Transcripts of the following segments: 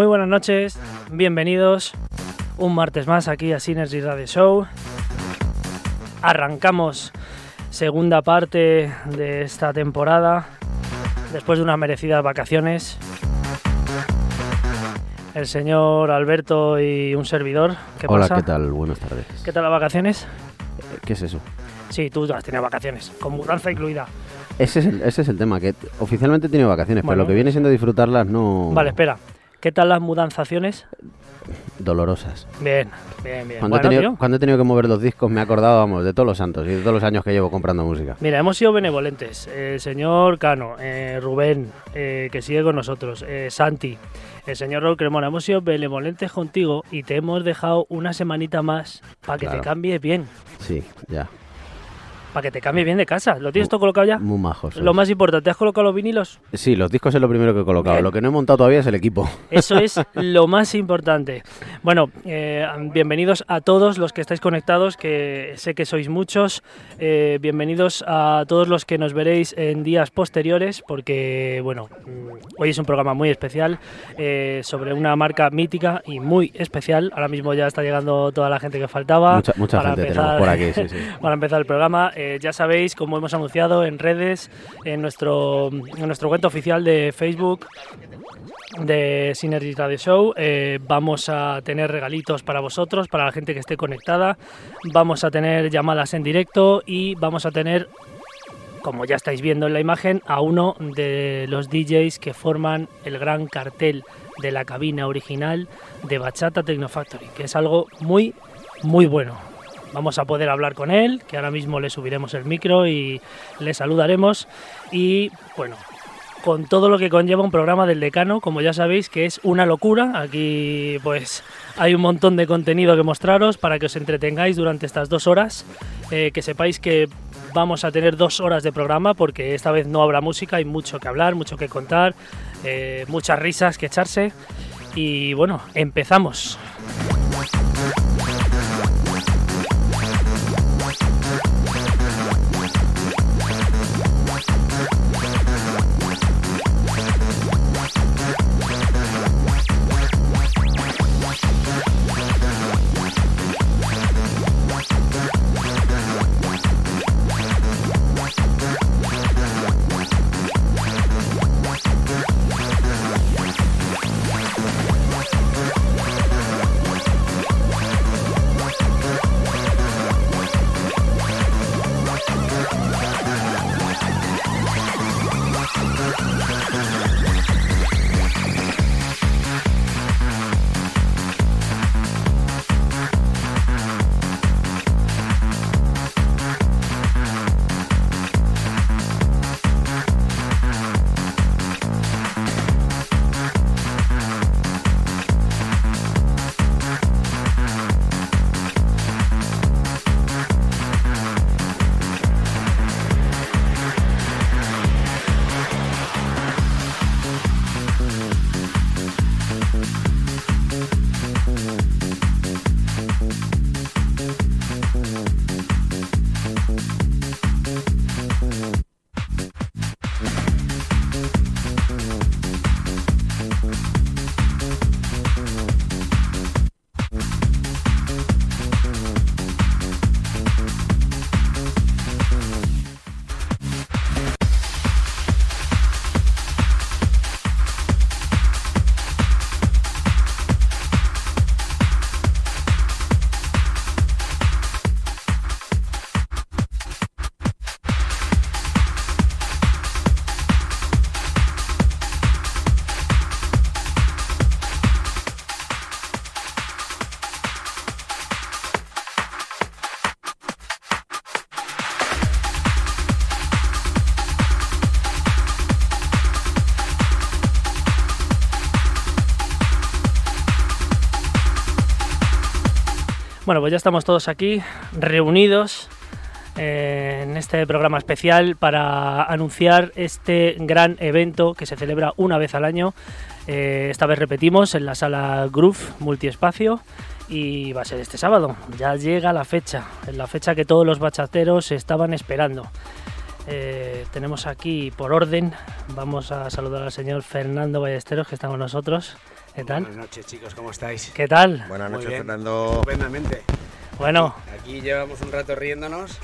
Muy buenas noches, bienvenidos un martes más aquí a Synergy Radio Show. Arrancamos segunda parte de esta temporada después de unas merecidas vacaciones. El señor Alberto y un servidor. ¿Qué Hola, pasa? ¿qué tal? Buenas tardes. ¿Qué tal las vacaciones? Eh, ¿Qué es eso? Sí, tú has tenido vacaciones, con mudanza incluida. Ese es el, ese es el tema, que oficialmente he tenido vacaciones, Bueno. pero lo que viene siendo disfrutarlas no... Vale, espera. ¿Qué tal las mudanzaciones? Dolorosas. Bien, bien, bien. Cuando, Bueno, he tenido, tío. cuando he tenido que mover los discos me he acordado, vamos, de todos los santos y de todos los años que llevo comprando música. Mira, hemos sido benevolentes. El señor Cano, eh, Rubén, eh, que sigue con nosotros, eh, Santi, el señor Raúl Cremona, hemos sido benevolentes contigo y te hemos dejado una semanita más para que Claro. te cambies bien. Sí, ya. Para que te cambies bien de casa. ¿Lo tienes todo colocado ya? Muy majos. Lo más importante, ¿has colocado los vinilos? Sí, los discos es lo primero que he colocado. Bien. Lo que no he montado todavía es el equipo. Eso es lo más importante. Bueno, eh, bienvenidos a todos los que estáis conectados, que sé que sois muchos. Eh, bienvenidos a todos los que nos veréis en días posteriores, porque, bueno, mm, hoy es un programa muy especial eh, sobre una marca mítica y muy especial. Ahora mismo ya está llegando toda la gente que faltaba. Mucha, mucha para gente empezar- tenemos por aquí, sí, sí. para empezar el programa. Eh, ya sabéis, como hemos anunciado en redes, en nuestro, en nuestro cuenta oficial de Facebook de Synergy Radio Show, eh, vamos a tener regalitos para vosotros, para la gente que esté conectada. Vamos a tener llamadas en directo y vamos a tener como ya estáis viendo en la imagen, a uno de los DJs que forman el gran cartel de la cabina original de Bachata Technofactory, que es algo muy, muy bueno. Vamos a poder hablar con él, que ahora mismo le subiremos el micro y le saludaremos. Y bueno, con todo lo que conlleva un programa del decano, como ya sabéis, que es una locura. Aquí pues hay un montón de contenido que mostraros para que os entretengáis durante estas dos horas. Eh, que sepáis que vamos a tener dos horas de programa porque esta vez no habrá música, hay mucho que hablar, mucho que contar, eh, muchas risas que echarse. Y bueno, empezamos. Bueno, pues ya estamos todos aquí reunidos eh, en este programa especial para anunciar este gran evento que se celebra una vez al año. Eh, esta vez repetimos en la sala Groove Multiespacio y va a ser este sábado. Ya llega la fecha, la fecha que todos los bachateros estaban esperando. Eh, tenemos aquí por orden, vamos a saludar al señor Fernando Ballesteros que está con nosotros. ¿Qué tal? Buenas noches, chicos, ¿cómo estáis? ¿Qué tal? Buenas Muy noches, bien, Fernando. Estupendamente. Bueno, Aquí llevamos un rato riéndonos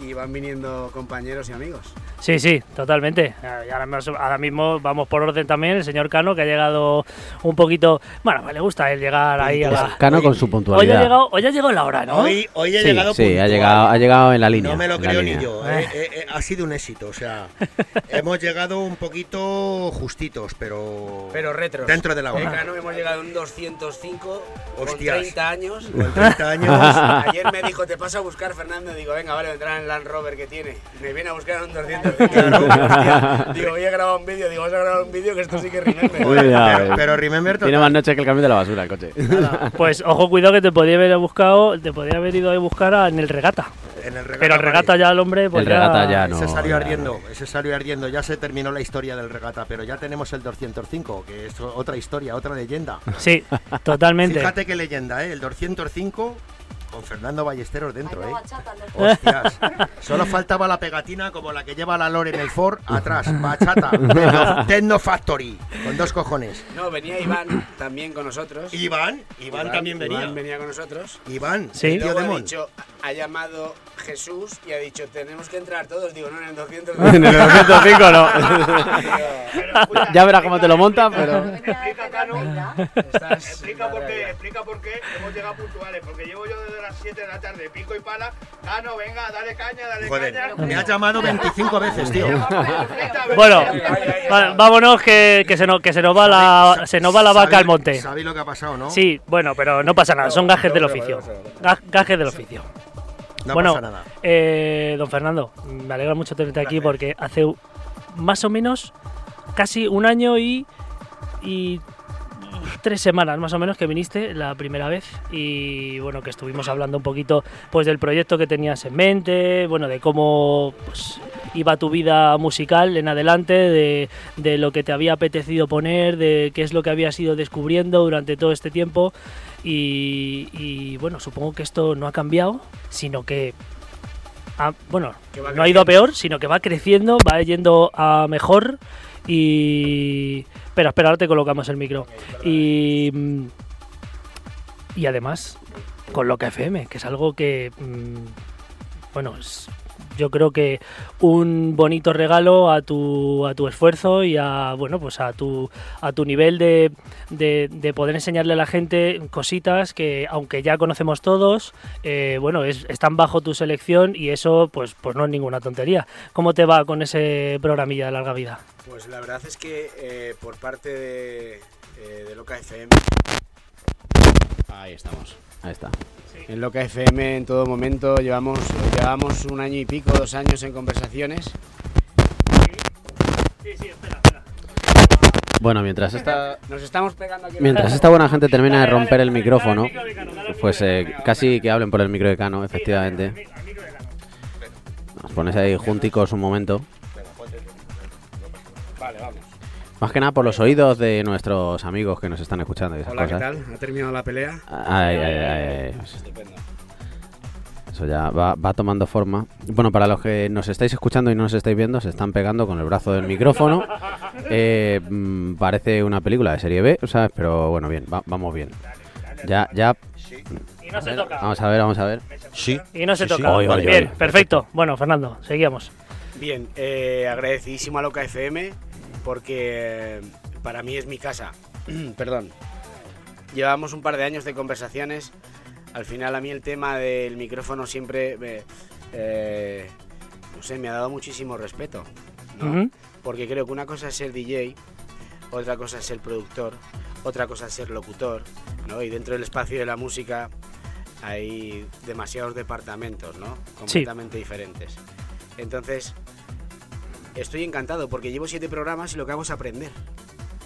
y van viniendo compañeros y amigos. Sí, sí, totalmente. Y Ahora, mismo- vamos por orden también. El señor Cano, que ha llegado un poquito. Bueno, le gusta a él llegar ahí a la. Cano Hoy- con su Hoy ha puntualidad. llegado, hoy ha llegado la hora, ¿no? Hoy, hoy he sí, llegado sí, ha llegado, ha llegado en la línea. No me lo creo ni yo. eh, eh, eh, ha sido un éxito. O sea, hemos llegado un poquito justitos, pero. Pero retros. Dentro de la hora. Mecano hemos llegado a un 205 Hostias. con 30 años. Con 30 años. Ayer me dijo, te paso a buscar Fernando. Digo, venga, vale, vendrá en el Land Rover que tiene. Me viene a buscar en un 205. Digo, voy a grabar un vídeo. Digo, vas a grabar un vídeo que esto sí que remember. Uy, ya, pero, pero remember Tiene total. más noche que el camión de la basura el coche. Pues ojo, cuidado que te podía haber buscado, te podía haber ido a buscar a- en el regata. En el regata, Pero el regata ya el hombre, pues El regata ya no. salió ya- ardiendo, ese salió ardiendo. Ya se terminó la historia del regata, pero ya tenemos el 205, que es otra historia, otra leyenda. Sí, totalmente. Fíjate qué leyenda, ¿eh? El 205 con Fernando Ballesteros dentro, ¿eh? Hostias. Solo faltaba la pegatina como la que lleva la Lore en el Ford atrás. Bachata. Techno, Techno Factory. Con dos cojones. No, venía Iván también con nosotros. Iván. Iván también venía. Iván venía con nosotros. Iván. Sí. Y luego ha dicho, ha llamado Jesús y ha dicho, tenemos que entrar todos. Digo, no, en el 200. En el 205 no. Ya verás cómo te lo montan, pero. Explica, Cano. Explica por qué, explica por qué hemos llegado puntuales. Porque llevo yo desde 7 de la tarde, pico y pala. Cano, venga, dale caña, dale Joder, caña. me has llamado 25 veces, tío. Bueno, vámonos que, que se nos, que se nos va la, se nos va la vaca al monte. ¿Sabéis lo que ha pasado, no? Sí, bueno, pero no pasa nada, son gajes del oficio. Ga- Gajes del oficio. No bueno, pasa nada. eh, don Fernando, me alegra mucho tenerte aquí porque hace más o menos casi un año y, y tres semanas más o menos que viniste la primera vez y bueno que estuvimos hablando un poquito pues del proyecto que tenías en mente, bueno de cómo pues, iba tu vida musical en adelante, de, de lo que te había apetecido poner, de qué es lo que habías ido descubriendo durante todo este tiempo. Y, y, bueno supongo que esto no ha cambiado, sino que ha- bueno no ha ido a peor, sino que va creciendo, va yendo a mejor y... Espera, espera, ahora te colocamos el micro. Y... mm, Y además, con Loca FM, que es algo que... mm, Bueno, es- yo creo que un bonito regalo a tu, a tu esfuerzo y a bueno pues a tu a tu nivel de, de, de poder enseñarle a la gente cositas que aunque ya conocemos todos eh, bueno es- están bajo tu selección y eso pues pues no es ninguna tontería cómo te va con ese programilla de larga vida Pues la verdad es que eh, por parte de, eh, de Loca FM. Ahí estamos. Ahí está. En Loca FM en todo momento llevamos, llevamos un año y pico, dos años en conversaciones. Bueno, mientras esta. Nos estamos pegando aquí. Mientras esta buena gente termina de romper el micrófono, pues eh, casi que hablen por el micro de Cano, efectivamente. Nos pones ahí junticos un momento. Más que nada por los oídos de nuestros amigos que nos están escuchando y esas Hola, ¿qué cosas. tal? ¿Ha terminado la pelea? Ay, ay, ay, ay. Estupendo. Eso ya va, va tomando forma. Bueno, para los que nos estáis escuchando y no nos estáis viendo, se están pegando con el brazo del micrófono. Eh, mm, parece una película de serie B, ¿sabes? Pero bueno, bien, va- vamos bien. Ya, ya. y no se toca Vamos a ver, vamos a ver. Sí. y no se Sí, sí. toca Oy, oy, bien perfecto bueno Fernando seguíamos Bien, eh, agradecidísimo a Loca FM porque para mí es mi casa. Perdón. Llevamos un par de años de conversaciones. Al final a mí el tema del micrófono siempre, me- eh, no sé, me ha dado muchísimo respeto. ¿no? Ujú. Porque creo que una cosa es ser DJ, otra cosa es ser productor, otra cosa es ser locutor, ¿no? Y dentro del espacio de la música hay demasiados departamentos, ¿no? Completamente diferentes. Entonces, estoy encantado porque llevo siete programas y lo que hago es aprender.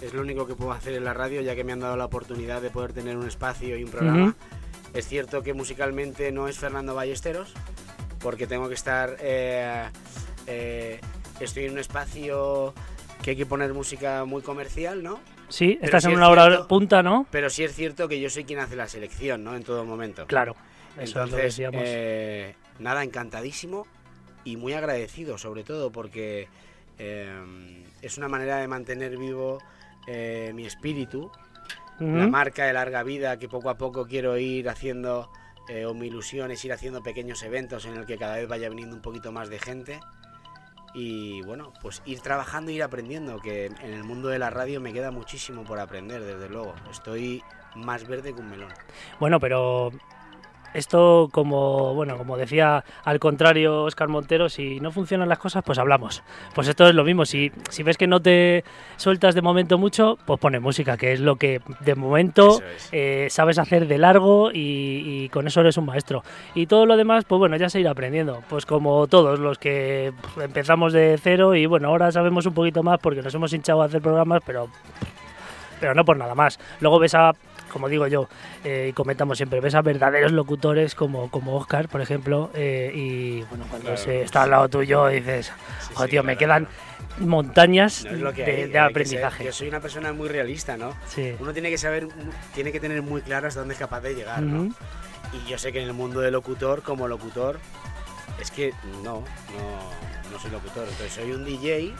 Es lo único que puedo hacer en la radio ya que me han dado la oportunidad de poder tener un espacio y un programa. Ujú. Es cierto que musicalmente no es Fernando Ballesteros, porque tengo que estar... eh, eh, estoy en un espacio que hay que poner música muy comercial, ¿no? sí estás sí en es una hora cierto- punta no Pero sí es cierto que yo soy quien hace la selección, ¿no? En todo momento. claro eso es lo que Entonces, eh, nada, encantadísimo y muy agradecido, sobre todo porque eh, es una manera de mantener vivo eh, mi espíritu la marca de larga vida que poco a poco quiero ir haciendo, eh, o mi ilusión es ir haciendo pequeños eventos en el que cada vez vaya viniendo un poquito más de gente. Y bueno, pues ir trabajando ir aprendiendo, que en el mundo de la radio me queda muchísimo por aprender, desde luego. Estoy más verde que un melón. Bueno, pero esto como, bueno, como decía al contrario Oscar Montero, si no funcionan las cosas, pues hablamos. Pues esto es lo mismo, si, si ves que no te sueltas de momento mucho, pues pone música, que es lo que de momento es. eh, sabes hacer de largo y, y con eso eres un maestro. Y todo lo demás, pues bueno, ya se irá aprendiendo. Pues como todos los que empezamos de cero y bueno, ahora sabemos un poquito más porque nos hemos hinchado a hacer programas, pero pero no por nada más. Luego ves a, como digo yo, eh, y comentamos siempre, ves a verdaderos locutores como, como Oscar, por ejemplo, eh, y bueno, cuando Claro. se está al lado tuyo dices, Sí, sí, tío, me claro, quedan montañas No que de, hay, de hay que ser- aprendizaje. yo soy una persona muy realista, ¿no? Sí. Uno tiene que saber, tiene que tener muy claro hasta dónde es capaz de llegar, ¿no? Y yo sé que en el mundo de locutor, como locutor, es que no, no, no soy locutor. Entonces soy un DJ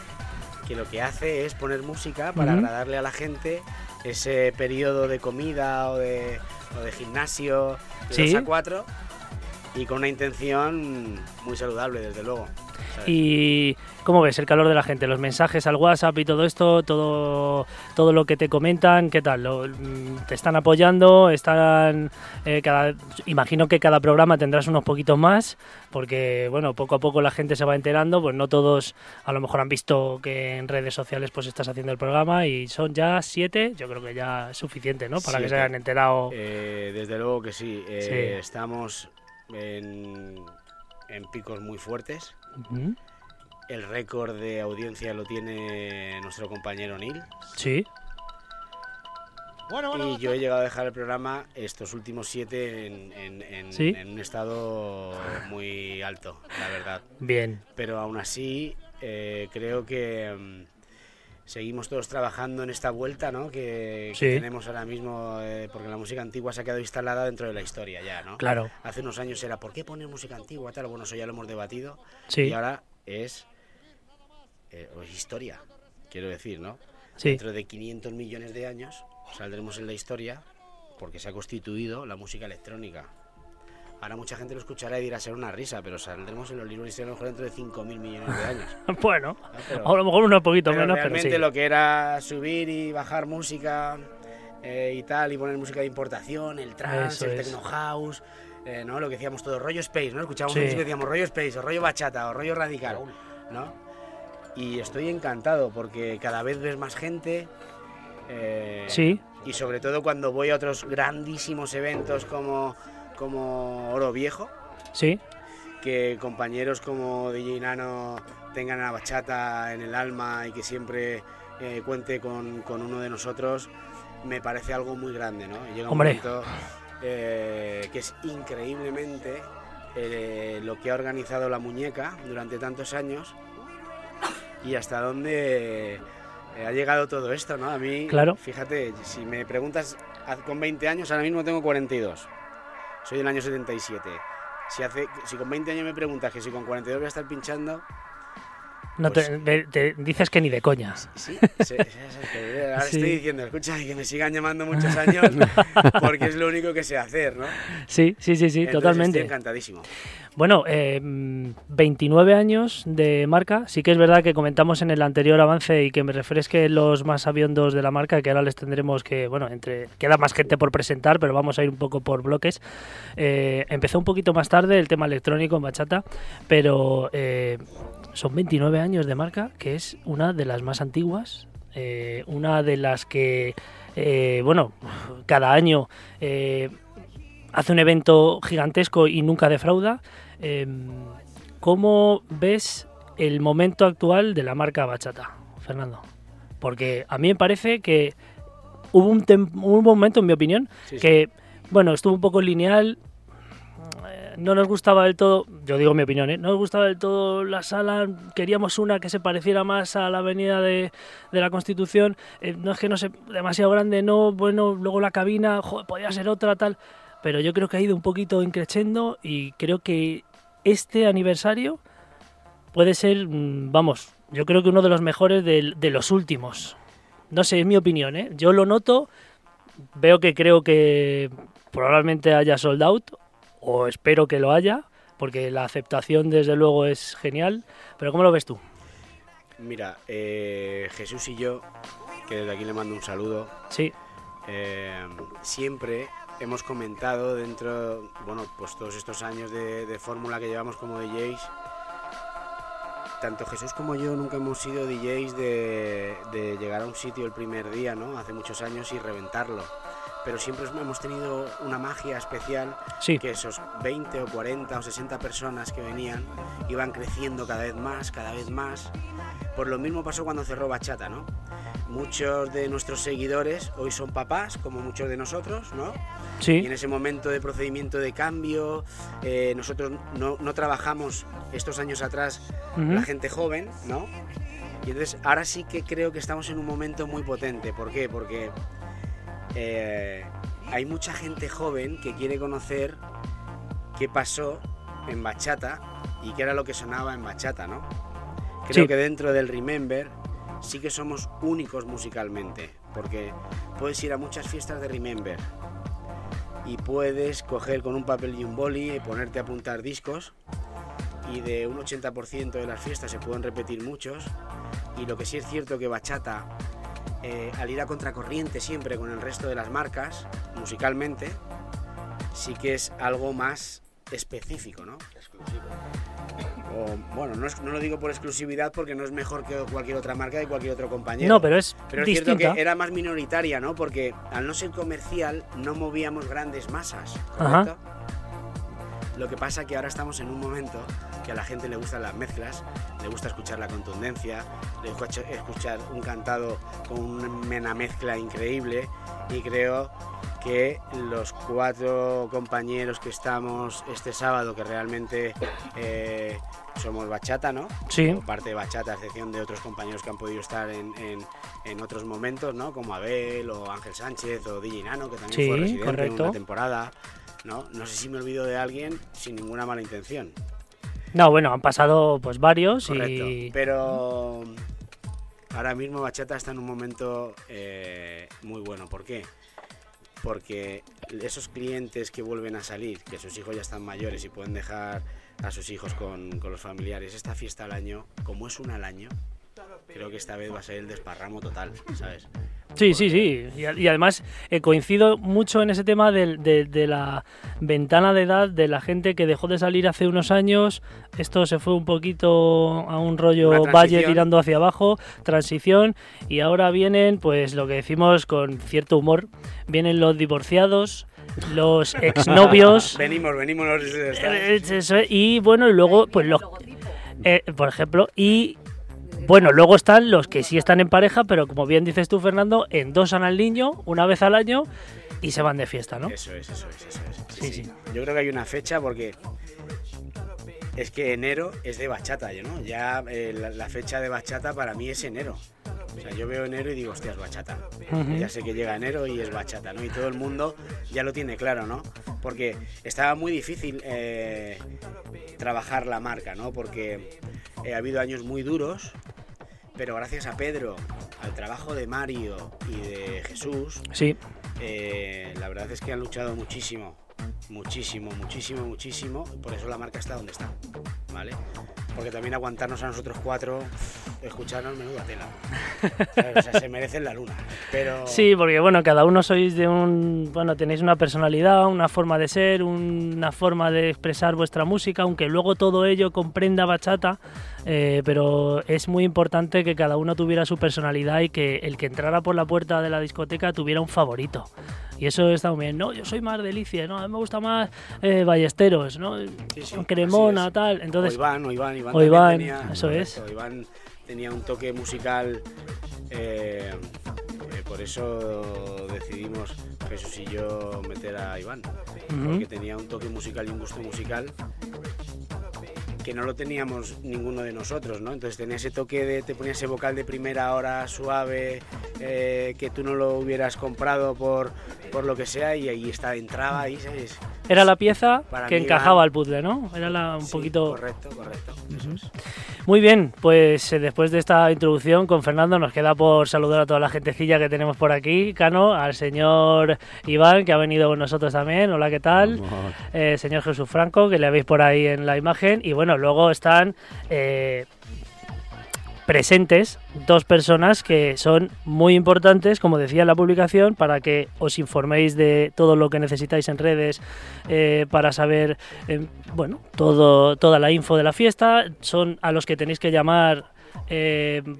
que lo que hace es poner música para Ujú. agradarle a la gente ese periodo de comida o de, o de gimnasio de Sí. 2 a 4 y con una intención muy saludable, desde luego. Y cómo ves el calor de la gente, los mensajes al WhatsApp y todo esto, todo, todo lo que te comentan, ¿qué tal? Mm, ¿Te están apoyando? ¿Están eh, cada, imagino que cada programa tendrás unos poquitos más, porque bueno, poco a poco la gente se va enterando, pues no todos a lo mejor han visto que en redes sociales pues estás haciendo el programa y son ya siete, yo creo que ya es suficiente, ¿no? Para que se hayan enterado. Eh, desde luego que sí. eh, Sí. Estamos en, en picos muy fuertes. El récord de audiencia lo tiene nuestro compañero Neil. Sí, Bueno, Y yo he llegado a dejar el programa estos últimos siete en, en- en- ¿Sí? en un estado muy alto, la verdad. bien. Pero aún así, eh, creo que mm, seguimos todos trabajando en esta vuelta ¿no? que, tenemos ahora mismo, eh, porque la música antigua se ha quedado instalada dentro de la historia ya, ¿no? Claro, Hace unos años era, ¿por qué poner música antigua? Tal, bueno, eso ya lo hemos debatido. sí, Y ahora es, eh, es historia, quiero decir, ¿no? sí. Dentro de 500 millones de años saldremos en la historia porque se ha constituido la música electrónica. Ahora mucha gente lo escuchará y dirá ser una risa, pero saldremos en los libros de historia a lo mejor dentro de 5.000 millones de años. Bueno, ¿no? Pero- a lo mejor unos poquito pero menos, pero realmente sí. lo que era subir y bajar música eh, y tal, y poner música de importación, el trance, el es. techno house, eh, ¿no? Lo que decíamos todo, rollo space, ¿no? Escuchábamos Sí. música y decíamos rollo space, o rollo bachata, o rollo radical, ¿no? Y estoy encantado porque cada vez ves más gente. eh, Sí, Y sobre todo cuando voy a otros grandísimos eventos como, como Oro Viejo, sí, que compañeros como DJ Nano tengan a bachata en el alma y que siempre eh, cuente con, con uno de nosotros, me parece algo muy grande, ¿no? Llega un Hombre. momento eh, que es increíblemente eh, lo que ha organizado la muñeca durante tantos años y hasta dónde eh, ha llegado todo esto, ¿no? A mí, Claro. fíjate, si me preguntas a- con 20 años, ahora mismo tengo 42. Soy del año 77. Si, hace, si con 20 años me preguntas que si con 42 voy a estar pinchando, no Pues- te, dices que ni de coña. sí, sí, sí, sí, que ahora estoy diciendo, escucha, que me sigan llamando muchos años porque es lo único que sé hacer, ¿no? Sí, sí, sí, sí, Entonces totalmente. Estoy encantadísimo. Bueno, eh, mm, 29 años de marca. Sí que es verdad que comentamos en el anterior avance y que me refresque los más sabiondos de la marca, que ahora les tendremos que, bueno, entre queda más gente por presentar, pero vamos a ir un poco por bloques. Eh, empezó un poquito más tarde el tema electrónico en bachata, pero eh, son 29 años de marca, que es una de las más antiguas, eh, una de las que, eh, bueno, cada año eh, hace un evento gigantesco y nunca defrauda. Eh, ¿Cómo ves el momento actual de la marca Bachata, Fernando? Porque a mí me parece que hubo un, un momento, en mi opinión, Sí, sí. que, bueno, estuvo un poco lineal. No nos gustaba del todo, yo digo mi opinión, ¿eh? no nos gustaba del todo la sala, queríamos una que se pareciera más a la avenida de, la Constitución, eh, no es que no sea demasiado grande, no, bueno, luego la cabina, joder, podía ser otra, tal, pero yo creo que ha ido un poquito increciendo y creo que este aniversario puede ser, mm, vamos, yo creo que uno de los mejores de, los últimos. No sé, es mi opinión, ¿eh? Yo lo noto veo que creo que probablemente haya sold out, o espero que lo haya, porque la aceptación desde luego es genial. Pero ¿cómo lo ves tú? Mira, eh, Jesús y yo, que desde aquí le mando un saludo, Sí, eh, siempre hemos comentado dentro, bueno, pues todos estos años de, de fórmula que llevamos como DJs, tanto Jesús como yo nunca hemos sido DJs de, de llegar a un sitio el primer día, ¿no? Hace muchos años y reventarlo. Pero siempre hemos tenido una magia especial sí, que esos 20 o 40 o 60 personas que venían iban creciendo cada vez más, cada vez más. Por lo mismo pasó cuando cerró Bachata, ¿no? Muchos de nuestros seguidores hoy son papás, como muchos de nosotros, ¿no? Y en sí, ese momento de procedimiento de cambio, eh, nosotros no, no trabajamos estos años atrás ujú, la gente joven, ¿no? Y entonces ahora sí que creo que estamos en un momento muy potente. ¿Por qué? Porque eh, hay mucha gente joven que quiere conocer qué pasó en bachata y qué era lo que sonaba en bachata, ¿no? Creo Sí. que dentro del Remember sí que somos únicos musicalmente, porque puedes ir a muchas fiestas de Remember y puedes coger con un papel y un boli y ponerte a apuntar discos y de un 80% de las fiestas se pueden repetir muchos y lo que sí es cierto que bachata eh, al ir a contracorriente siempre con el resto de las marcas musicalmente sí que es algo más específico, ¿no? O, bueno, no, es- no lo digo por exclusividad porque no es mejor que cualquier otra marca de cualquier otro compañero. no, pero es Pero es distinta. cierto que era más minoritaria, ¿no? Porque al no ser comercial no movíamos grandes masas, Ajá. Lo que pasa que ahora estamos en un momento que a la gente le gustan las mezclas, le gusta escuchar la contundencia, le gusta escuchar un cantado con una mezcla increíble y creo que los cuatro compañeros que estamos este sábado, que realmente eh, somos bachata, ¿no? Sí. O parte de bachata, a excepción de otros compañeros que han podido estar en, en- en otros momentos, ¿no? Como Abel o Ángel Sánchez o DJ Nano, que también Sí, fue residente en correcto. una temporada. ¿No? no sé si me olvido de alguien sin ninguna mala intención. No, bueno, han pasado pues varios Correcto. y Pero ahora mismo Bachata está en un momento eh, muy bueno. ¿Por qué? Porque esos clientes que vuelven a salir, que sus hijos ya están mayores y pueden dejar a sus hijos con, con los familiares, esta fiesta al año, como es una al año, creo que esta vez va a ser el desparramo total, ¿sabes? Sí, sí, sí. Y, además eh, coincido mucho en ese tema de, de la ventana de edad de la gente que dejó de salir hace unos años. Esto se fue un poquito a un rollo valle tirando hacia abajo, transición. Y ahora vienen, pues lo que decimos con cierto humor, vienen los divorciados, los exnovios. Venimos, venimos los... eh, eso, y bueno, y luego, pues los... eh, por ejemplo, y bueno, luego están los que sí están en pareja, pero como bien dices tú, Fernando, endosan al niño una vez al año y se van de fiesta, ¿no? Eso es, eso es, eso es. Sí, sí. Yo creo que hay una fecha porque es que enero es de bachata, ¿yo ¿no? Ya eh, la, la fecha de bachata para mí es enero. O sea, yo veo enero y digo, hostia, es bachata. Ya sé que llega enero y es bachata, ¿no? Y todo el mundo ya lo tiene claro, ¿no? Porque estaba muy difícil eh, trabajar la marca, ¿no? Porque eh, ha habido años muy duros, pero gracias a Pedro, al trabajo de Mario y de Jesús, Sí, la verdad es que han luchado muchísimo, muchísimo, muchísimo, muchísimo. Por eso la marca está donde está, ¿vale? Porque también aguantarnos a nosotros cuatro, escucharnos menuda tela. O sea, se merecen la luna. Pero sí, porque bueno, cada uno sois de un, bueno, tenéis una personalidad, una forma de ser, una forma de expresar vuestra música, aunque luego todo ello comprenda bachata, eh, pero es muy importante que cada uno tuviera su personalidad y que el que entrara por la puerta de la discoteca tuviera un favorito. Y eso está muy bien, ¿no? Yo soy más delicia, ¿no? A mí me gusta más eh, Ballesteros, ¿no? Sí, sí, Cremona, tal. Entonces, o Iván, o Iván, Iván o también Iván, tenía- eso es. Iván tenía un toque musical, eh, eh, por eso decidimos Jesús y yo meter a Iván, porque tenía un toque musical y un gusto musical que no lo teníamos ninguno de nosotros, ¿no? Entonces tenía ese toque de, te ponía ese vocal de primera hora suave, eh, que tú no lo hubieras comprado por por lo que sea, y ahí está, entraba ahí, ¿sabes? Era la pieza Para que encajaba al puzzle, ¿no? Era la, un Sí, poquito... Correcto, correcto. Eso es. Muy bien, pues eh, después de esta introducción con Fernando nos queda por saludar a toda la gentecilla que tenemos por aquí, Cano, al señor Iván que ha venido con nosotros también, hola, ¿qué tal? Eh, señor Jesús Franco, que le veis por ahí en la imagen, y bueno, luego están eh, presentes dos personas que son muy importantes, como decía en la publicación, para que os informéis de todo lo que necesitáis en redes, eh, para saber, eh, bueno, toda la info de la fiesta. Son a los que tenéis que llamar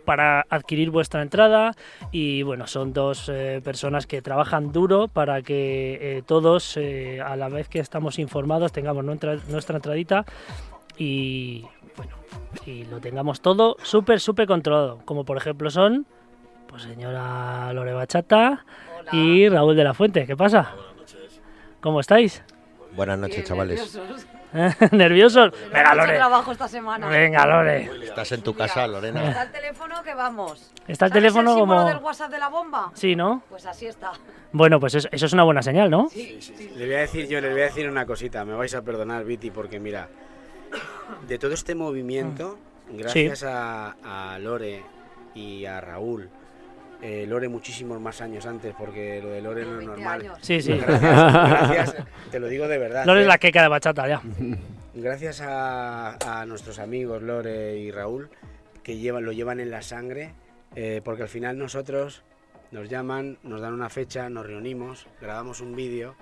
para adquirir vuestra entrada y bueno, son dos personas que trabajan duro para que todos, a la vez que estamos informados, tengamos nuestra, nuestra entradita y bueno, y lo tengamos todo súper, súper controlado, como por ejemplo son, pues señora Lore Bachata y Raúl de la Fuente. ¿Qué pasa? ¿Cómo estáis? Buenas noches, chavales. ¿Nerviosos? Venga, Mucho Lore. trabajo esta semana. Venga, Lore. Estás en tu casa, Está Lorena. el teléfono que vamos. Está el ¿Sabes teléfono el como... del WhatsApp de la bomba? Sí, ¿no? Pues así está. Bueno, pues eso, eso es una buena señal, ¿no? Le voy a decir yo, les voy a decir una cosita, me vais a perdonar, Viti, porque mira, de todo este movimiento, gracias a, a Lore y a Raúl, eh, Lore muchísimos más años antes, porque lo de Lore no es 20 normal. años. Sí, sí. Gracias, gracias, te lo digo de verdad. Lore ¿eh? es la queca de bachata ya. Gracias a, a nuestros amigos Lore y Raúl, que llevan, lo llevan en la sangre, eh, porque al final nosotros nos llaman, nos dan una fecha, nos reunimos, grabamos un vídeo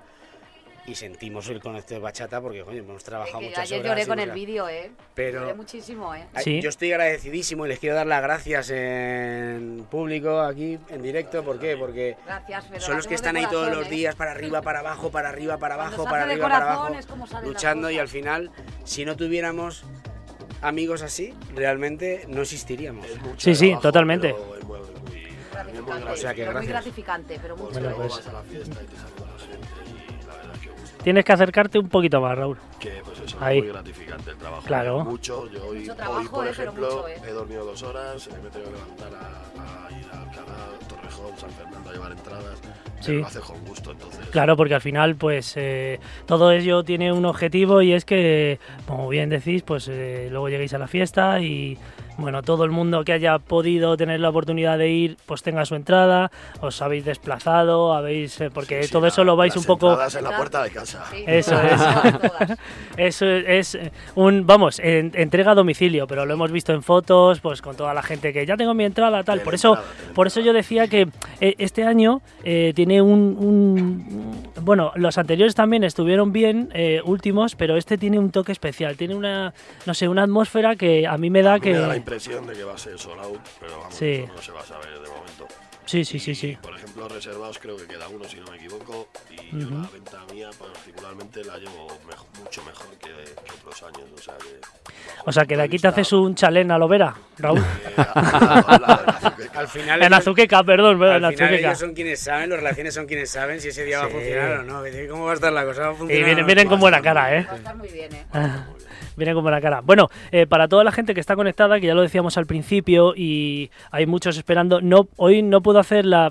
y sentimos el conecto de bachata, porque coño, hemos trabajado muchas ayer horas. lloré con el vídeo, ¿eh? Pero Lloré muchísimo, ¿eh? Sí. Yo estoy agradecidísimo y les quiero dar las gracias en público, aquí, en directo. ¿Por qué? Porque Gracias, son lo los que están ahí todos los ¿eh? días, para arriba, para abajo, para arriba, para abajo, para arriba, para abajo, luchando y al final, si no tuviéramos amigos así, realmente no existiríamos. Sí, sí, totalmente. Gratificante, O sea que pero muy gratificante, pero mucho. Bueno, Tienes que acercarte un poquito más, Raúl. Que pues eso Ahí. es muy gratificante el trabajo. Claro. Mucho. Yo hoy, Mucho hoy, trabajo, por eh, ejemplo, mucho, eh. he dormido dos horas, me he tenido que levantar a, a ir a Alcalá, Torrejón, San Fernando a llevar entradas. Sí. Lo haces con gusto, entonces. Claro, porque al final, pues eh, todo ello tiene un objetivo y es que, como bien decís, pues eh, luego lleguéis a la fiesta y, bueno, todo el mundo que haya podido tener la oportunidad de ir, pues tenga su entrada, os habéis desplazado, habéis, eh, porque Sí, sí, todo la- eso lo vais las un poco... en la puerta de casa. Sí, Eso es. Eso es eh, un, vamos, en- entrega a domicilio, pero lo hemos visto en fotos, pues con toda la gente que ya tengo mi entrada, tal. Tiene Por eso, entrada, por eso yo decía que eh, este año eh, tiene un, un- bueno, los anteriores también estuvieron bien, eh, últimos, pero este tiene un toque especial, tiene una, no sé, una atmósfera que a mí me da A mí que, me da la impresión de que va a ser sold out, pero vamos, Sí. eso no se va a saber de momento. sí, sí, sí, Y, sí. Por ejemplo, reservados creo que queda uno, si no me equivoco. Y yo Ujú. la venta mía, particularmente, la llevo mejo- mucho mejor que, que otros años. O sea, que, O sea, que de aquí te haces un chalén a lo vera, Raúl. eh, a- a- a- a- a- Al final, En Azuqueca, perdón, en al final Azuqueca. ellos son quienes saben, las relaciones son quienes saben si ese día va a Sí. funcionar o no. ¿Cómo va a estar la cosa? ¿Va a Y funcionar o vienen, vienen con buena cara, ¿eh? Va a estar muy bien, ¿eh? Viene con buena cara. Bueno, eh, para toda la gente que está conectada, que ya lo decíamos al principio y hay muchos esperando, no, hoy no puedo hacer la,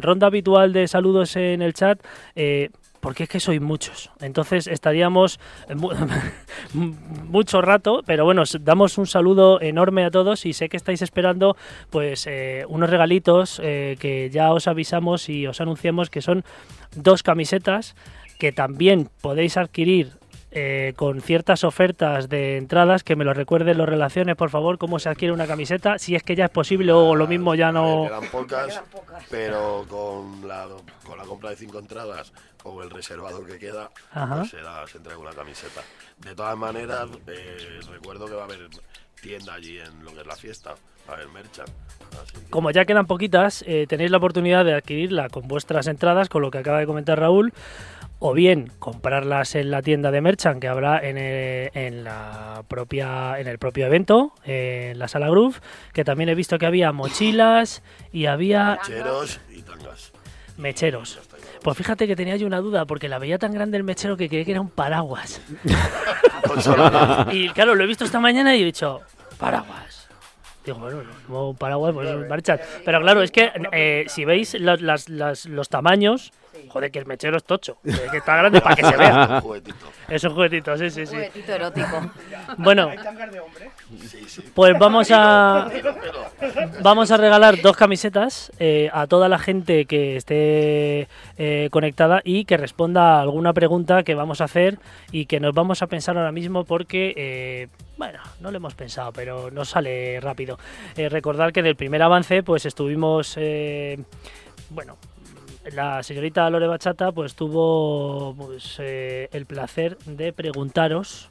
ronda habitual de saludos en el chat. eh, porque es que sois muchos. Entonces estaríamos eh, mu- mucho rato, pero bueno, os damos un saludo enorme a todos y sé que estáis esperando pues unos regalitos que ya os avisamos y os anunciamos que son dos camisetas que también podéis adquirir eh, con ciertas ofertas de entradas, que me lo recuerden los relaciones, por favor, cómo se adquiere una camiseta, si es que ya es posible o lo mismo ya ver, no... Quedan pocas, Quedan pocas. pero con la, con la compra de cinco entradas o el reservador que queda, pues se, da- se entrega una camiseta. De todas maneras, eh, recuerdo que va a haber tienda allí en lo que es la fiesta, va a haber merchan. que- Como ya quedan poquitas, eh, tenéis la oportunidad de adquirirla con vuestras entradas, con lo que acaba de comentar Raúl, o bien comprarlas en la tienda de Merchant que habrá en el, en la propia en el propio evento, en la sala Groove, que también he visto que había mochilas y había Cheros y tangas. mecheros. Pues fíjate que tenía yo una duda, porque la veía tan grande el mechero que creí que era un paraguas. Solo- Y claro, lo he visto esta mañana y he dicho, paraguas. Digo, bueno, un paraguas, pues marcha. Pero claro, es que eh, si veis lo- las- las- los tamaños, Joder, que el mechero es tocho. Que, que está grande para que se vea. Un juguetito. Es un juguetito, sí, sí, sí. Juguetito erótico. Bueno, ¿Hay tangas de hombre? Sí, sí. pues vamos a vamos a regalar dos camisetas eh, a toda la gente que esté eh, conectada y que responda a alguna pregunta que vamos a hacer y que nos vamos a pensar ahora mismo porque eh, bueno, no lo hemos pensado, pero nos sale rápido. Eh, recordar que del primer avance, pues estuvimos, eh, bueno, la señorita Lore Bachata, pues tuvo pues, eh, el placer de preguntaros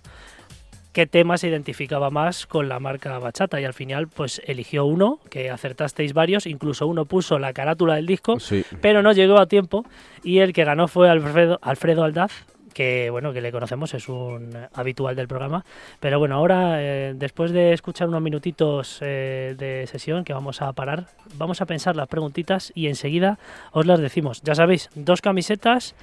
qué tema se identificaba más con la marca Bachata y al final, pues eligió uno, que acertasteis varios, incluso uno puso la carátula del disco, Sí. pero no llegó a tiempo y el que ganó fue Alfredo, Alfredo Aldaz que bueno que le conocemos es un habitual del programa pero bueno ahora eh, después de escuchar unos minutitos eh, de sesión que vamos a parar vamos a pensar las preguntitas y enseguida os las decimos ya sabéis dos camisetas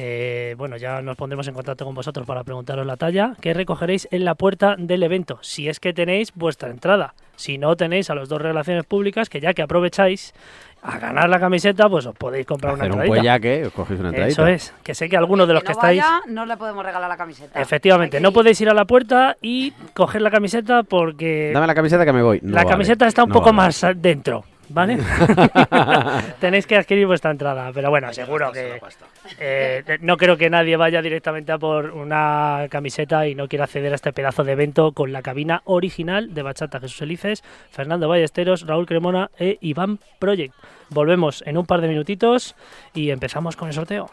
eh, bueno, ya nos pondremos en contacto con vosotros para preguntaros la talla que recogeréis en la puerta del evento, si es que tenéis vuestra entrada. Si no tenéis a los dos relaciones públicas, que ya que aprovecháis a ganar la camiseta, pues os podéis comprar una Hacer un entradita. puellaque, os cogéis una entradita. Eso es, que sé que algunos de los que estáis... vaya, no le podemos regalar la camiseta. Efectivamente, no ir. podéis ir a la puerta y coger la camiseta porque Dame la camiseta que me voy. No la vale, camiseta está un no poco vale. más dentro, ¿vale? Tenéis que adquirir vuestra entrada, pero bueno, seguro que eh, no creo que nadie vaya directamente a por una camiseta y no quiera acceder a este pedazo de evento con la cabina original de Bachata Jesús Elices, Fernando Ballesteros, Raúl Cremona e Iván Project. Volvemos en un par de minutitos y empezamos con el sorteo.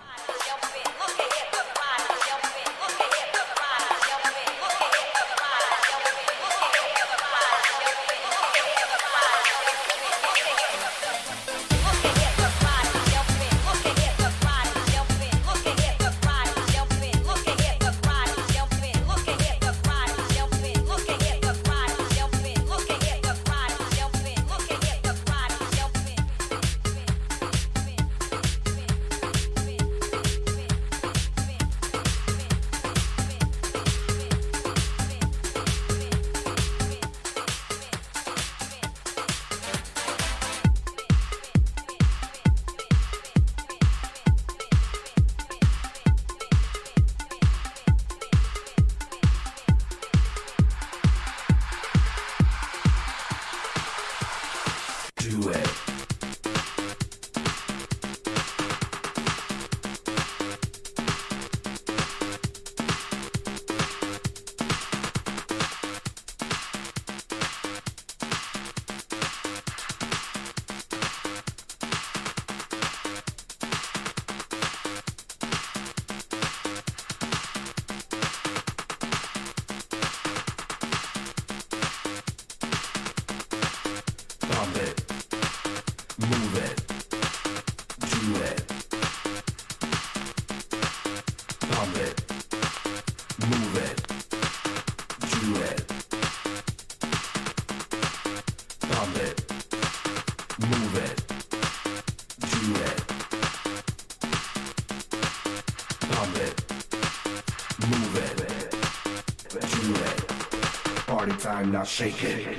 shaken.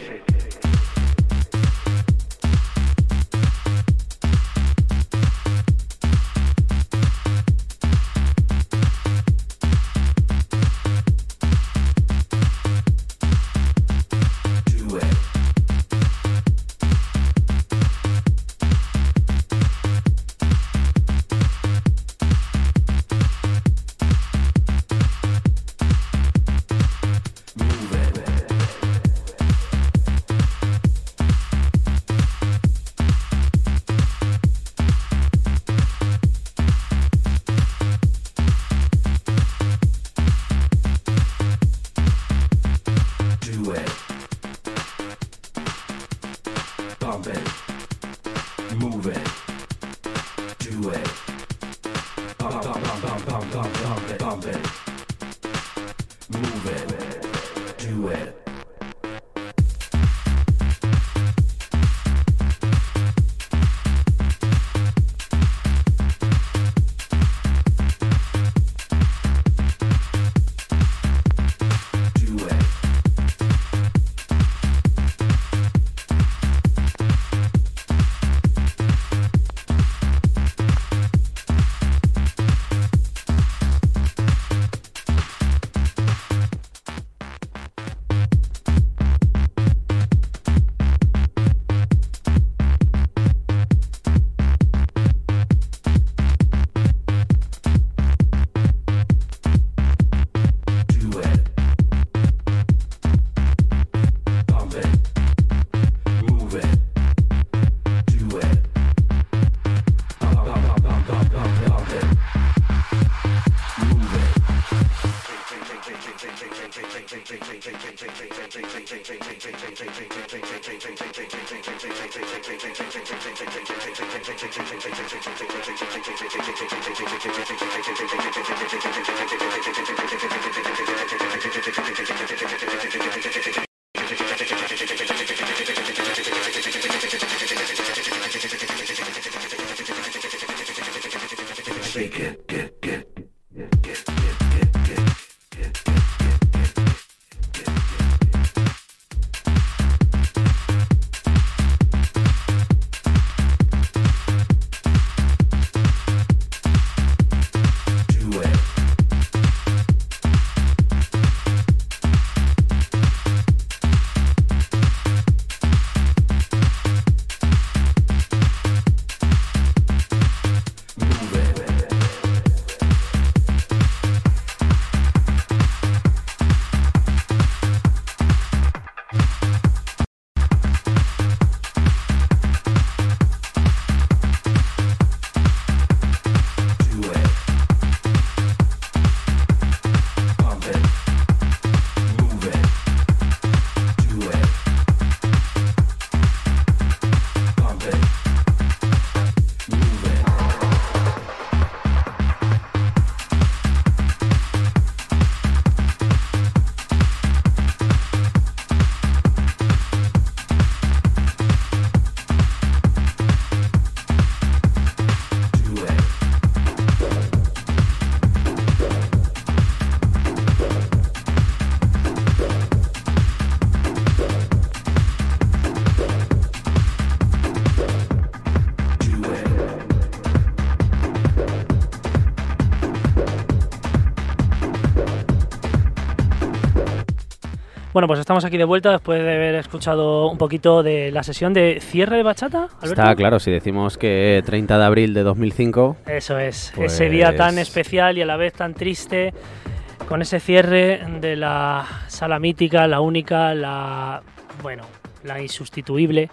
Bueno, pues estamos aquí de vuelta después de haber escuchado un poquito de la sesión de cierre de bachata. Alberto. Está claro, si decimos que 30 de abril de 2005, Eso es, Pues- ese día tan especial y a la vez tan triste, con ese cierre de la sala mítica, la única, la bueno, la insustituible.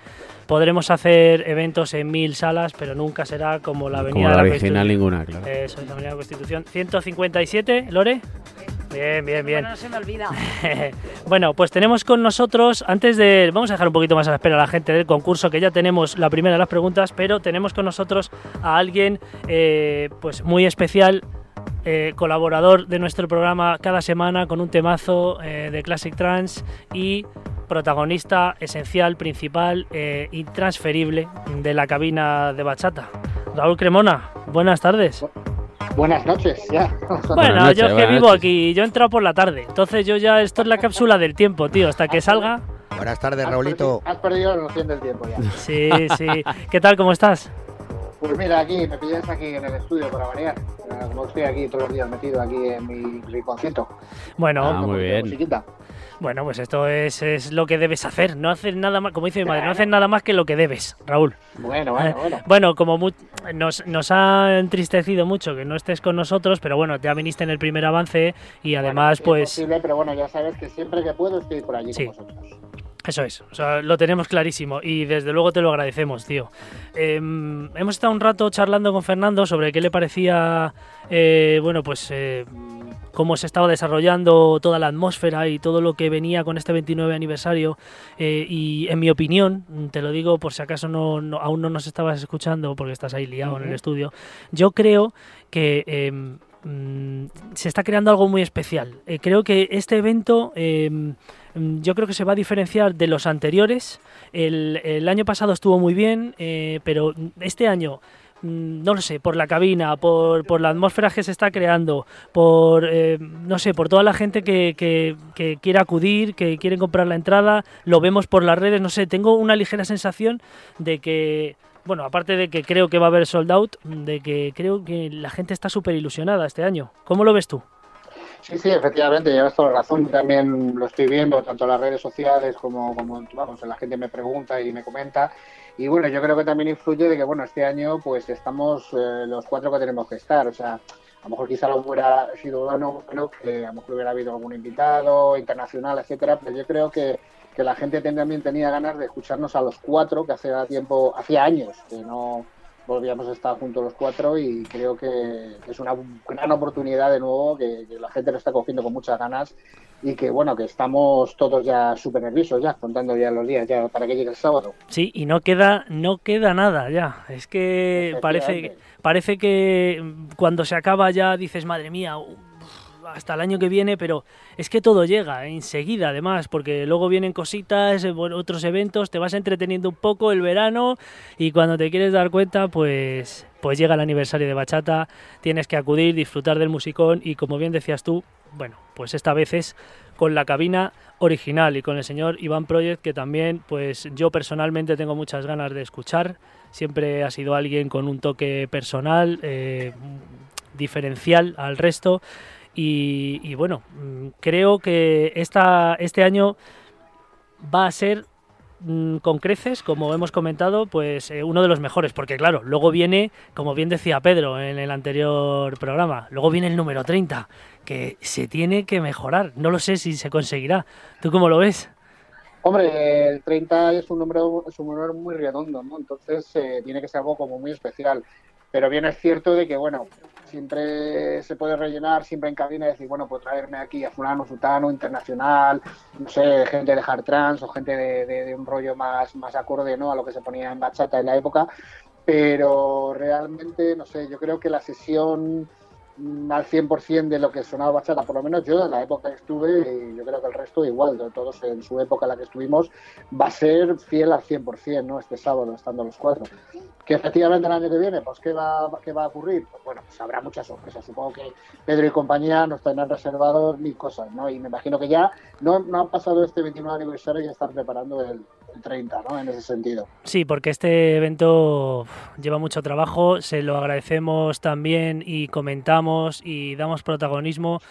Podremos hacer eventos en mil salas, pero nunca será como la Avenida como la de la original Constitución. ninguna, claro. Eso es la Avenida de la Constitución. 157, Lore. Bien, bien, bien. Bueno, no se me olvida. bueno, pues tenemos con nosotros, antes de. Vamos a dejar un poquito más a la espera a la gente del concurso, que ya tenemos la primera de las preguntas, pero tenemos con nosotros a alguien eh, pues muy especial. eh, colaborador de nuestro programa cada semana con un temazo eh, de Classic Trance y protagonista esencial, principal, eh, intransferible de la cabina de bachata. Raúl Cremona, buenas tardes. Buenas noches, ya. Bueno, noches, yo es que vivo noches. aquí, yo he entrado por la tarde, entonces yo ya, esto es la cápsula del tiempo, tío, hasta que salga. Buenas tardes, Has Raulito. perdi- Has perdido la noción del tiempo ya. Sí, sí. ¿Qué tal, cómo estás? Pues mira, aquí me pillas aquí en el estudio para variar. Como estoy aquí todos los días metido aquí en mi rinconcito. Bueno, Ah, muy bien. Musiquita. Bueno, pues esto es, es lo que debes hacer, no haces nada más, como dice mi madre, no haces nada más que lo que debes, Raúl. Bueno, bueno, bueno. Bueno, como mu- nos, nos ha entristecido mucho que no estés con nosotros, pero bueno, ya viniste en el primer avance y además, es pues... posible, pero bueno, ya sabes que siempre que puedo estoy por allí Sí. con vosotros. Eso es, o sea, lo tenemos clarísimo y desde luego te lo agradecemos, tío. Em, hemos estado un rato charlando con Fernando sobre qué le parecía, eh, bueno, pues eh, cómo se estaba desarrollando toda la atmósfera y todo lo que venía con este 29 aniversario. eh, y en mi opinión, te lo digo por si acaso no, no- aún no nos estabas escuchando porque estás ahí liado en el estudio, yo creo que... em, mm, se está creando algo muy especial. Eh, creo que este evento em, mm, yo creo que se va a diferenciar de los anteriores. El, el año pasado estuvo muy bien, eh, pero este año, no lo sé, por la cabina, por, por la atmósfera que se está creando, por, eh, no sé, por toda la gente que, que, que quiere acudir, que quiere comprar la entrada, lo vemos por las redes, no sé, tengo una ligera sensación de que... Bueno, aparte de que creo que va a haber sold out, de que creo que la gente está súper ilusionada este año. ¿Cómo lo ves tú? Sí, sí, efectivamente, llevas toda la razón. También lo estoy viendo, tanto en las redes sociales como, como vamos, la gente me pregunta y me comenta. Y bueno, yo creo que también influye de que, bueno, este año pues estamos eh, los cuatro que tenemos que estar. O sea, a lo mejor quizá hubiera sido bueno, creo que a lo mejor hubiera habido algún invitado internacional, etcétera, pero yo creo que, que la gente también tenía ganas de escucharnos a los cuatro, que hacía tiempo, hacía años que no volvíamos a estar juntos los cuatro y creo que es una gran oportunidad de nuevo, que la gente lo está cogiendo con muchas ganas y que bueno, que estamos todos ya súper nerviosos ya, contando ya los días ya para que llegue el sábado. Sí, y no queda, no queda nada ya. Es que parece, parece que cuando se acaba ya dices, madre mía, uf, hasta el año que viene, pero es que todo llega enseguida además, porque luego vienen cositas, eh, otros eventos, te vas entreteniendo un poco el verano y cuando te quieres dar cuenta, pues, pues llega el aniversario de Bachata, tienes que acudir, disfrutar del musicón y como bien decías tú, bueno, pues esta vez es con la cabina original y con el señor Iván Project que también pues yo personalmente tengo muchas ganas de escuchar. Siempre ha sido alguien con un toque personal eh, diferencial al resto. Y, y bueno mm, creo que esta, este año va a ser mm, con creces, como hemos comentado, pues eh, uno de los mejores, porque claro, luego viene, como bien decía Pedro en el anterior programa, luego viene el número 30, que se tiene que mejorar. No lo sé si se conseguirá. ¿Tú cómo lo ves? Hombre, el 30 es un número, es un número muy redondo, ¿no? Entonces eh, tiene que ser algo como muy especial. Pero bien es cierto de que, bueno, siempre se puede rellenar, siempre en cabina y decir, bueno, pues traerme aquí a fulano, sutano, internacional, no sé, gente de hard trance o gente de, de- un rollo más, más acorde, ¿no? A lo que se ponía en bachata en la época. Pero realmente, no sé, yo creo que la sesión al 100% de lo que sonaba bachata, por lo menos yo en la época que estuve, y yo creo que el resto igual, de todos en su época en la que estuvimos, va a ser fiel al 100%, ¿no? Este sábado, estando los cuatro. Que efectivamente el año que viene, pues ¿qué va, qué va a ocurrir? Pues bueno, pues habrá muchas sorpresas. Supongo que Pedro y compañía nos tendrán reservados mil cosas, ¿no? Y me imagino que ya no, no ha pasado este 29 aniversario y ya están preparando el 30, ¿no? En ese sentido. Sí, porque este evento lleva mucho trabajo, se lo agradecemos también y comentamos y damos protagonismo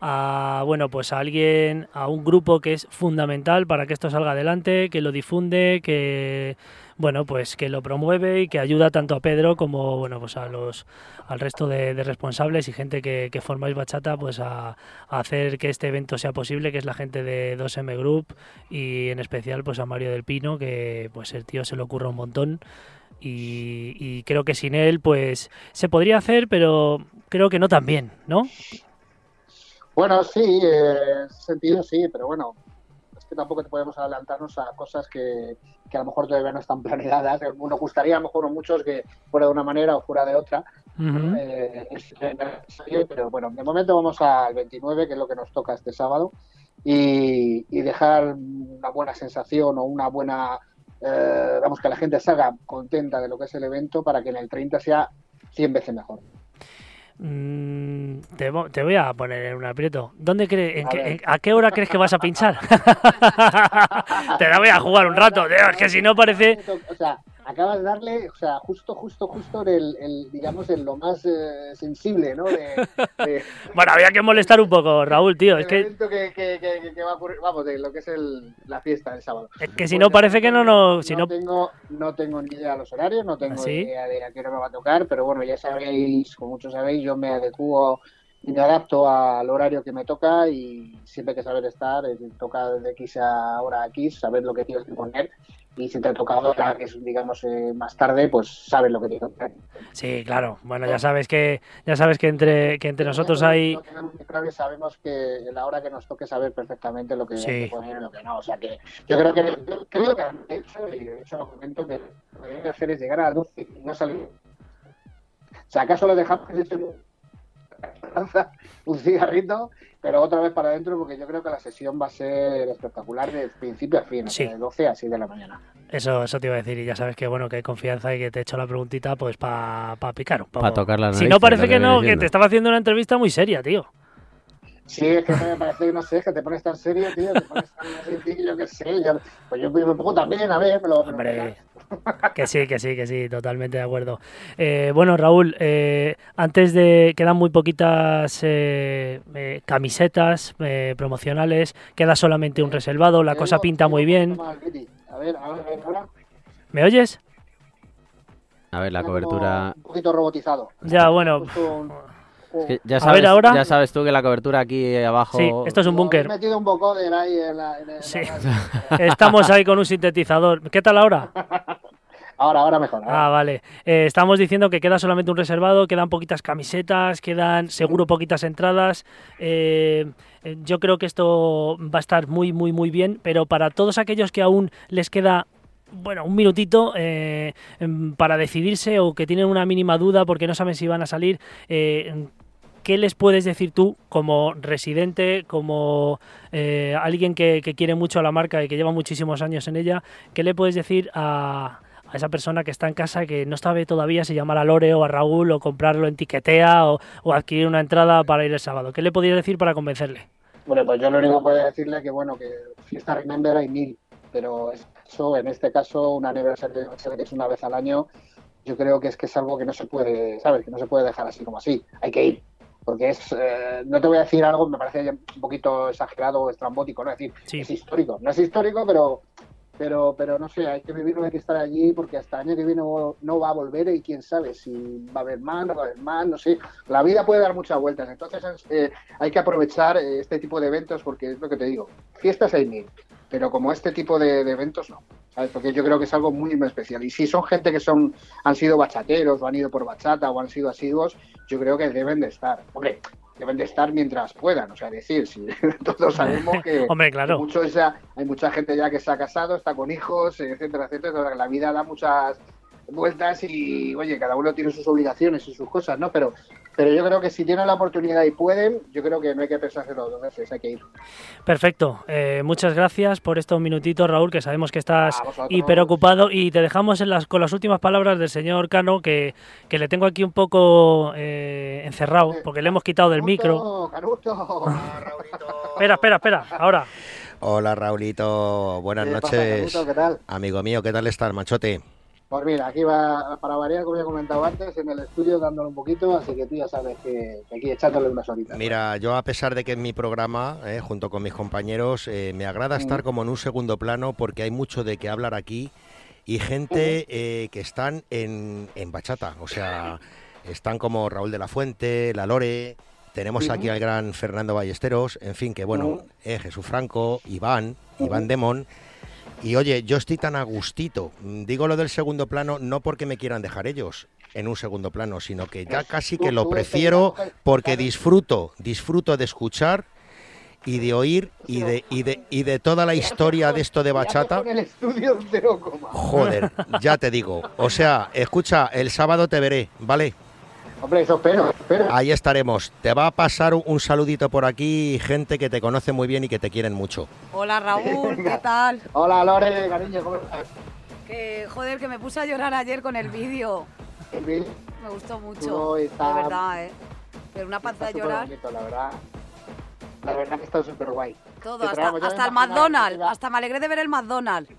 a bueno pues a alguien, a un grupo que es fundamental para que esto salga adelante, que lo difunde, que bueno pues que lo promueve y que ayuda tanto a Pedro como bueno pues a los al resto de, responsables y gente que, que formáis bachata pues a, a hacer que este evento sea posible, que es la gente de 2M Group y en especial pues a Mario del Pino, que pues el tío se le ocurre un montón y, y creo que sin él pues se podría hacer, pero creo que no tan bien, ¿no? Bueno, sí, eh, en ese sentido sí, pero bueno, es que tampoco te podemos adelantarnos a cosas que, que a lo mejor todavía no están planeadas. Nos gustaría a lo mejor a muchos que fuera de una manera o fuera de otra. Ujú. Eh, es necesario, pero bueno, de momento vamos al 29, que es lo que nos toca este sábado, y, y dejar una buena sensación o una buena, eh, vamos, que la gente salga contenta de lo que es el evento para que en el 30 sea 100 veces mejor. Mm, te, te voy a poner en un aprieto. ¿Dónde crees, en A qué- ver. en- a qué hora crees que vas a pinchar? te la voy a jugar un rato, tío, es que si no parece... O sea, acabas de darle, o sea, justo, justo, justo en el, el, digamos, en lo más eh, sensible, ¿no? De, de- Bueno, había que molestar un poco, Raúl, tío, es del que, que, que, va a ocurrir, vamos, de lo que es el, la fiesta del sábado. es que si no parece que no. Si no, no, tengo, no tengo ni idea de los horarios, no tengo ¿Ah, sí? idea de a qué hora me va a tocar, pero bueno, ya sabéis, como muchos sabéis, yo me adecuo y me adapto al horario que me toca y siempre hay que saber estar, es decir, toca de X a hora a X, saber lo que tienes que poner y si te ha tocado que es, digamos, eh, más tarde, pues sabes lo que poner. Sí, claro. Bueno, ya sabes que ya sabes que entre que entre nosotros hay No sabemos que la hora que nos toque saber perfectamente lo que Sí. hay que poner y lo que no. O sea que yo creo que, yo creo que han hecho, y de hecho lo comento, que lo que que hacer es llegar a las 12 y no salir. O sea, acaso lo dejamos un- cigarrito, pero otra vez para adentro, porque yo creo que la sesión va a ser espectacular de principio a fin, Sí. de 12 a 6 de la mañana. eso eso te iba a decir y ya sabes que bueno, que hay confianza y que te he hecho la preguntita pues para picar un poco. Pa' tocar las Si narices, no parece que no, que te estaba haciendo una entrevista muy seria, tío. Sí, es que me parece que no sé, que te pones tan serio, tío, te pones tan serio, yo qué sé, yo, pues yo me pongo también, a ver, lo- Hombre, que sí, que sí, que sí, totalmente de acuerdo. Eh, bueno, Raúl, eh, antes de. Quedan muy poquitas eh, eh, camisetas eh, promocionales, queda solamente un reservado, la cosa pinta muy bien. A ver, a ver, ahora. ¿Me oyes? A ver, la cobertura... Un poquito robotizado. Ya, bueno. Es que ya, A sabes, ver, ahora. ya sabes tú que la cobertura aquí abajo... Sí, esto es un búnker. He metido un vocoder ahí en la. en el- Sí. en la radio. Estamos ahí con un sintetizador. ¿Qué tal ahora? Ahora, ahora mejor. ahora. Ah, vale. Eh, estamos diciendo que queda solamente un reservado, quedan poquitas camisetas, quedan seguro poquitas entradas. Eh, eh, yo creo que esto va a estar muy, muy, muy bien, pero para todos aquellos que aún les queda bueno, un minutito eh, em, para decidirse o que tienen una mínima duda porque no saben si van a salir. eh, ¿Qué les puedes decir tú como residente, como eh, alguien que, quiere mucho a la marca y que lleva muchísimos años en ella? ¿Qué le puedes decir a, esa persona que está en casa que no sabe todavía si llamar a Lore o a Raúl o comprarlo en tiquetea o, o adquirir una entrada para ir el sábado? ¿Qué le podrías decir para convencerle? Bueno, pues yo lo único que puedo decirle que, bueno, que fiesta Remember hay mil, pero en este caso, un aniversario que es una vez al año, yo creo que es que es algo que no se puede, ¿sabes? Que no se puede dejar así como así. Hay que ir. Porque es, eh, no te voy a decir algo, me parece un poquito exagerado o estrambótico, ¿no? Es decir, Sí. es histórico. No es histórico, pero, pero, pero no sé, hay que vivirlo, hay que estar allí, porque hasta el año que viene no, no va a volver y quién sabe si va a haber más, no va a haber más, no sé. La vida puede dar muchas vueltas. Entonces eh, hay que aprovechar eh, este tipo de eventos porque es lo que te digo, fiestas hay mil, pero como este tipo de, de eventos no. ¿sabes? Porque yo creo que es algo muy, muy especial. Y si son gente que son han sido bachateros o han ido por bachata o han sido asiduos, yo creo que deben de estar. Hombre, deben de estar mientras puedan. O sea, decir, si todos sabemos que, Hombre, claro. mucho esa- hay mucha gente ya que se ha casado, está con hijos, etcétera, etcétera. La vida da muchas vueltas y, oye, cada uno tiene sus obligaciones y sus cosas, ¿no? Pero, pero yo creo que si tienen la oportunidad y pueden, yo creo que no hay que pensárselo dos veces, hay que ir. Perfecto. Eh, muchas gracias por estos minutitos, Raúl, que sabemos que estás A vosotros. hiper ocupado y te dejamos en las, con las últimas palabras del señor Cano, que, que le tengo aquí un poco eh, encerrado, porque le hemos quitado del micro. Canuto, Espera, espera, espera. Ahora. Hola Raulito, buenas ¿Qué pasa, noches. Canuto? ¿Qué tal? Amigo mío, ¿qué tal estás, machote? Pues mira, aquí va para variar, como ya he comentado antes, en el estudio dándole un poquito, así que tú ya sabes que, que aquí echándole unas horitas. Mira, yo a pesar de que en mi programa, eh, junto con mis compañeros, eh, me agrada estar como en un segundo plano porque hay mucho de qué hablar aquí y gente eh, que están en, en bachata, o sea, están como Raúl de la Fuente, La Lore, tenemos aquí al gran Fernando Ballesteros, en fin, que bueno, eh, Jesús Franco, Iván. Iván Demón. Y oye, yo estoy tan a gustito. Mm, Digo lo del segundo plano no porque me quieran dejar ellos en un segundo plano, sino que ya casi que lo prefiero porque disfruto, disfruto de escuchar y de oír y de, y de, y de toda la historia de esto de bachata. En el estudio cero coma. Joder, ya te digo. O sea, escucha, el sábado te veré, ¿vale? Hombre, eso espero, espero. Ahí estaremos. Te va a pasar un, saludito por aquí, gente que te conoce muy bien y que te quieren mucho. Hola Raúl, ¿qué tal? Hola Lore, cariño, ¿cómo estás? Que joder, que me puse a llorar ayer con el vídeo. Bien, Me gustó mucho. Está- De verdad, ¿eh? Pero una panza está de súper llorar. bonito, la verdad. La verdad que está súper guay. Todo, hasta, hasta el McDonald's. Hasta me alegré de ver el McDonald's.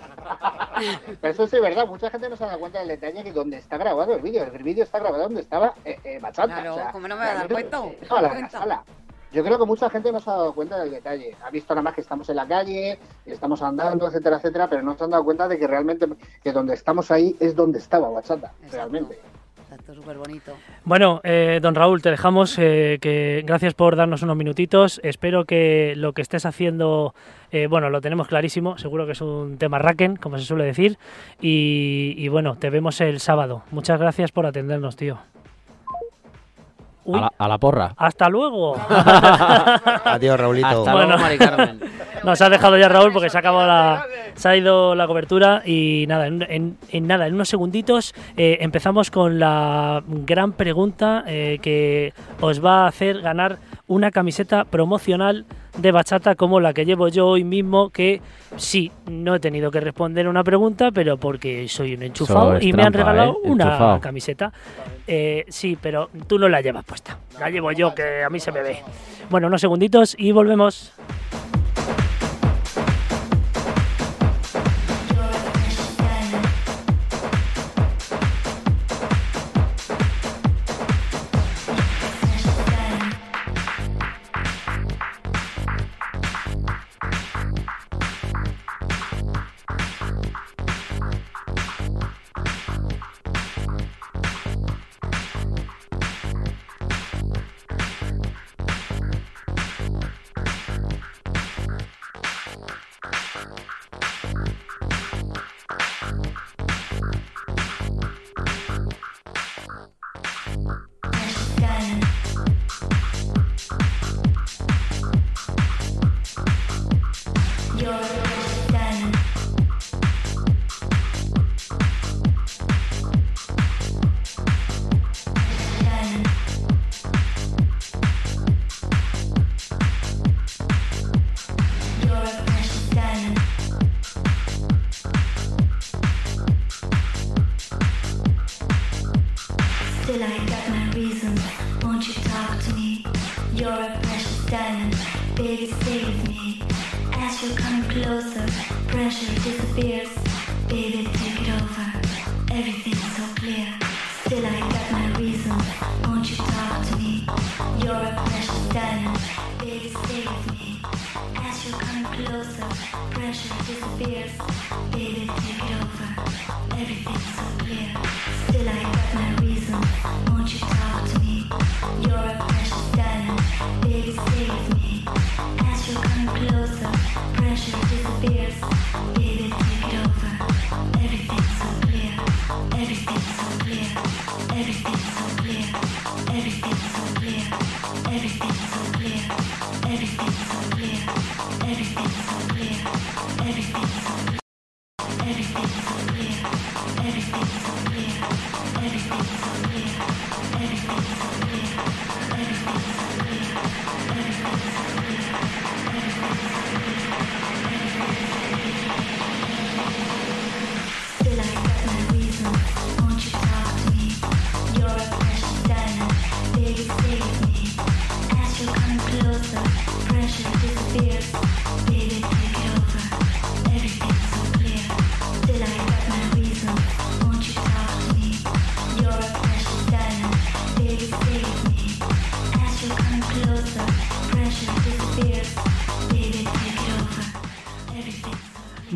Pero eso sí es verdad, mucha gente no se da cuenta del detalle que donde está grabado el vídeo. El vídeo está grabado donde estaba eh, eh, Bachata. Claro, o sea, ¿cómo no me voy a dar cuenta? la sala. Yo creo que mucha gente no se ha dado cuenta del detalle. Ha visto nada más que estamos en la calle, estamos andando, etcétera, etcétera, pero no se han dado cuenta de que realmente que donde estamos ahí es donde estaba Bachata, Exacto. realmente. Súper bonito. Bueno, eh, don Raúl, te dejamos. eh, que Gracias por darnos unos minutitos. Espero que lo que estés haciendo, eh, bueno, lo tenemos clarísimo. Seguro que es un tema raken, como se suele decir. Y, y bueno, te vemos el sábado. Muchas gracias por atendernos, tío. Uy, A la, a la porra. hasta luego. Adiós, Raulito. Hasta Bueno. luego, Mari Carmen. Nos ha dejado ya Raúl porque se ha acabado la, se ha ido la cobertura y nada, en, en- en nada, en unos segunditos eh, empezamos con la gran pregunta eh, que os va a hacer ganar una camiseta promocional de bachata como la que llevo yo hoy mismo, que sí, no he tenido que responder una pregunta, pero porque soy un enchufado y me han regalado ¿eh? una Enchufado. camiseta. Eh, sí, pero tú no la llevas puesta, la llevo yo, que a mí se me ve. Bueno, unos segunditos y volvemos.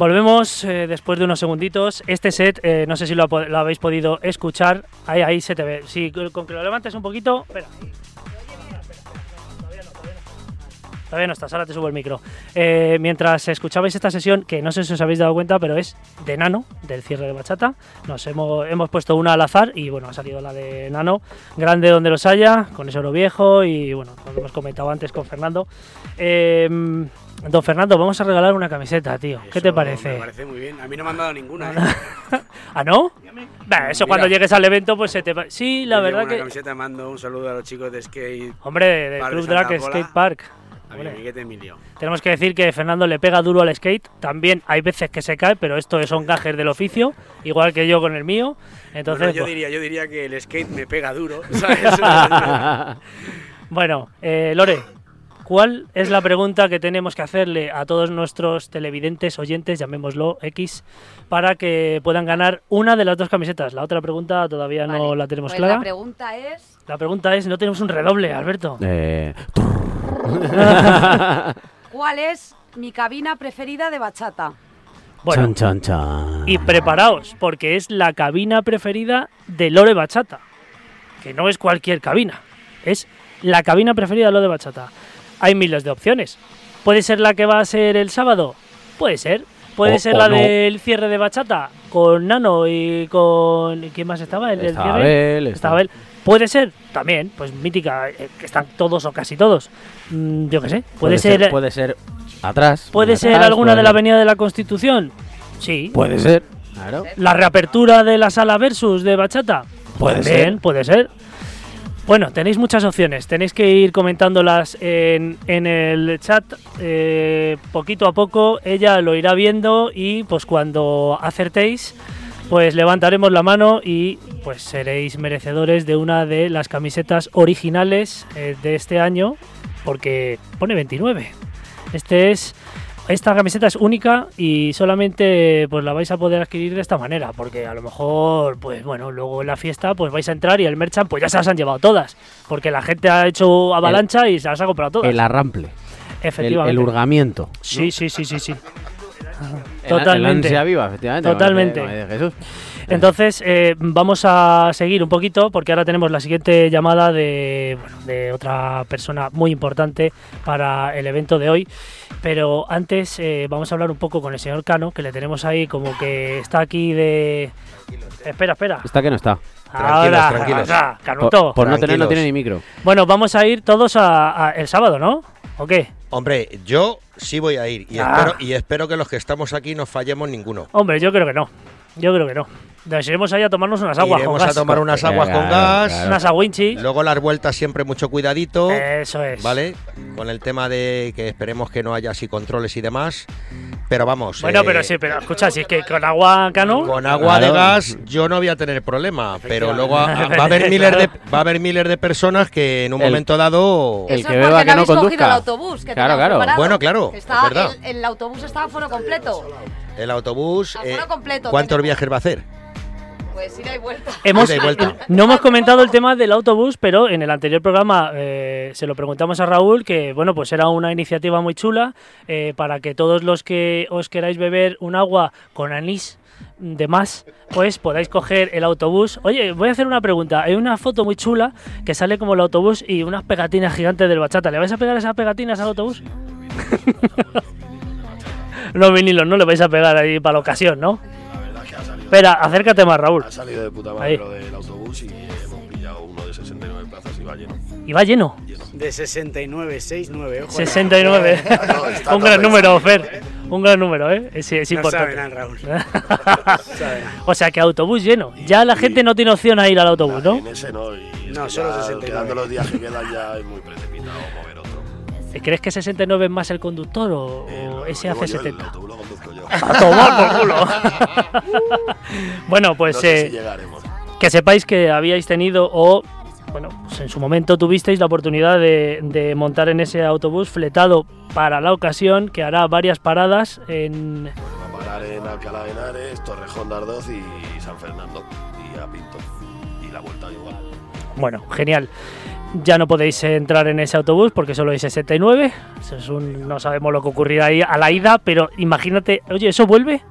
Volvemos eh, después de unos segunditos. Este set, eh, no sé si lo, lo habéis podido escuchar. Ahí, ahí se te ve. Con con que lo levantes un poquito. Espera. Todavía no estás, ahora te subo el micro. Eh, mientras escuchabais esta sesión, que no sé si os habéis dado cuenta, pero es de Nano, del cierre de bachata. Nos hemos, hemos puesto una al azar y bueno, ha salido la de Nano, grande donde los haya, con ese oro viejo y bueno, lo hemos comentado antes con Fernando. Eh, don Fernando, vamos a regalar una camiseta, tío. ¿Qué te parece? Me parece muy bien. A mí no me han dado ninguna. ¿eh? ¿Ah, no? Bah, eso Mira. cuando llegues al evento, pues se te va. Sí, la llevo verdad una que. camiseta mando un saludo a los chicos de skate. Hombre, del Park Club de Drag Skate Park. Emilio. Tenemos que decir que Fernando le pega duro al skate. También hay veces que se cae, pero esto son gajes del oficio, igual que yo con el mío. Entonces, Bueno, yo, pues- diría, yo diría que el skate me pega duro. ¿sabes? bueno, eh, Lore, ¿cuál es la pregunta que tenemos que hacerle a todos nuestros televidentes, oyentes, llamémoslo X, para que puedan ganar una de las dos camisetas? La otra pregunta todavía no la tenemos Pues clara. la pregunta es, La pregunta es, no tenemos un redoble, Alberto. Eh, ¿cuál es mi cabina preferida de bachata? Bueno, chan, chan, chan. y preparaos, porque es la cabina preferida de Lore Bachata. Que no es cualquier cabina, es la cabina preferida de Lore Bachata. Hay miles de opciones. ¿Puede ser la que va a ser el sábado? Puede ser. Puede O- ser o la no. del cierre de Bachata con Nano y con. ¿Quién más estaba? ¿El del Estaba cierre? Abel, Estaba él. Puede ser también, pues mítica, eh, que están todos o casi todos. Mm, yo qué sé. Puede, ser. Puede ser atrás. ¿Puede ser atrás, alguna puede de la Avenida de la Constitución? Sí. Puede ser. Claro. ¿La reapertura de la sala versus de bachata? Puede También, ser. puede ser. Bueno, tenéis muchas opciones. Tenéis que ir comentándolas en, en el chat eh, poquito a poco. Ella lo irá viendo y pues cuando acertéis, pues levantaremos la mano y pues seréis merecedores de una de las camisetas originales eh, de este año, porque pone 29. Este es esta camiseta es única y solamente pues la vais a poder adquirir de esta manera, porque a lo mejor, pues bueno, luego en la fiesta pues vais a entrar y el merchant pues ya se las han llevado todas, porque la gente ha hecho avalancha y se las ha comprado todas. El arrample. El, Efectivamente. el hurgamiento. Sí, sí, sí, sí, sí. El- Totalmente. El ansia viva, efectivamente. Totalmente. Jesús. Entonces, eh, vamos a seguir un poquito porque ahora tenemos la siguiente llamada de, bueno, de otra persona muy importante para el evento de hoy. Pero antes eh, vamos a hablar un poco con el señor Cano, que le tenemos ahí como que está aquí de... Espera, espera. Está que no está. Ahora, tranquilos. Canuto. Por, por no tener, no tiene ni micro. Bueno, vamos a ir todos a, a- el sábado, ¿no? ¿O qué? Hombre, yo sí voy a ir y, Ah. espero, y espero que los que estamos aquí no fallemos ninguno. Hombre, yo creo que no. Yo creo que no. Nos iremos ahí a tomarnos unas aguas Iremos con a gas. tomar unas aguas con Claro, gas. Unas aguinchis. Luego las vueltas siempre mucho cuidadito. Eso es. ¿Vale? Con el tema de que esperemos que no haya así controles y demás. Pero vamos. Bueno, eh, pero sí, pero escucha, si es que con agua cano. Con agua Claro. de gas yo no voy a tener problema, pero luego a- a- va a haber miles de va a haber miles de personas que en un El- momento dado el que es beba que no habéis cogido conduzca. el autobús. Que Claro, claro. preparado. Bueno, claro, es Está, verdad. el, el autobús está a foro completo. el autobús eh, completo ¿cuántos tenemos. viajes va a hacer? Pues ida y vuelta. Hemos, Ida y vuelta. no hemos comentado el tema del autobús, pero en el anterior programa eh, se lo preguntamos a Raúl, que bueno, pues era una iniciativa muy chula eh, para que todos los que os queráis beber un agua con anís de más, pues podáis coger el autobús. Oye, voy a hacer una pregunta. Hay una foto muy chula que sale como el autobús y unas pegatinas gigantes del bachata. ¿Le vais a pegar esas pegatinas al autobús? no, vinilos, no le vais a pegar ahí para la ocasión, ¿no? Espera, acércate más, Raúl. ha salido de puta madre Ahí. lo del autobús y hemos pillado uno de 69 plazas y va lleno. Y va lleno. De 69, 69, ojo. 69. No, está Un gran todo número, Fer. Un gran número, ¿eh? Es, es No importante. saben, Raúl. Saben. o sea que autobús lleno. Ya la gente no tiene opción a ir al autobús, ¿no? En ese no, y es No, que solo ya 69. quedando los días que quedan ya es muy precipitado mover otro. ¿Crees que 69 es más el conductor o, Eh, o lo ese llevo hace yo, El 70? autobús lo A tomar por culo. bueno, pues no sé eh, si llegaremos. que sepáis que habíais tenido o bueno, pues en su momento tuvisteis la oportunidad de, de montar en ese autobús fletado para la ocasión que hará varias paradas en, Va a parar en Alcalá de Henares, Torrejón de Ardoz y San Fernando. Y a Pinto. Y la vuelta igual. Bueno, genial. Ya no podéis entrar en ese autobús porque solo hay 69. Eso es un- no sabemos lo que ocurrirá ahí a la ida, pero imagínate, oye, ¿eso vuelve?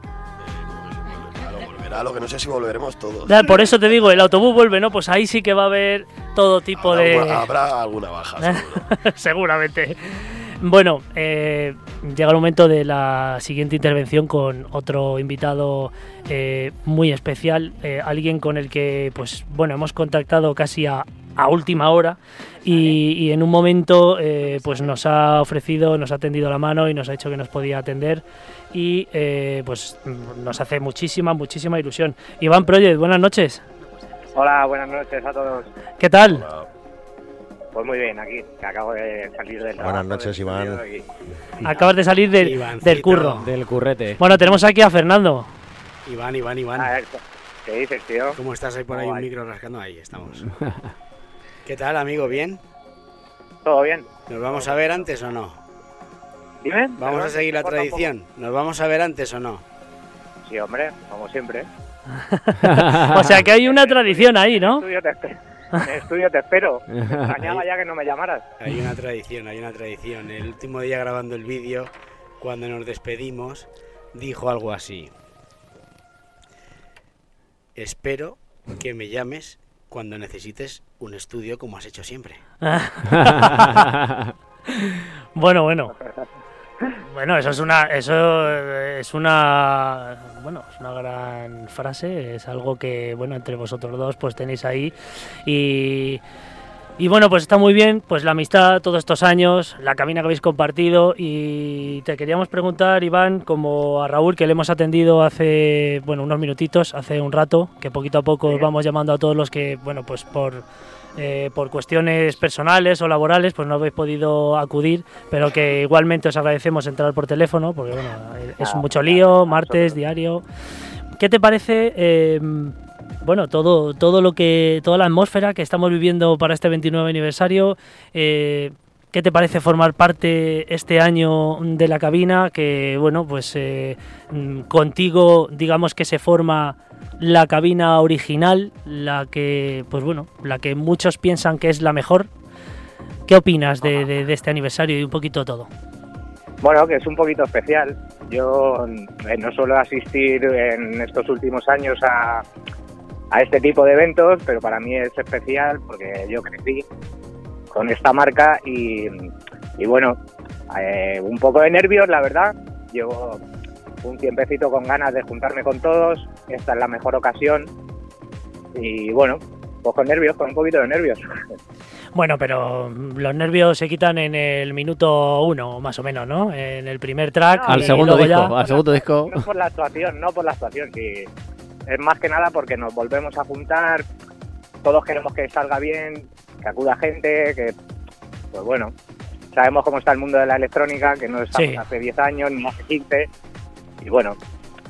Claro, que no sé si volveremos todos. Por eso te digo, el autobús vuelve, ¿no? Pues ahí sí que va a haber todo tipo Habrá, de... alguna- habrá alguna baja, seguro. Seguramente. Bueno, eh, llega el momento de la siguiente intervención con otro invitado eh, muy especial, eh, alguien con el que, pues, bueno, hemos contactado casi a, a última hora y, y en un momento, eh, pues, nos ha ofrecido, nos ha tendido la mano y nos ha dicho que nos podía atender y, eh, pues, nos hace muchísima, muchísima ilusión. Iván Project, buenas noches. Hola, buenas noches a todos. ¿Qué tal? Pues muy bien, aquí, que acabo de salir del trabajo. Buenas noches, Iván. Acabas de salir del, Ivancito. del curro. Del currete. Bueno, tenemos aquí a Fernando. Iván, Iván, Iván. A ver, ¿qué dices, tío? ¿Cómo estás ahí por ahí ¿Cómo un micro rascando? Ahí estamos. ¿Qué tal, amigo? ¿Bien? ¿Todo bien? ¿Nos vamos a ver antes o no? Dime. ¿Vamos a seguir la tradición? ¿Nos vamos a ver antes o no? Sí, hombre, como siempre. O sea que hay una tradición ahí, En ¿no? estudio te, espe- en estudio te espero. Me extrañaba ya que no me llamaras. Hay una tradición, hay una tradición. El último día grabando el vídeo, cuando nos despedimos, dijo algo así. Espero que me llames cuando necesites un estudio como has hecho siempre. bueno, bueno. Bueno, eso es una, eso es una, bueno, es una gran frase. Es algo que, bueno, entre vosotros dos, pues tenéis ahí y y bueno, pues está muy bien, pues la amistad todos estos años, la cabina que habéis compartido y te queríamos preguntar, Iván, como a Raúl que le hemos atendido hace, bueno, unos minutitos, hace un rato, que poquito a poco os vamos llamando a todos los que, bueno, pues por eh, por cuestiones personales o laborales, pues no habéis podido acudir, pero que igualmente os agradecemos entrar por teléfono, porque bueno, es mucho lío, martes, diario. ¿Qué te parece? eh, bueno, todo, todo lo que, toda la atmósfera que estamos viviendo para este 29 aniversario. eh, ¿Qué te parece formar parte este año de la cabina? Que bueno, pues eh, mm, contigo, digamos que se forma la cabina original, la que, pues bueno, la que muchos piensan que es la mejor. ¿Qué opinas de, este aniversario y un poquito todo? Bueno, que es un poquito especial. Yo eh, no suelo asistir en estos últimos años a, a este tipo de eventos, pero para mí es especial porque yo crecí con esta marca y, y bueno, eh, un poco de nervios, la verdad. Llevo un tiempecito con ganas de juntarme con todos. Esta es la mejor ocasión. Y bueno, pues con nervios, con un poquito de nervios. Bueno, pero los nervios se quitan en el minuto uno, más o menos, ¿no? En el primer track. Al y segundo disco, ya- al segundo disco. No por la actuación, no por la actuación, sí. Es más que nada porque nos volvemos a juntar, todos queremos que salga bien, que acuda gente, que, pues bueno, sabemos cómo está el mundo de la electrónica, que no estamos Sí. hace 10 años ni hace 15, y bueno,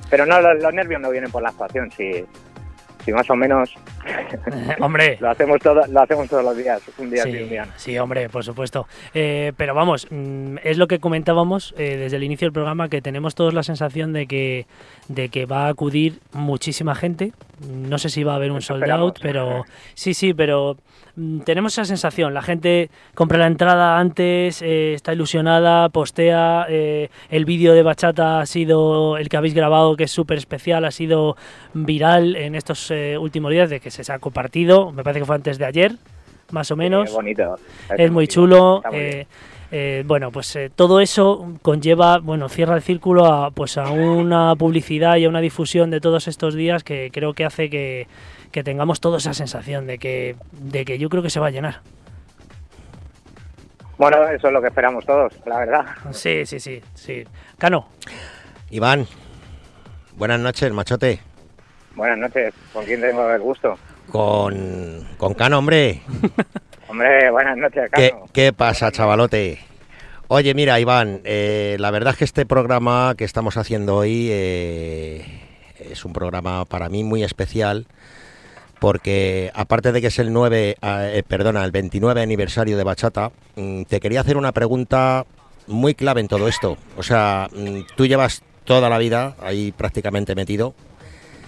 pero no, los, los nervios no vienen por la actuación, si, si más o menos Hombre. lo hacemos todo, lo hacemos todos los días, un día sí, Sí, un día no. sí, hombre, por supuesto. Eh, pero vamos, mm, es lo que comentábamos eh, desde el inicio del programa, que tenemos todos la sensación de que, de que va a acudir muchísima gente. No sé si va a haber un sold esperamos. out, pero sí, sí, pero tenemos esa sensación. La gente compra la entrada antes, eh, está ilusionada, postea. eh, el vídeo de Bachata ha sido el que habéis grabado, que es súper especial, ha sido viral en estos eh, últimos días de que se ha compartido. Me parece que fue antes de ayer, más o menos. Bonito. Es muy chulo. Muy eh, bueno, pues eh, todo eso conlleva, bueno, cierra el círculo a, pues a una publicidad y a una difusión de todos estos días que creo que hace que, que tengamos toda esa sensación de que, de que yo creo que se va a llenar. Bueno, eso es lo que esperamos todos, la verdad. Sí, sí, sí, sí. Cano, Iván, buenas noches, machote. Buenas noches, ¿con quién tengo el gusto? Con, con Cano, hombre. Hombre, buenas noches, ¿Qué, Cano. qué pasa, chavalote? Oye, mira, Iván, eh, la verdad es que este programa que estamos haciendo hoy eh, es un programa para mí muy especial porque aparte de que es el 9, eh, perdona, el 29 aniversario de Bachata, mm, te quería hacer una pregunta muy clave en todo esto. O sea, mm, tú llevas toda la vida ahí prácticamente metido,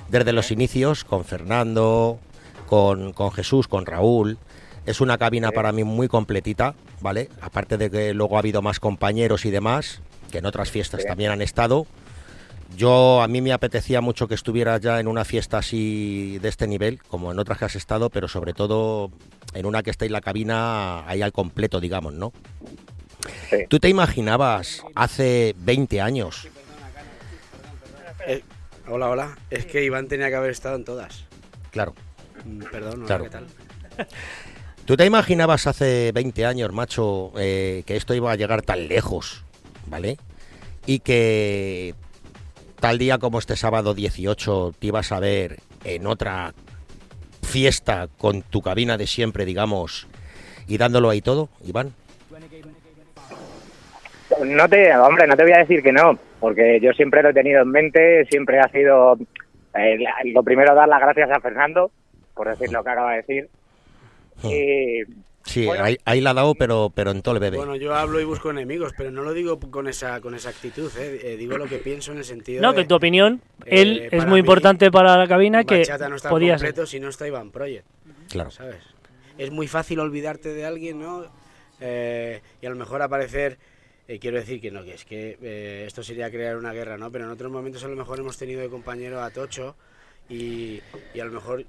desde los inicios, con Fernando, con, con Jesús, con Raúl. Es una cabina para mí muy completita, ¿vale? Aparte de que luego ha habido más compañeros y demás, que en otras fiestas Sí. también han estado. Yo, a mí me apetecía mucho que estuvieras ya en una fiesta así de este nivel, como en otras que has estado, pero sobre todo en una que esté en la cabina ahí al completo, digamos, ¿no? ¿Tú te imaginabas hace 20 años? Eh, hola, hola. Es que Iván tenía que haber estado en todas. Claro. Mm, Perdón, hola, Claro. ¿qué tal? ¿Tú te imaginabas hace 20 años, macho, eh, que esto iba a llegar tan lejos, ¿vale? Y que tal día como este sábado 18 te ibas a ver en otra fiesta con tu cabina de siempre, digamos, y dándolo ahí todo, Iván. No te, hombre, no te voy a decir que no, porque yo siempre lo he tenido en mente, siempre ha sido eh, lo primero dar las gracias a Fernando, por decir lo que acaba de decir. Y Sí, Bueno. ahí, ahí la ha dado, pero, pero en todo el bebé. Bueno, yo hablo y busco enemigos, pero no lo digo con esa, con esa actitud, ¿eh? Eh, digo lo que pienso en el sentido no, de... que en tu opinión, eh, él es muy mí, importante para la cabina que no está podía ser. si no está Iván Project. Claro. ¿Sabes? Es muy fácil olvidarte de alguien, ¿no? Eh, y a lo mejor aparecer... eh, quiero decir que no, que es que eh, esto sería crear una guerra, ¿no? Pero en otros momentos a lo mejor hemos tenido de compañero a Tocho y, y a lo mejor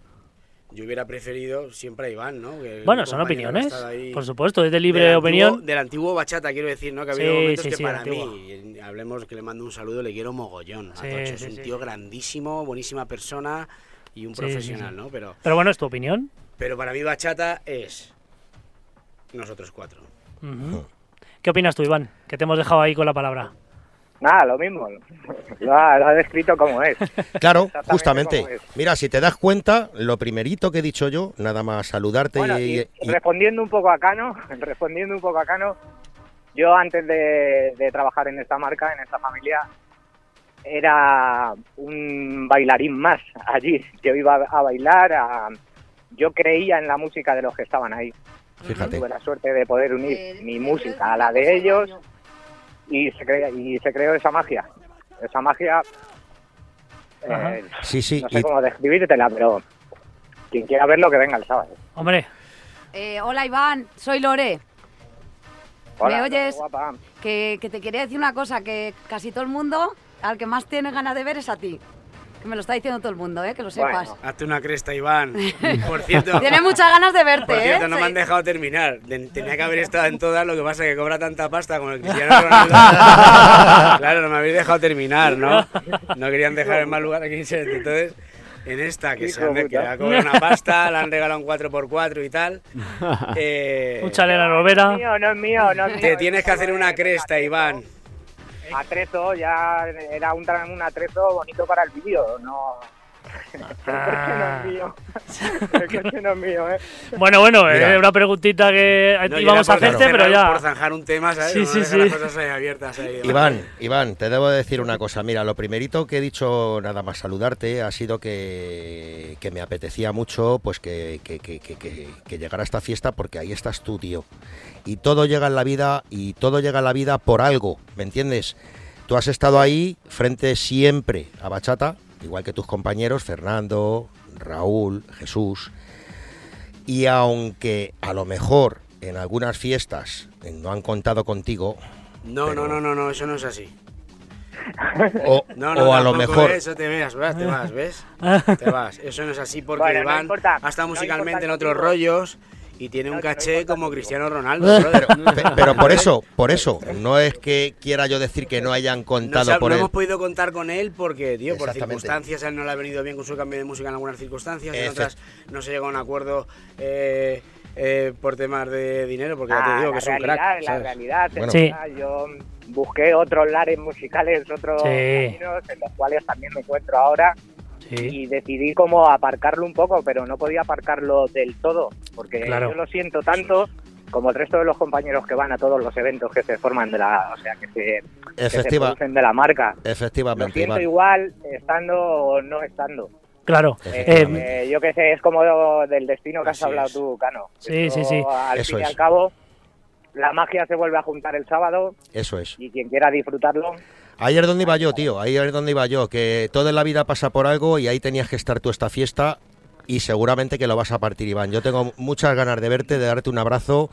yo hubiera preferido siempre a Iván, ¿no? Que Bueno, son que opiniones, ahí por supuesto, es de libre del antiguo- opinión. del antiguo bachata, quiero decir, ¿no? Que ha Sí, habido momentos sí, que sí, para mí, y hablemos que le mando un saludo, le quiero mogollón. A Tocho es un tío grandísimo, buenísima persona y un profesional. ¿no? Pero, Pero bueno, es tu opinión. pero para mí bachata es nosotros cuatro. ¿Qué opinas tú, Iván? Que te hemos dejado ahí con la palabra. Nada, lo mismo, lo ha, lo ha descrito como es. Claro, justamente. es. Mira, si te das cuenta, lo primerito que he dicho yo, nada más saludarte Bueno, y, y y- respondiendo un poco a Cano, respondiendo un poco a Cano, yo antes de, de trabajar en esta marca, en esta familia, era un bailarín más allí. Yo iba a bailar, a- yo creía en la música de los que estaban ahí. Fíjate. Tuve la suerte de poder unir mi música a la de ellos y se, crea- y se creó esa magia. Esa magia, eh, Sí, sí. no sé y- cómo describírtela, pero quien quiera verlo que venga el sábado. Hombre, Eh, hola Iván, soy Lore. Hola, ¿Me oyes? guapa. Que, que te quería decir una cosa, que casi todo el mundo, al que más tiene ganas de ver es a ti. Me lo está diciendo todo el mundo, ¿eh? que lo sepas. Hazte una cresta, Iván. Por cierto. Tiene muchas ganas de verte, Por cierto, ¿eh? no me Sí. han dejado terminar. Tenía que haber estado en todas, lo que pasa es que cobra tanta pasta como el Cristiano Ronaldo. claro, no me habéis dejado terminar, ¿no? No querían dejar en mal lugar aquí. Entonces, en esta, que se han cobrado una pasta, le han regalado un 4x4 y tal. eh, un chale en la novera. No es mío, no es mío, no es mío. te tienes que hacer una cresta, Iván. Atrezo, ya era un, un atrezo bonito para el vídeo, no... Ah. El coche no es mío. El coche no es mío, ¿eh? Bueno, bueno, Mira. era una preguntita que No, íbamos a hacerte, pero cerrar- ya. Por zanjar un tema, ¿sabes? Sí, No sí, las sí. cosas ahí abiertas ahí. Iván, Iván, te debo decir una cosa. Mira, lo primerito que he dicho, nada más saludarte, ha sido que, que me apetecía mucho pues que, que, que, que- que- que llegara esta fiesta porque ahí estás tú, tío. Y todo llega en la vida y todo llega en la vida por algo, ¿me entiendes? Tú has estado ahí frente siempre a Bachata, igual que tus compañeros, Fernando, Raúl, Jesús. Y aunque a lo mejor en algunas fiestas eh, no han contado contigo, No, no, no, no, no, eso no es así. o, No, o no, a lo mejor Eso te veas, ¿verdad? te vas, ¿ves? Te vas. Eso no es así porque Bueno, no Iván importa, ha estado no musicalmente importa en otros rollos y tiene un No, no caché como. Cristiano Ronaldo. brother. Pe- Pero por eso, por eso, no es que quiera yo decir que no hayan No, contado sab- por no él. hemos podido contar con él porque, tío, por circunstancias, a él no le ha venido bien con su cambio de música en algunas circunstancias, en otras no se llegó a un acuerdo eh, eh, por temas de dinero, porque ya te Ah, digo que es un crack. la ¿sabes? realidad. Bueno. Sí. Yo busqué otros lares musicales, otros Sí. caminos en los cuales también me encuentro ahora Sí. y decidí como aparcarlo un poco, pero no podía aparcarlo del todo, porque Claro. yo lo siento tanto como el resto de los compañeros que van a todos los eventos que se forman de la, o sea, que se, que se Efectiva, producen de la marca. Lo efectivamente, siento Iván. igual estando o no estando. Claro. Eh, eh, yo qué sé, es como del destino que has hablado es. tú, Cano. Sí, sí, Esto, sí. Al Eso fin y al cabo, la magia se vuelve a juntar el sábado Eso es. y quien quiera disfrutarlo, Ahí es donde iba yo, tío. Ahí es donde iba yo. Que toda la vida pasa por algo y ahí tenías que estar tú esta fiesta y seguramente que lo vas a partir, Iván. Yo tengo muchas ganas de verte, de darte un abrazo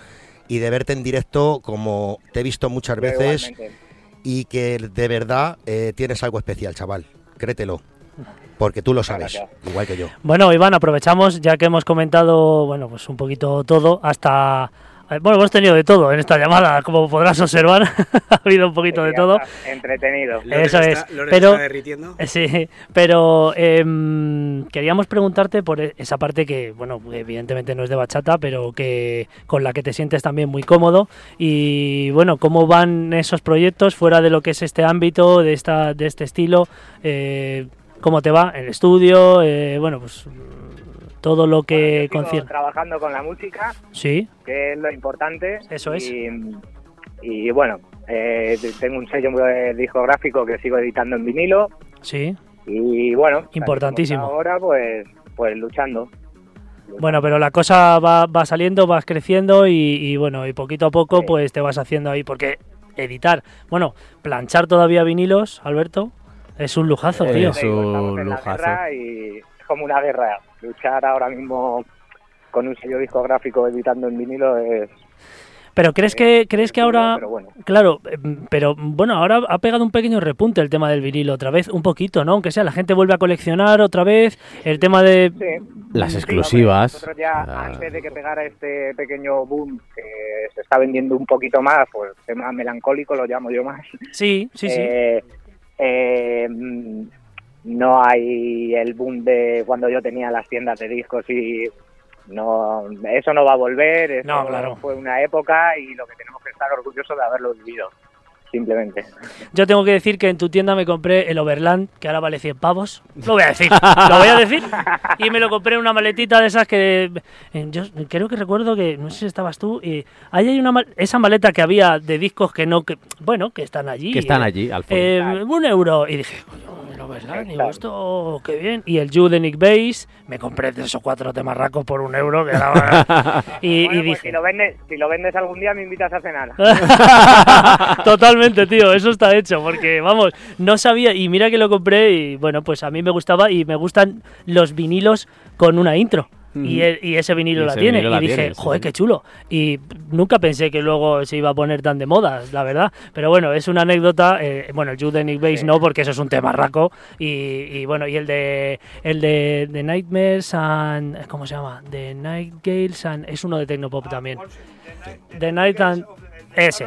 y de verte en directo como te he visto muchas veces igualmente. y que de verdad eh, tienes algo especial, chaval. Créetelo. Porque tú lo sabes, Gracias. igual que yo. Bueno, Iván, aprovechamos ya que hemos comentado, bueno, pues un poquito todo, hasta... Bueno, hemos tenido de todo en esta llamada, como podrás observar, ha habido un poquito de todo. Entretenido. Eso está- es, pero- está derritiendo. Sí, pero em, queríamos preguntarte por e- esa parte que, bueno, evidentemente no es de bachata, pero que con la que te sientes también muy cómodo. Y bueno, ¿cómo van esos proyectos fuera de lo que es este ámbito, de, esta, de este estilo? Eh, ¿Cómo te va? ¿El estudio? Eh, bueno, pues todo lo Bueno, que sigo concierne. trabajando con la música, Sí, que es lo importante. Eso es. Y, y bueno, eh, tengo un sello discográfico que sigo editando en vinilo sí. y bueno, Importantísimo. Ahora pues, pues luchando. Bueno, pero la cosa va, va saliendo, vas creciendo y, y bueno, y poquito a poco Sí. pues te vas haciendo ahí, porque editar, bueno, planchar todavía vinilos, Alberto, es un lujazo, Eh, tío. Es digo, un lujazo. y como una guerra. Luchar ahora mismo con un sello discográfico editando en vinilo es... Pero crees que crees que ahora, Pero bueno, claro, em, pero bueno, ahora ha pegado un pequeño repunte el tema del vinilo otra vez, un poquito, ¿no? Aunque sea, la gente vuelve a coleccionar otra vez, el tema de sí. Las Sí, exclusivas. nosotros ya, Ah. antes de que pegara este pequeño boom que se está vendiendo un poquito más, pues tema melancólico lo llamo yo más. Sí, sí, sí. Eh, eh, mm, no hay el boom de cuando yo tenía las tiendas de discos y no eso no va a volver. Eso No, claro. fue una época y lo que tenemos que estar orgullosos de haberlo vivido. Simplemente. Yo tengo que decir que en tu tienda me compré el Overland, que ahora vale 100 pavos. Lo voy a decir, lo voy a decir. Y me lo compré en una maletita de esas que. Yo creo que recuerdo que. No sé si estabas tú. Y ahí hay una. mal- Esa maleta que había de discos que no. que Bueno, que están allí. Que están eh, allí, al fondo. eh, un euro. Y dije, el Overland. Digo, esto. Qué bien. Y el You de Nick Base. Me compré tres o cuatro temarracos por un euro. Que era- y, y pues dije. si lo vendes, si lo vendes algún día me invitas a cenar. Totalmente, tío, eso está hecho, porque vamos, no sabía, y mira que lo compré y bueno, pues a mí me gustaba y me gustan los vinilos con una intro. Y, Ujú. e- y ese vinilo Y la ese tiene. vinilo la y dije, tiene, sí, joder, sí. qué chulo. Y nunca pensé que luego se iba a poner tan de moda, la verdad. Pero bueno, es una anécdota. eh, bueno, el Jude de Nick Base no, porque eso es un tema raco. Y, y bueno, y el de el de, de Nightmares and. ¿Cómo se llama? The Night Gales and. Es uno de Tecnopop también. The Night and. Ese.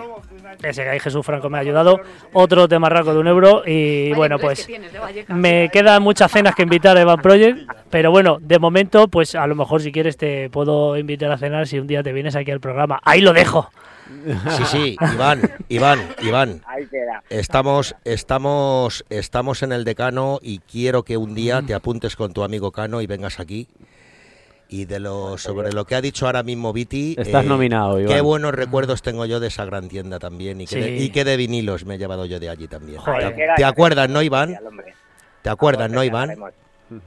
Ese que ahí Jesús Franco me ha ayudado. Otro temarraco de un euro. Y bueno, pues de me quedan muchas cenas que invitar a Evan Project. Pero bueno, de momento, pues a lo mejor si quieres te puedo invitar a cenar si un día te vienes aquí al programa. Ahí lo dejo. Sí, sí, Iván, Iván, Iván. Ahí queda. Estamos, estamos, estamos en el decano y quiero que un día te apuntes con tu amigo Cano y vengas aquí. Y de lo sobre lo que ha dicho ahora mismo Viti, Estás nominado, Iván. Qué buenos recuerdos tengo yo de esa gran tienda también y que, de, Sí. y que de vinilos me he llevado yo de allí también. Joder. ¿Te, te acuerdas, no, Iván? ¿Te acuerdas, no, Iván?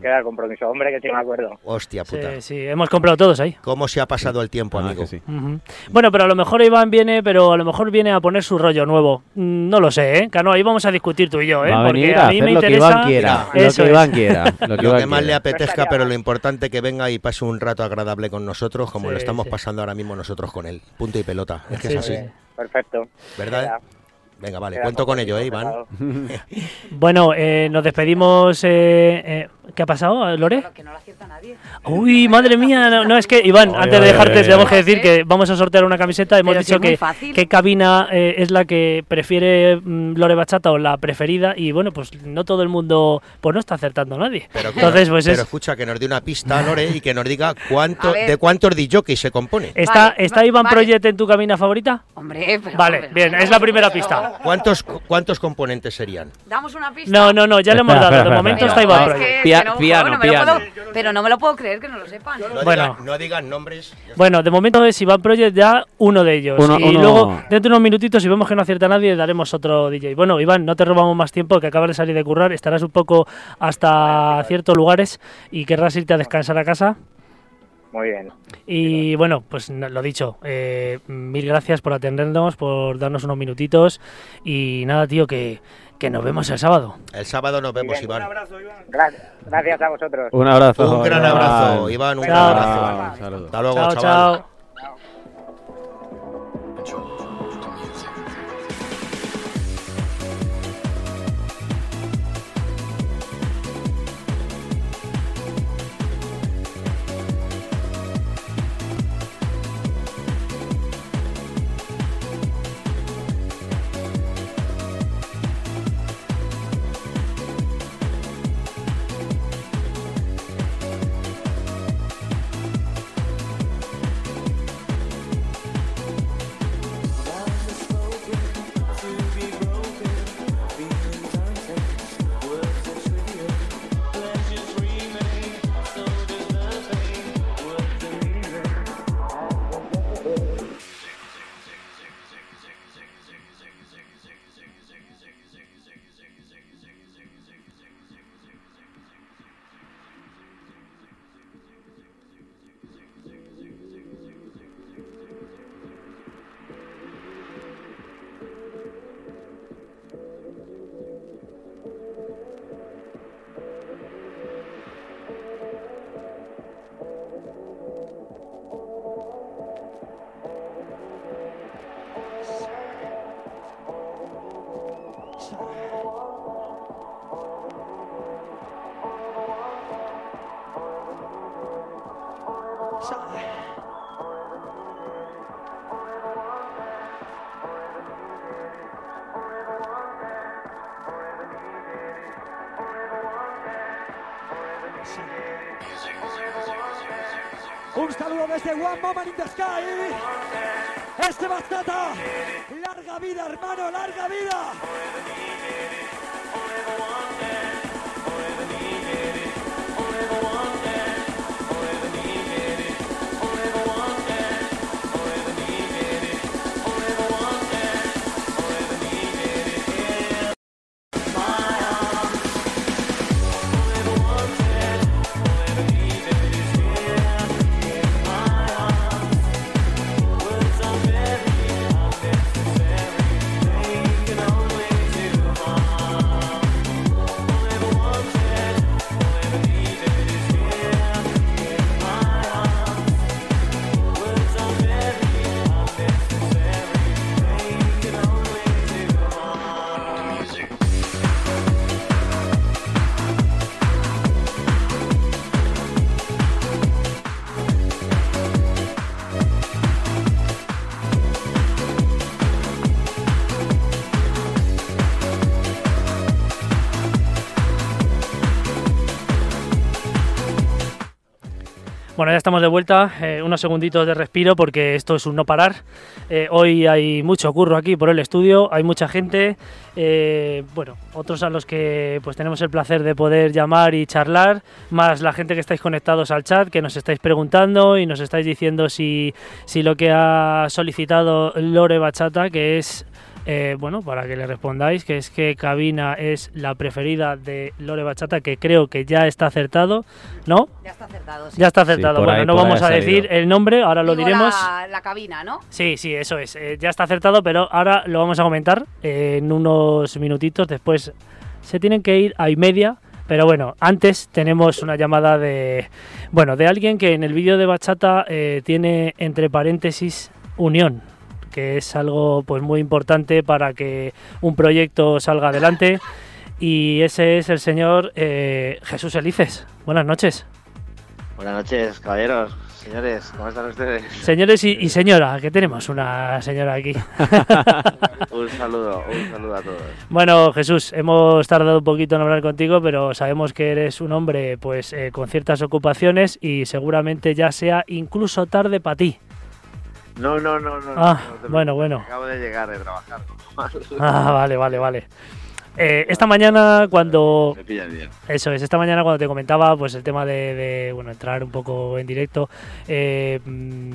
Queda el compromiso. Hombre, que sí me acuerdo. Hostia puta. Sí, sí, hemos comprado todos ahí. ¿Cómo se ha pasado el tiempo, Ah, amigo? que sí. Bueno, pero a lo mejor Iván viene, pero a lo mejor viene a poner su rollo nuevo. Mm, No lo sé, ¿eh? Cano, ahí vamos a discutir tú y yo, ¿eh? Va a Porque venir a a mí hacer me lo que interesa. Iván quiera. Lo que. Iván quiera. Lo que, Lo que más le apetezca, pero lo importante que venga y pase un rato agradable con nosotros, como Sí, lo estamos sí. pasando ahora mismo nosotros con él. Punto y pelota. Es que Sí, es así. sí. Perfecto. ¿Verdad? Venga, vale. queda Cuento con ello, ¿eh, Iván? Bueno, eh, nos despedimos. eh, eh, ¿Qué ha pasado, Lore? Que no lo acierta nadie. Uy, madre mía, no, no, es que Iván, Oye, antes de dejarte, oye, tenemos que decir que vamos a sortear una camiseta. Hemos Pero dicho es muy que fácil. qué cabina eh, es la que prefiere mm, Lore Bachata o la preferida. Y bueno, pues no todo el mundo, pues no está acertando nadie. Pero, Entonces, pues pero es. escucha, que nos dé una pista, Lore, y que nos diga cuánto, A de cuántos DJ se compone. ¿Está, Vale, ¿está Iván vale. Project en tu cabina favorita? Hombre, pero. Vale, bien, es la primera pista. ¿Cuántos, ¿Cuántos componentes serían? Damos una pista. No, no, no, ya le hemos dado. De momento está Iván Project. Pia- no- piano, no piano. puedo- pero no me lo puedo creer que no lo sepan. No, Bueno. digan, no digan nombres. Bueno, de momento es Iván Project ya uno de ellos. Uno- y uno- luego, dentro de unos minutitos, si vemos que no acierta nadie, daremos otro DJ. Bueno, Iván, no te robamos más tiempo, que acabas de salir de currar. Estarás un poco hasta ciertos lugares y querrás irte a descansar a casa. Muy bien. Y bueno, pues lo dicho, eh, mil gracias por atendernos, por darnos unos minutitos. Y nada, tío, que, que nos vemos el sábado. El sábado nos vemos, Bien. Iván. Gra- gracias a vosotros. Un abrazo. Un gran abrazo, Iván, un gran Chao. abrazo. Saludos. Hasta luego, chao, chaval. Bueno, ya estamos de vuelta. eh, unos segunditos de respiro porque esto es un no parar. Eh, hoy hay mucho curro aquí por el estudio, hay mucha gente. eh, bueno, otros a los que pues tenemos el placer de poder llamar y charlar, más la gente que estáis conectados al chat, que nos estáis preguntando y nos estáis diciendo si, si lo que ha solicitado Lore Bachata, que es eh, bueno, para que le respondáis, que es que Cabina es la preferida de Lore Bachata, que creo que ya está acertado, ¿no? Ya está acertado. sí. Ya está acertado. bueno, ahí- no vamos a decir el nombre, ahora lo diremos. La, la cabina, ¿no? Sí, sí, eso es. eh, ya está acertado, pero ahora lo vamos a comentar eh, en unos minutitos. Después se tienen que ir a y media. Pero bueno, antes tenemos una llamada de bueno de alguien que en el vídeo de Bachata eh, tiene entre paréntesis unión, que es algo pues muy importante para que un proyecto salga adelante. Y ese es el señor eh, Jesús Elices. Buenas noches. Buenas noches, caballeros, señores, ¿cómo están ustedes? Señores y, y señora, que tenemos una señora aquí. un saludo, un saludo a todos. Bueno, Jesús, hemos tardado un poquito en hablar contigo, pero sabemos que eres un hombre pues eh, con ciertas ocupaciones y seguramente ya sea incluso tarde para ti. No, no, no, no. Ah, no te bueno, bueno. Acabo de llegar de trabajar. Ah, vale, vale, vale. Eh, esta mañana cuando Me pillan bien. Eso es, esta mañana cuando te comentaba pues el tema de, de, bueno entrar un poco en directo, eh, mm,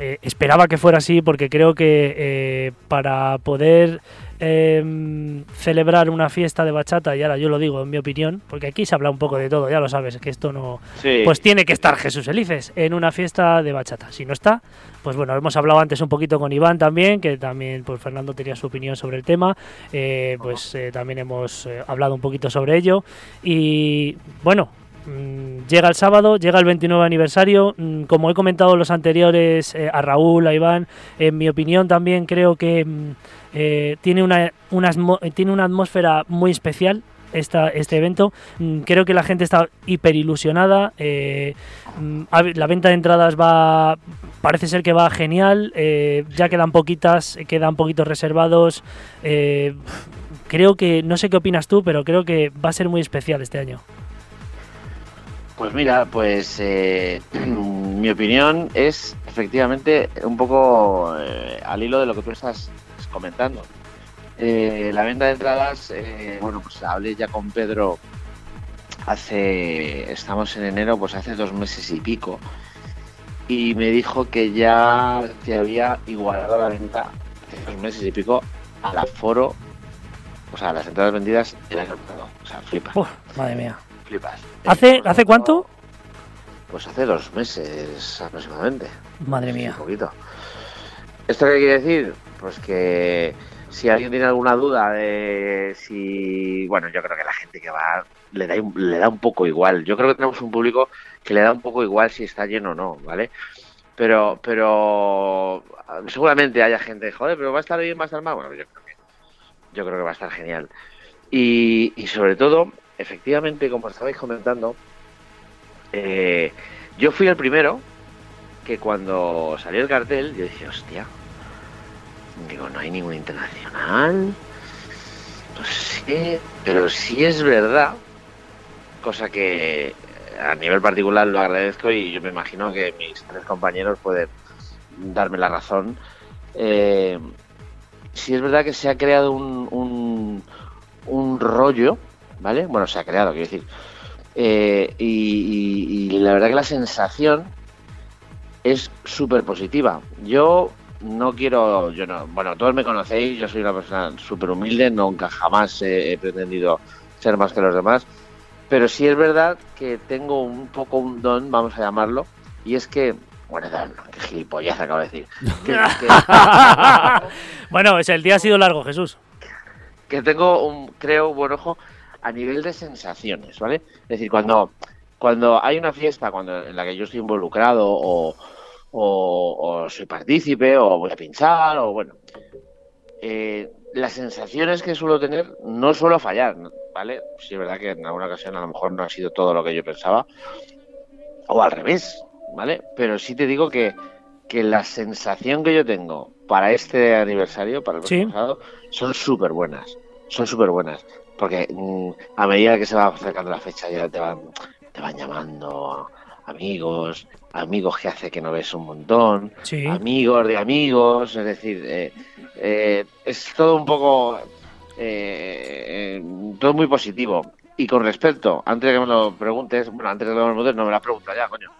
eh, esperaba que fuera así porque creo que eh, para poder eh, celebrar una fiesta de bachata, y ahora yo lo digo en mi opinión, porque aquí se habla un poco de todo, ya lo sabes, que esto no... Sí. Pues tiene que estar Jesús Elices en una fiesta de bachata. Si no está, pues bueno, hemos hablado antes un poquito con Iván también, que también pues Fernando tenía su opinión sobre el tema, eh, pues eh, también hemos eh, hablado un poquito sobre ello y bueno, llega el sábado, llega el 29 aniversario, mm, como he comentado los anteriores eh, a Raúl, a Iván, en mi opinión también creo que mm, eh, tiene, una, eh, tiene una atmósfera muy especial esta, este evento. Mm, Creo que la gente está hiper ilusionada. mm, la venta de entradas va. Parece ser que va genial. ya quedan poquitas, quedan poquitos reservados. creo que. No sé qué opinas tú, pero creo que va a ser muy especial este año. Pues mira, pues eh, mi opinión es efectivamente un poco eh, al hilo de lo que tú estás comentando. Eh, la venta de entradas, eh, bueno, pues hablé ya con Pedro hace, estamos en enero, pues hace dos meses y pico, y me dijo que ya se había igualado la venta hace dos meses y pico al aforo, o sea, las entradas vendidas el año pasado. O sea, flipas, Uf, madre mía. Flipas. ¿Hace, ¿Hace cuánto? Pues hace dos meses aproximadamente. Madre mía. Un poquito. ¿Esto qué quiere decir? Pues que si alguien tiene alguna duda de si. Bueno, yo creo que la gente que va le da, un- le da un poco igual. Yo creo que tenemos un público que le da un poco igual si está lleno o no, ¿vale? Pero, pero seguramente haya gente, joder, pero va a estar bien, va a estar mal. Bueno, yo creo que, yo creo que va a estar genial. Y, y sobre todo, efectivamente, como estabais comentando, eh, yo fui el primero que cuando salió el cartel, yo dije, hostia, digo, no hay ningún internacional. No sé, pero sí es verdad, cosa que eh, a nivel particular lo agradezco y yo me imagino que mis tres compañeros pueden darme la razón. Eh, sí es verdad que se ha creado un, un, un rollo, ¿vale? Bueno, se ha creado, quiero decir. Eh, y, y- y la verdad que la sensación es súper positiva. Yo no quiero, yo no, bueno, todos me conocéis, yo soy una persona súper humilde, nunca jamás he, he pretendido ser más que los demás, pero sí es verdad que tengo un poco un don, vamos a llamarlo, y es que, bueno, qué gilipollas acabo de decir, que, que- bueno, es el día ha sido largo, Jesús. que tengo un, creo, buen ojo a nivel de sensaciones, ¿vale? Es decir, cuando, cuando hay una fiesta cuando, en la que yo estoy involucrado o, o, o soy partícipe o voy a pinchar o bueno, eh, las sensaciones que suelo tener no suelo fallar, ¿vale? Sí es verdad que en alguna ocasión a lo mejor no ha sido todo lo que yo pensaba o al revés, ¿vale? Pero sí te digo que, que la sensación que yo tengo para este aniversario, para el Sí. sábado, son súper buenas. Son súper buenas. Porque mm, a medida que se va acercando la fecha ya te van, te van llamando amigos, amigos que hace que no ves un montón, Sí. amigos de amigos, es decir, eh, eh, es todo un poco, eh, eh, todo muy positivo. Y con respecto, antes de que me lo preguntes, bueno, antes de que me lo preguntes, no me lo has preguntado ya, coño.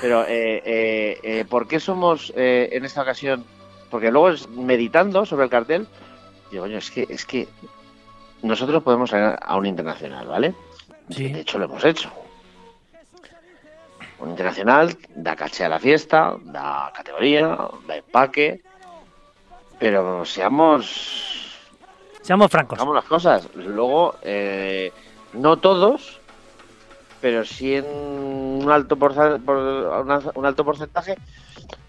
Pero, eh, ¿por qué somos eh, en esta ocasión? Porque luego, es- meditando sobre el cartel, digo, coño, es que, es que nosotros podemos ir a un internacional, ¿vale? De hecho, lo hemos hecho. Un internacional da caché a la fiesta, da categoría, da empaque, pero seamos Seamos francos. Hagamos las cosas. Luego, eh, no todos, pero sí en un alto, porza- por, una- un alto porcentaje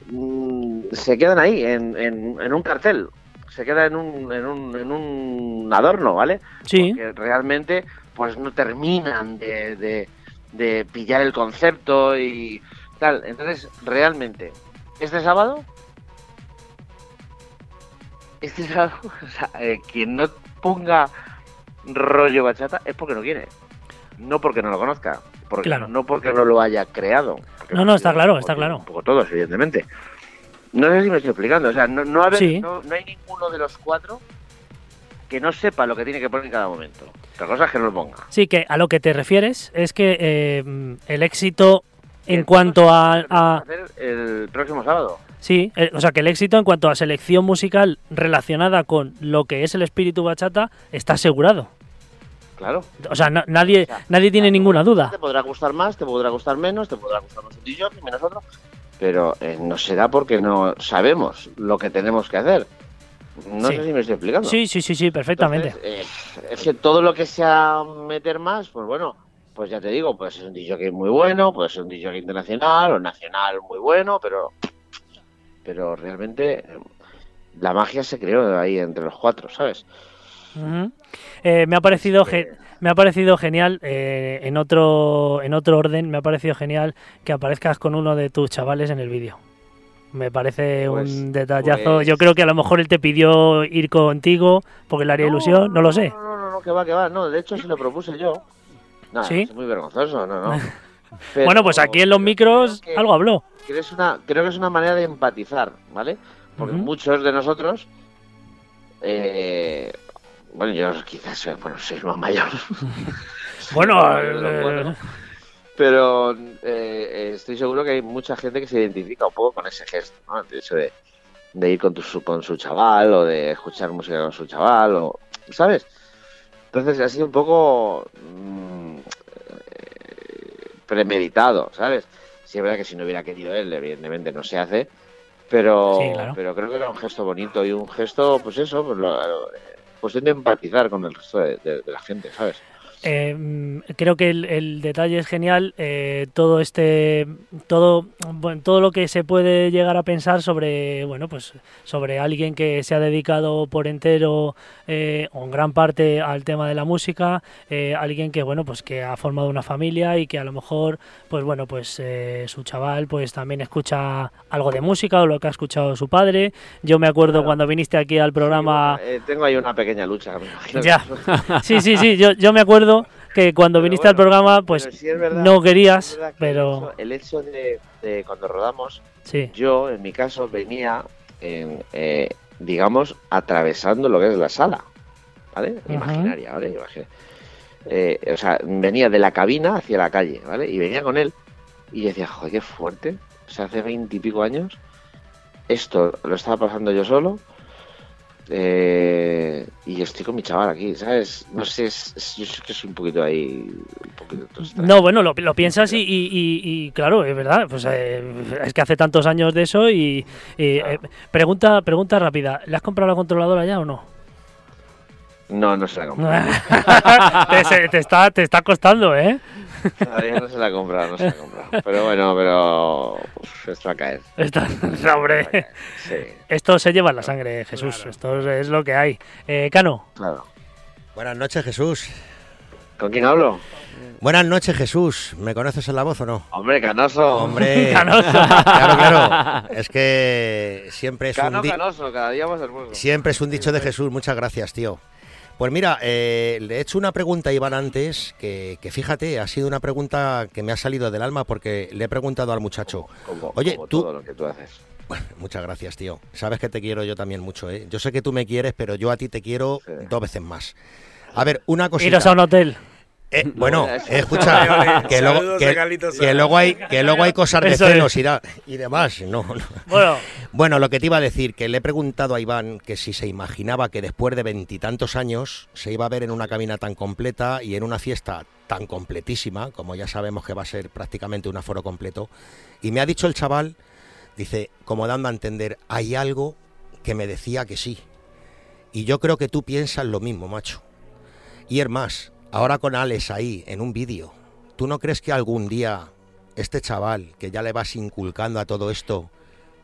mm, se quedan ahí, en, en- en un cartel. Se queda en un, en un, en un adorno, ¿vale? Sí. Porque realmente pues no terminan de, de- de pillar el concepto y tal. Entonces, realmente, este sábado este sábado, o sea, eh, quien no ponga rollo bachata es porque no quiere. No porque no lo conozca. Porque, Claro. No porque no lo haya creado. No, no, está claro, está claro. Un poco todos, evidentemente. No sé si me estoy explicando. O sea, no, no, haber- Sí. no, no hay ninguno de los cuatro que no sepa lo que tiene que poner en cada momento. Otra cosa es que no lo ponga. Sí, que a lo que te refieres es que eh, el éxito en cuanto a, a- el próximo sábado. Sí, eh, o sea que el éxito en cuanto a selección musical relacionada con lo que es el espíritu bachata está asegurado. Claro. O sea, na- nadie, nadie tiene ninguna duda. Te podrá gustar más, te podrá gustar menos, te podrá gustar más un DJ, menos otro. Pero eh, no será porque no sabemos lo que tenemos que hacer. No Sí. sé si me estoy explicando. Sí, sí, sí, sí, perfectamente. Entonces, eh, es que todo lo que sea meter más, pues bueno, pues ya te digo, pues es un DJ muy bueno, puede ser un DJ internacional o nacional muy bueno, pero pero realmente eh, la magia se creó ahí entre los cuatro, ¿sabes? Eh, me ha parecido ge- me ha parecido genial eh, en otro en otro orden me ha parecido genial que aparezcas con uno de tus chavales en el vídeo me parece Pues- un detallazo pues- yo creo que a lo mejor él te pidió ir contigo porque le haría ilusión no lo sé No, no, no, no, que va, que va. No, de hecho, se lo propuse yo. ¿Sí? es muy vergonzoso, no, no. Pero- bueno pues aquí en los micros que- algo habló creo, es una, creo que es una manera de empatizar, ¿vale? Porque muchos de nosotros, eh, bueno, yo quizás soy, bueno, soy más mayor. bueno eh, cuatro. Pero eh, eh, estoy seguro que hay mucha gente que se identifica un poco con ese gesto, ¿no? El hecho de, de ir con, tu, su- con su chaval o de escuchar música con su chaval, o, ¿sabes? Entonces ha sido un poco mm, eh, premeditado, ¿sabes? Sí, es verdad que si no hubiera querido él, evidentemente no se hace, pero, Sí, claro. pero creo que era un gesto bonito y un gesto, pues eso, pues, lo- lo- cuestión de empatizar con el resto de, la gente, ¿sabes? Eh, mm, creo que el, el detalle es genial. eh, todo este, todo, bueno, todo lo que se puede llegar a pensar sobre, bueno, pues sobre alguien que se ha dedicado por entero eh, o en gran parte al tema de la música, eh, alguien que, bueno, pues que ha formado una familia y que a lo mejor, pues bueno, pues eh, su chaval, pues también escucha algo de música o lo que ha escuchado su padre. Yo me acuerdo cuando viniste aquí al programa. Tengo ahí una pequeña lucha. me Ya, sí, sí, sí, yo, yo me acuerdo que cuando viniste al programa, pues sí verdad- no querías, pero El hecho, el hecho de, de cuando rodamos, sí, yo en mi caso venía, en, eh, digamos, atravesando lo que es la sala, ¿vale? Imaginaria, ¿vale? Imagina- eh, o sea, venía de la cabina hacia la calle, ¿vale? Y venía con él y yo decía, joder, qué fuerte. O sea, hace veintipico años esto lo estaba pasando yo solo. Eh, y estoy con mi chaval aquí, ¿sabes? No sé, es, es- yo sé que soy un poquito ahí. Un poquito no, bueno, lo, piensas y, claro, es verdad, pues eh, es que hace tantos años de eso y, eh, pregunta, pregunta rápida, ¿le has comprado la controladora ya o no? No, no se la he comprado. te, se- te está, te está costando, ¿eh? Todavía no se la ha comprado, no se la ha comprado. Pero bueno, pero. uf, esto va a caer. Está- hombre, Sí. esto se lleva en la sangre, Jesús, esto es lo que hay. Eh, Cano, Claro. Buenas noches, Jesús. ¿Con quién hablo? Buenas noches, Jesús. ¿Me conoces en la voz o no? Hombre, Canoso. Hombre, Canoso. claro, claro. Es que siempre es Cano, un Canoso, cada día más hermoso. siempre es un dicho de Jesús. Muchas gracias, tío. Pues mira, eh, le he hecho una pregunta a Iván antes, que, que fíjate, ha sido una pregunta que me ha salido del alma porque le he preguntado al muchacho, Como, oye, como tú... todo lo que tú haces. Bueno, muchas gracias, tío. Sabes que te quiero yo también mucho, ¿eh? Yo sé que tú me quieres, pero yo a ti te quiero dos veces más. A ver, una cosita. Iros a un hotel. Eh, bueno, eso. escucha, que luego, que, luego hay que luego hay cosas de Eso es. celos y, da- y demás. No, no. Bueno. Bueno, lo que te iba a decir, que le he preguntado a Iván que si se imaginaba que después de veintitantos años se iba a ver en una cabina tan completa y en una fiesta tan completísima, como ya sabemos que va a ser prácticamente un aforo completo. Y me ha dicho el chaval, dice, como dando a entender, hay algo que me decía que sí. Y yo creo que tú piensas lo mismo, macho. Y es más, ahora con Alex ahí en un vídeo, ¿tú no crees que algún día este chaval que ya le vas inculcando a todo esto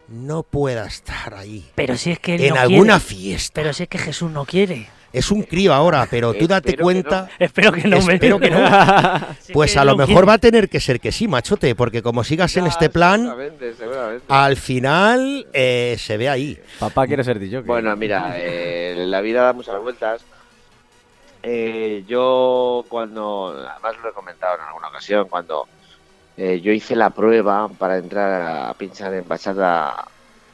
no pueda estar ahí? Pero si es que él en no alguna quiere. fiesta. Pero si es que Jesús no quiere. Es un crío ahora, pero tú date Espero que cuenta. no. Espero que no me- Espero que no. Pues a lo mejor quiere. va a tener que ser que sí, machote, porque como sigas en este plan, Seguramente, seguramente. al final eh, se ve ahí. Papá quiere ser DJ. Bueno, mira, eh, la vida da muchas vueltas. Eh, yo cuando, además lo he comentado en alguna ocasión, cuando eh, yo hice la prueba para entrar a pinchar en bachata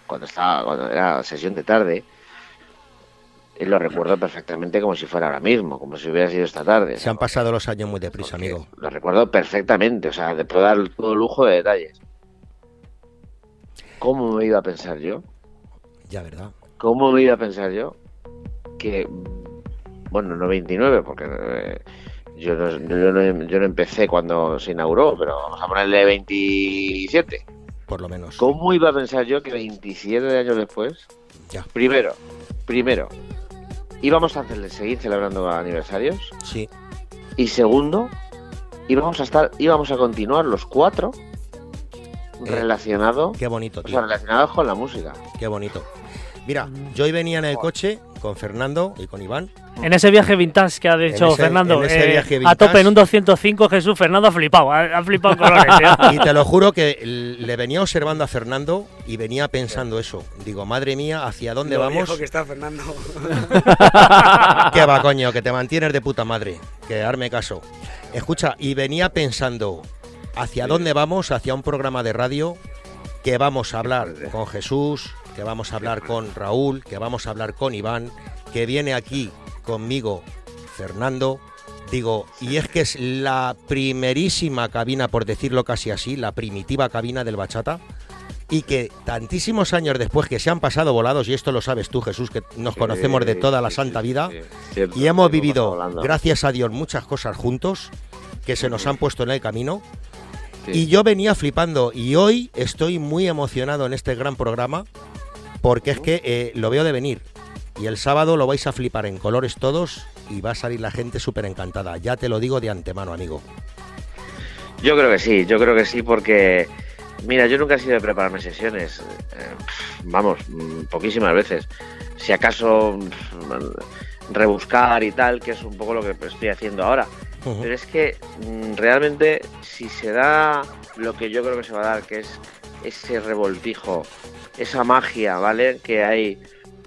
cuando estaba, cuando era sesión de tarde, eh, lo recuerdo perfectamente como si fuera ahora mismo, como si hubiera sido esta tarde. Se han pasado los años muy deprisa, amigo. Lo recuerdo perfectamente, o sea, de puedo dar todo lujo de detalles. ¿Cómo me iba a pensar yo? Ya, ¿verdad? ¿Cómo me iba a pensar yo que, bueno, no 29, porque eh, yo, no, yo, no, yo no empecé cuando se inauguró, pero vamos a ponerle 27. Por lo menos. ¿Cómo iba a pensar yo que 27 años después, Ya. primero, primero, íbamos a hacerle- seguir celebrando aniversarios? Sí. Y segundo, íbamos a estar, íbamos a continuar los cuatro relacionado, Qué bonito, o tío. sea, relacionados con la música. Qué bonito. Mira, yo hoy venía en el coche con Fernando y con Iván. En ese viaje vintage que ha dicho ese- Fernando, en ese eh, viaje a tope en un 205, Jesús, Fernando ha flipado, ha, ha flipado colores. Y te lo juro que le venía observando a Fernando y venía pensando eso. Digo, madre mía, ¿hacia dónde Lo vamos? viejo que está Fernando. ¿Qué va, coño? Que te mantienes de puta madre. Que darme caso. Escucha, y venía pensando, ¿hacia dónde vamos? Hacia un programa de radio que vamos a hablar con Jesús, que vamos a hablar con Raúl, que vamos a hablar con Iván, que viene aquí conmigo Fernando. Digo, y es que es la primerísima cabina, por decirlo casi así, la primitiva cabina del bachata. Y que tantísimos años después que se han pasado volados, y esto lo sabes tú, Jesús, que nos Sí, conocemos de toda la santa vida, sí, y hemos vivido, gracias a Dios, muchas cosas juntos que se nos han puesto en el camino. Y yo venía flipando, y hoy estoy muy emocionado en este gran programa, porque es que eh, lo veo de venir. Y el sábado lo vais a flipar en colores todos y va a salir la gente súper encantada. Ya te lo digo de antemano, amigo. Yo creo que sí, yo creo que sí porque, mira, yo nunca he sido de prepararme sesiones, eh, vamos, mm, poquísimas veces. Si acaso mm, rebuscar y tal, que es un poco lo que estoy haciendo ahora. Pero es que mm, realmente si se da lo que yo creo que se va a dar, que es ese revoltijo, esa magia, ¿vale? Que hay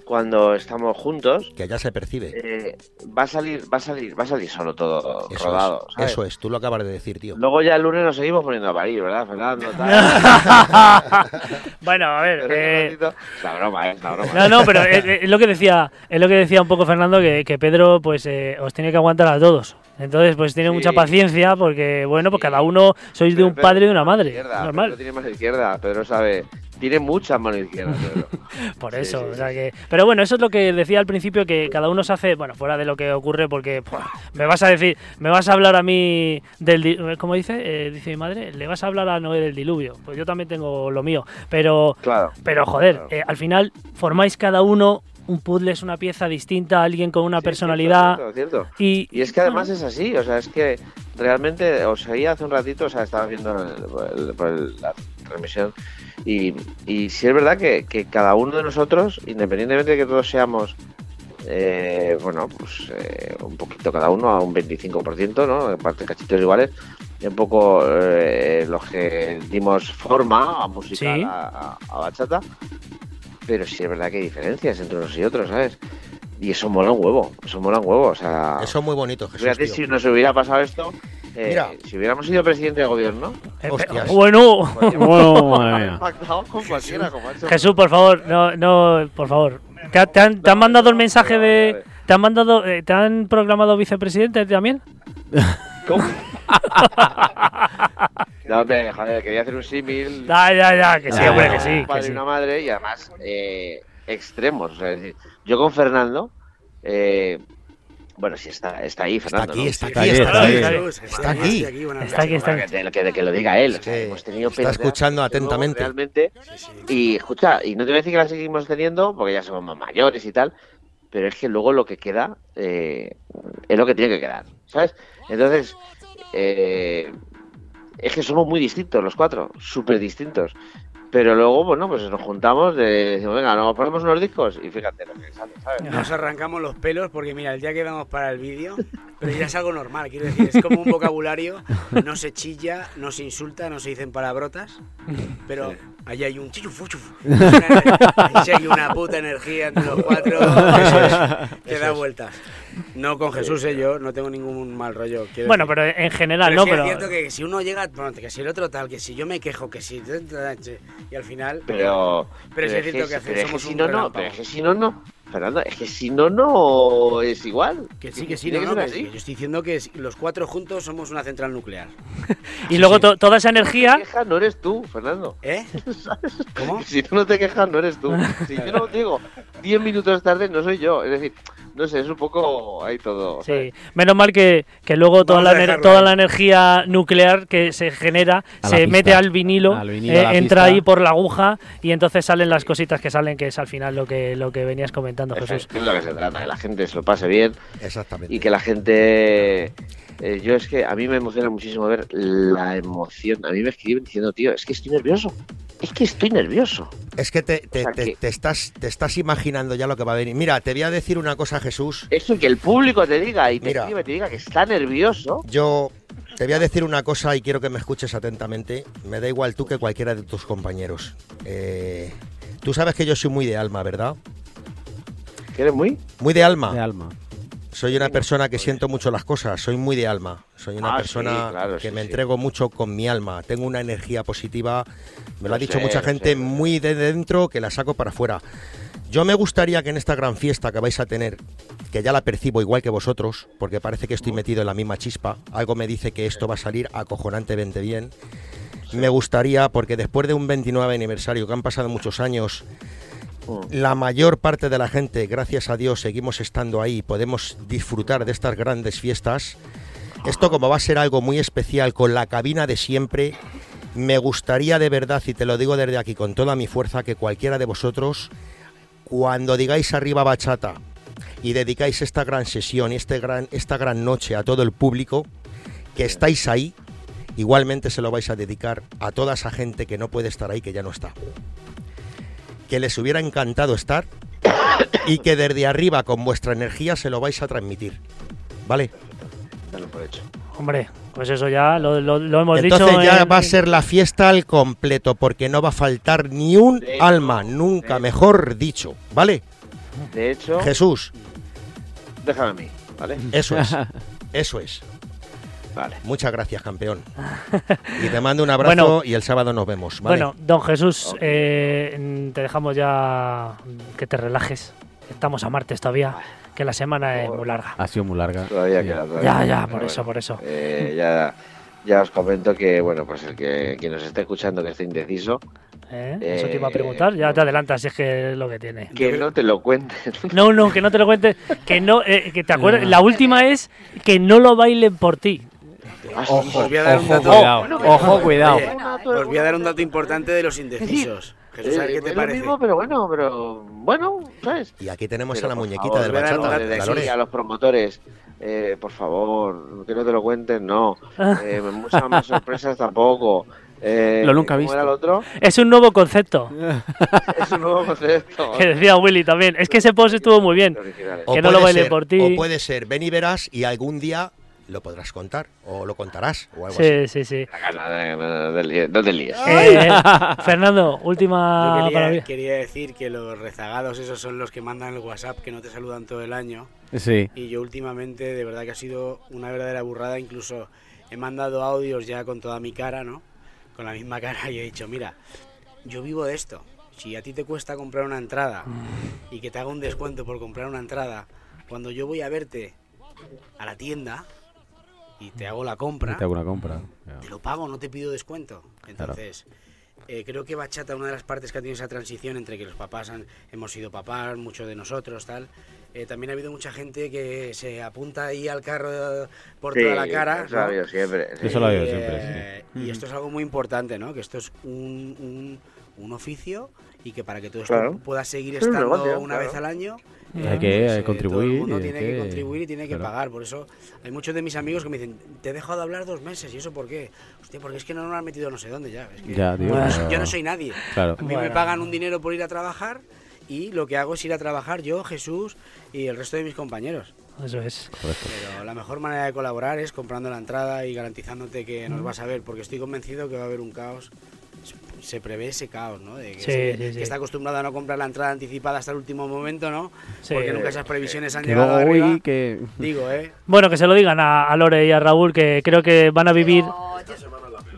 cuando estamos juntos, Que ya se percibe. eh, va a salir, va a salir, va a salir solo todo Eso rodado. es, ¿sabes? eso es, tú lo acabas de decir, tío. Luego ya el lunes nos seguimos poniendo a parir, ¿verdad, Fernando? Bueno, a ver. Pero eh, la broma, ¿eh? es la broma. No, no, pero es, es lo que decía, es lo que decía un poco Fernando que, que Pedro pues eh, os tiene que aguantar a todos. Entonces, pues tiene Sí. mucha paciencia porque bueno, pues cada uno sois de un Pedro padre y de una madre, Izquierda, normal. Pedro tiene mano izquierda, Pedro sabe. Tiene muchas manos izquierdas. Por eso, sí, o sea que. Pero bueno, eso es lo que decía al principio, que cada uno se hace, bueno, fuera de lo que ocurre, porque me vas a decir, me vas a hablar a mí del. ¿Cómo dice? Eh, dice mi madre, le vas a hablar a Noé del diluvio. Pues yo también tengo lo mío. Pero. Claro. Pero joder, eh, al final formáis cada uno. Un puzzle es una pieza distinta, alguien con una personalidad. Cierto, cierto. Y, Y es que además es así, o sea, es que realmente os seguía hace un ratito, o sea, estaba viendo el- el- por el- la transmisión y, y sí es verdad que, que cada uno de nosotros, independientemente de que todos seamos, eh, bueno, pues eh, un poquito cada uno, a un 25%, ¿no? En parte cachitos iguales, un poco eh, los que dimos forma a música, Sí. a, a- a bachata, pero sí es verdad que hay diferencias entre unos y otros, ¿sabes? Y eso mola un huevo, eso mola un huevo, o sea... Eso es muy bonito, Jesús. Fíjate tío. si nos hubiera pasado esto, eh, Mira. si hubiéramos sido presidente de gobierno... Hostias. Bueno. Bueno, madre mía. con cualquiera, con macho. Jesús, por favor, no, no, por favor. ¿Te, ha- te han, te han mandado el mensaje de. ¿Te han mandado. eh, ¿Te han proclamado vicepresidente también? No, hombre, joder, quería hacer un símil. Ya, ya, ya, que sí, Ah, hombre, que sí, Un que padre sí. y una madre, y además eh, extremos. O sea, es decir, yo con Fernando. eh, bueno, sí, está, está ahí, Fernando. aquí, ¿no? está Sí, aquí, está aquí. Está Está aquí. Está aquí, está Que, aquí. te- que- que lo diga él. o sea, hemos tenido Está escuchando atentamente. Realmente. Y escucha, y no te voy a decir que la seguimos teniendo, porque ya somos más mayores y tal, pero es que luego lo que queda eh, es lo que tiene que quedar, ¿sabes? Entonces, eh, es que somos muy distintos los cuatro, súper distintos. Pero luego, bueno, pues nos juntamos, de, decimos, venga, nos ponemos unos discos y fíjate lo que sale, ¿sabes? Nos arrancamos los pelos porque mira, el día que vamos para el vídeo, pero ya es algo normal, quiero decir, es como un vocabulario, no se chilla, no se insulta, no se dicen palabrotas, pero allí hay un chichufu, chufu, ahí sí hay una puta energía entre los cuatro es, que da vueltas. No con Jesús, eh, yo no tengo ningún mal rollo. quiero Bueno, decir. pero en general, Pero ¿no? sí es Pero. cierto que si uno llega, bueno, que si el otro tal, que si yo me quejo, que si... Y al final... Pero, Pero es cierto que, pero es somos si un no, no, pero es que si no, no. Fernando, es que si no, no es igual. Que sí, que sí, no, que no, que así. yo estoy diciendo que los cuatro juntos somos una central nuclear. Y luego to- toda esa energía. Si te quejas, no eres tú, Fernando. ¿Eh? ¿Cómo? Si tú no te quejas, no eres tú. Si yo no digo 10 minutos tarde, no soy yo. Es decir, no sé, es un poco ahí todo. Sí, menos mal que, que luego toda, Vamos la, toda energía nuclear que se genera A se mete al vinilo, Al vinilo, eh, entra pista. ahí por la aguja y entonces salen las cositas que salen, que es al final lo que, lo que venías comentando, Jesús. Es lo que se trata, que la gente se lo pase bien. Exactamente. Y que la gente. eh, yo es que a mí me emociona muchísimo ver la emoción. A mí me escriben diciendo, tío, es que estoy nervioso. Es que estoy nervioso. Es que te, te- O sea, te- que- te estás, te estás imaginando ya lo que va a venir. Mira, te voy a decir una cosa, Jesús. Eso que el público te diga y te Mira. escribe, te diga que está nervioso. Yo te voy a decir una cosa y quiero que me escuches atentamente. Me da igual tú que cualquiera de tus compañeros. Eh, tú sabes que yo soy muy de alma, ¿verdad? ¿Que eres muy? Muy de alma. De alma. Soy una persona que siento mucho las cosas, soy muy de alma. Soy una Ah, sí, persona claro, que sí, me sí. entrego mucho con mi alma. Tengo una energía positiva, me lo ha dicho sé, mucha gente, sé. muy de dentro que la saco para afuera. Yo me gustaría que en esta gran fiesta que vais a tener, que ya la percibo igual que vosotros, porque parece que estoy metido en la misma chispa, algo me dice que esto va a salir acojonantemente bien. Me gustaría, porque después de un 29 aniversario, que han pasado muchos años, la mayor parte de la gente, gracias a Dios, seguimos estando ahí y podemos disfrutar de estas grandes fiestas. Esto como va a ser algo muy especial con la cabina de siempre, me gustaría de verdad, y te lo digo desde aquí con toda mi fuerza, que cualquiera de vosotros, cuando digáis arriba bachata y dedicáis esta gran sesión y este gran, esta gran noche a todo el público, que estáis ahí, igualmente se lo vais a dedicar a toda esa gente que no puede estar ahí, que ya no está que les hubiera encantado estar y que desde arriba con vuestra energía se lo vais a transmitir. ¿Vale? Por hecho. Hombre, pues eso ya lo, lo- lo hemos Entonces dicho. ya en- va a ser la fiesta al completo porque no va a faltar ni un alma, nunca mejor dicho. ¿Vale? De hecho, Jesús, déjame a mí, ¿vale? eso es. Eso es. Vale. Muchas gracias, campeón. Y te mando un abrazo Bueno. y el sábado nos vemos. ¿vale? Bueno, don Jesús, eh, te dejamos ya que te relajes. Estamos a martes todavía, que la semana es muy larga. Ha sido muy larga. Todavía Sí. queda. todavía Ya, ya, por eso, por eso. Eh, ya, ya os comento que, bueno, pues el que quien nos esté escuchando que esté indeciso, ¿Eh? Eso te iba a Eh, preguntar, ya te adelantas, si es que es lo que tiene. que no te lo cuenten. No, no, que no te lo cuentes, que no, eh, que te acuerdas. La última es que no lo bailen por ti. Ojo, os voy a dar un dato. cuidado, ojo, cuidado. Oye, os voy a dar un dato importante de los indecisos. Jesús, a ver Eh, qué te es lo parece. mismo, pero bueno, pero bueno, ¿sabes? Y aquí tenemos Pero, a la muñequita favor, del bachata, la de. Sí, a los promotores, eh, por favor, que no te lo cuenten, no. Eh, muchas más sorpresas tampoco. Eh, Lo nunca ¿cómo visto. era el otro? Es un nuevo concepto, Es un nuevo concepto. que decía Willy también. Es que ese post estuvo muy bien. Que no lo puede baile ser- por ti. O puede ser, ven y verás y algún día lo podrás contar o lo contarás o algo Sí, así. sí, sí. Líes. Eh, Fernando, última Yo quería, palabra. quería decir que los rezagados esos son los que mandan el WhatsApp que no te saludan todo el año. Sí. Y yo últimamente de verdad que ha sido una verdadera burrada. Incluso he mandado audios ya con toda mi cara, ¿no? Con la misma cara y he dicho, mira, yo vivo de esto. Si a ti te cuesta comprar una entrada y que te haga un descuento por comprar una entrada, cuando yo voy a verte a la tienda y te hago la compra, Te hago una compra. te lo pago, no te pido descuento. Entonces, eh, creo que Bachata, una de las partes que ha tenido esa transición entre que los papás han, hemos sido papás, muchos de nosotros, tal. eh, también ha habido mucha gente que se apunta ahí al carro eh, por Sí, toda la cara. eso lo ha habido siempre, sí. Eso lo ha habido Y, siempre, eh, sí. Y esto es algo muy importante, ¿no? Que esto es un, un, un oficio y que para que todo esto Claro. pueda seguir Es un estando negocio, una claro. vez al año, Hay que, pues, eh, eh, contribuir Todo el mundo tiene que, que- contribuir y tiene que claro. pagar. Por eso hay muchos de mis amigos que me dicen, te he dejado de hablar dos meses. ¿Y eso por qué? Hostia, porque es que no nos han metido no sé dónde ya. Es que Ya, tío, yo, no, pero- yo no soy nadie. Claro. A mí me Bueno. pagan un dinero por ir a trabajar y lo que hago es ir a trabajar yo, Jesús y el resto de mis compañeros. Eso es. Pero la mejor manera de colaborar es comprando la entrada y garantizándote que Mm. nos vas a ver, porque estoy convencido que va a haber un caos. Se prevé ese caos, ¿no? De que, Sí, se- sí, sí. que está acostumbrado a no comprar la entrada anticipada hasta el último momento, ¿no? Sí. Porque nunca esas previsiones han Que llegado arriba. que- Digo, ¿eh? Bueno, que se lo digan a, a Lore y a Raúl, que creo que van a vivir.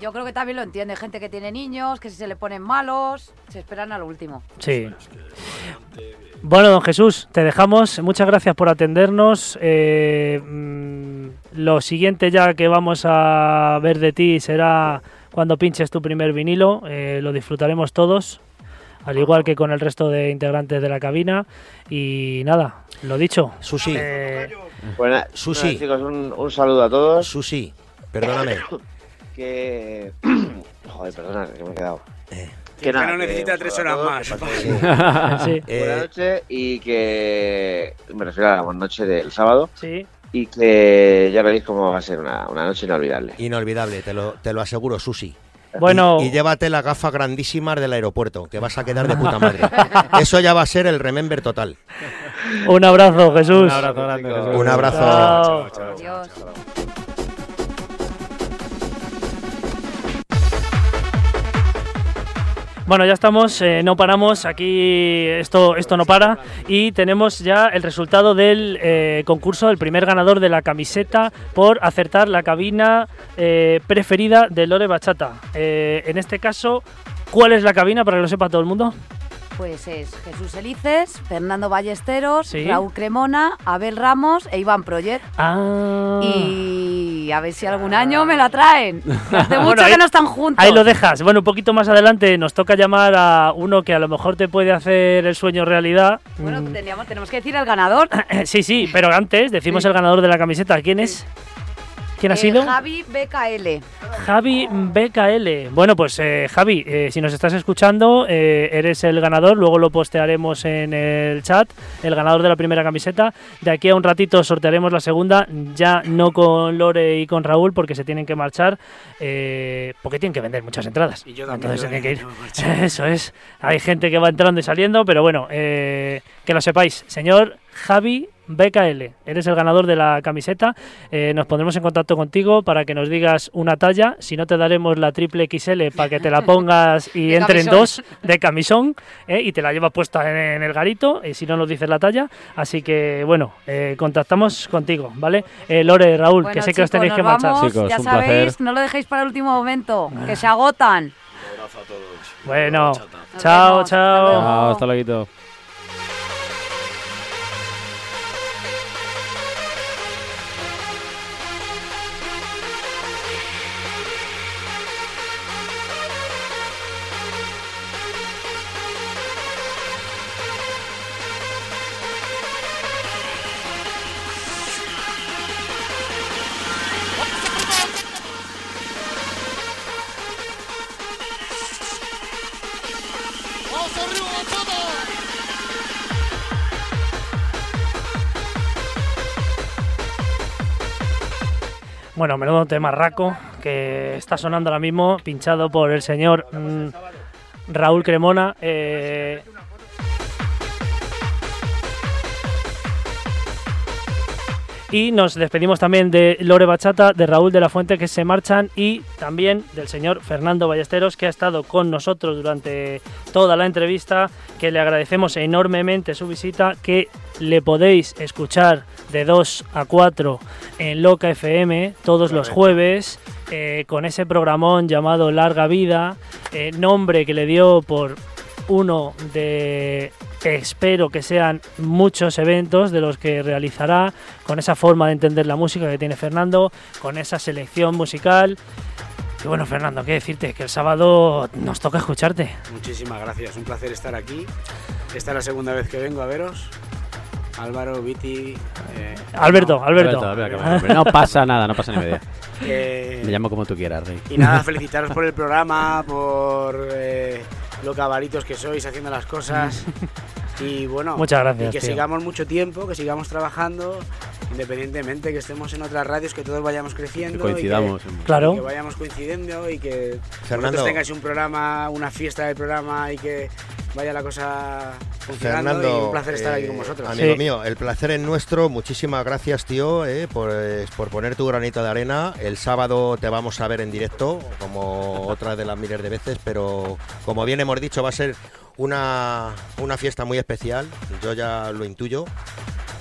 Yo creo que también lo entiende. Gente que tiene niños, que si se le ponen malos, se esperan al último. Sí. Bueno, don Jesús, te dejamos. Muchas gracias por atendernos. Eh, mm, lo siguiente ya que vamos a ver de ti será cuando pinches tu primer vinilo. Eh, lo disfrutaremos todos, al igual que con el resto de integrantes de la cabina. Y nada, lo dicho. Susi. Eh, Bueno, Susi. chicos, un, un saludo a todos. Susi, perdóname. Que. Joder, perdona, que me he quedado. Que nada, no necesita un tres horas más. que paséis Sí. Buenas Eh, noches y que. Me refiero a la noche del sábado. sí. Y que ya veréis cómo va a ser una, una noche inolvidable. inolvidable, te lo, te lo aseguro, Susi. Bueno. Y, y llévate las gafas grandísimas del aeropuerto, que vas a quedar de puta madre. Eso ya va a ser el remember total. Un abrazo, Jesús. Un abrazo grande, Jesús. Un abrazo. Chao. Adiós. Bueno, ya estamos, eh, no paramos, aquí esto, esto no para y tenemos ya el resultado del eh, concurso, el primer ganador de la camiseta por acertar la cabina eh, preferida de Lore Bachata. En este caso, ¿cuál es la cabina para que lo sepa todo el mundo? Pues es Jesús Elices, Fernando Ballesteros, Sí. Raúl Cremona, Abel Ramos e Iván Proyer. Ah. Y a ver si algún año me la traen. Hace mucho Bueno, ahí- que no están juntos. Ahí lo dejas. Bueno, un poquito más adelante nos toca llamar a uno que a lo mejor te puede hacer el sueño realidad. Bueno, Mm, teníamos, tenemos que decir el ganador. sí, sí, pero antes decimos Sí. el ganador de la camiseta. ¿Quién es? ¿Quién ha Eh, sido? Javi BKL. Javi BKL. Bueno, pues eh, Javi, eh, si nos estás escuchando, eh, eres el ganador. Luego lo postearemos en el chat, el ganador de la primera camiseta. De aquí a un ratito sortearemos la segunda, ya no con Lore y con Raúl, porque se tienen que marchar, eh, porque tienen que vender muchas entradas. Y yo también, Entonces yo se tienen que ir. también que marchar. Eso es. Hay gente que va entrando y saliendo, pero bueno, eh, que lo sepáis. Señor Javi BKL, eres el ganador de la camiseta. Eh, nos pondremos en contacto contigo para que nos digas una talla. Si no, te daremos la triple XL para que te la pongas y entren dos de camisón eh, y te la llevas puesta en, en el garito. Y si no nos dices la talla. Así que bueno, eh, contactamos contigo, ¿vale? Eh, Lore, Raúl, Bueno, que sé que os tenéis que marchar. Chicos, ya un sabéis, placer. no lo dejéis para el último momento, que se agotan. Un abrazo a todos. Bueno, chao, hasta chao. luego. Chao, hasta luego. Bueno, menudo tema raco que está sonando ahora mismo, pinchado por el señor mm, Raúl Cremona. eh, Y nos despedimos también de Lore Bachata, de Raúl de la Fuente que se marchan y también del señor Fernando Ballesteros que ha estado con nosotros durante toda la entrevista, que le agradecemos enormemente su visita, que le podéis escuchar de 2 a 4 en Loca FM todos los jueves eh, con ese programón llamado Larga Vida, eh, nombre que le dio por uno de espero que sean muchos eventos de los que realizará con esa forma de entender la música que tiene Fernando, con esa selección musical. Y bueno, Fernando, qué decirte, que el sábado nos toca escucharte. Muchísimas gracias, un placer estar aquí. Esta es la segunda vez que vengo a veros. Álvaro, Viti. eh, Alberto, no, Alberto. Alberto, Alberto, No pasa nada, no pasa ni media. Eh, Me llamo como tú quieras, Rey. Y nada, felicitaros por el programa, por eh, lo cabalitos que sois haciendo las cosas. Y bueno, Muchas gracias, y que tío. sigamos mucho tiempo, que sigamos trabajando, independientemente que estemos en otras radios, que todos vayamos creciendo. Que coincidamos Y que, Claro. y que vayamos coincidiendo y que Fernando. tengáis un programa, una fiesta del programa y que vaya la cosa funcionando. y Fernando, un placer estar aquí eh, con vosotros. Amigo mío, el placer es nuestro. Muchísimas gracias, tío, eh, por, eh, por poner tu granito de arena. El sábado te vamos a ver en directo, como otra de las miles de veces, pero como bien hemos dicho, va a ser una, una fiesta muy especial. Yo ya lo intuyo.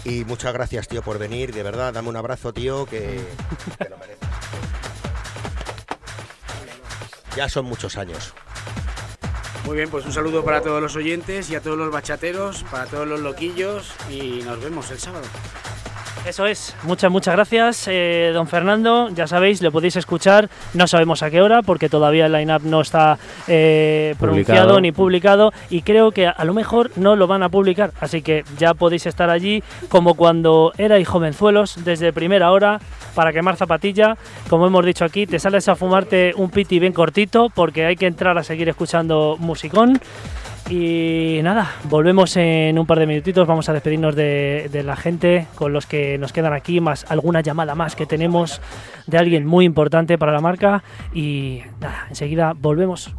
Y muchas gracias, tío, por venir. De verdad, dame un abrazo, tío, que, que lo mereces. Ya son muchos años. Muy bien, pues un saludo para todos los oyentes y a todos los bachateros, para todos los loquillos y nos vemos el sábado. Eso es, muchas, muchas gracias, eh, don Fernando. Ya sabéis, le podéis escuchar, no sabemos a qué hora, porque todavía el line-up no está eh, pronunciado ni publicado, y creo que a lo mejor no lo van a publicar. Así que ya podéis estar allí, como cuando erais jovenzuelos, desde primera hora, para quemar zapatilla. Como hemos dicho aquí, te sales a fumarte un piti bien cortito, porque hay que entrar a seguir escuchando musicón. Y nada, volvemos en un par de minutitos. Vamos a despedirnos de, la gente con los que nos quedan aquí, más alguna llamada más que tenemos de alguien muy importante para la marca. Y nada, enseguida volvemos.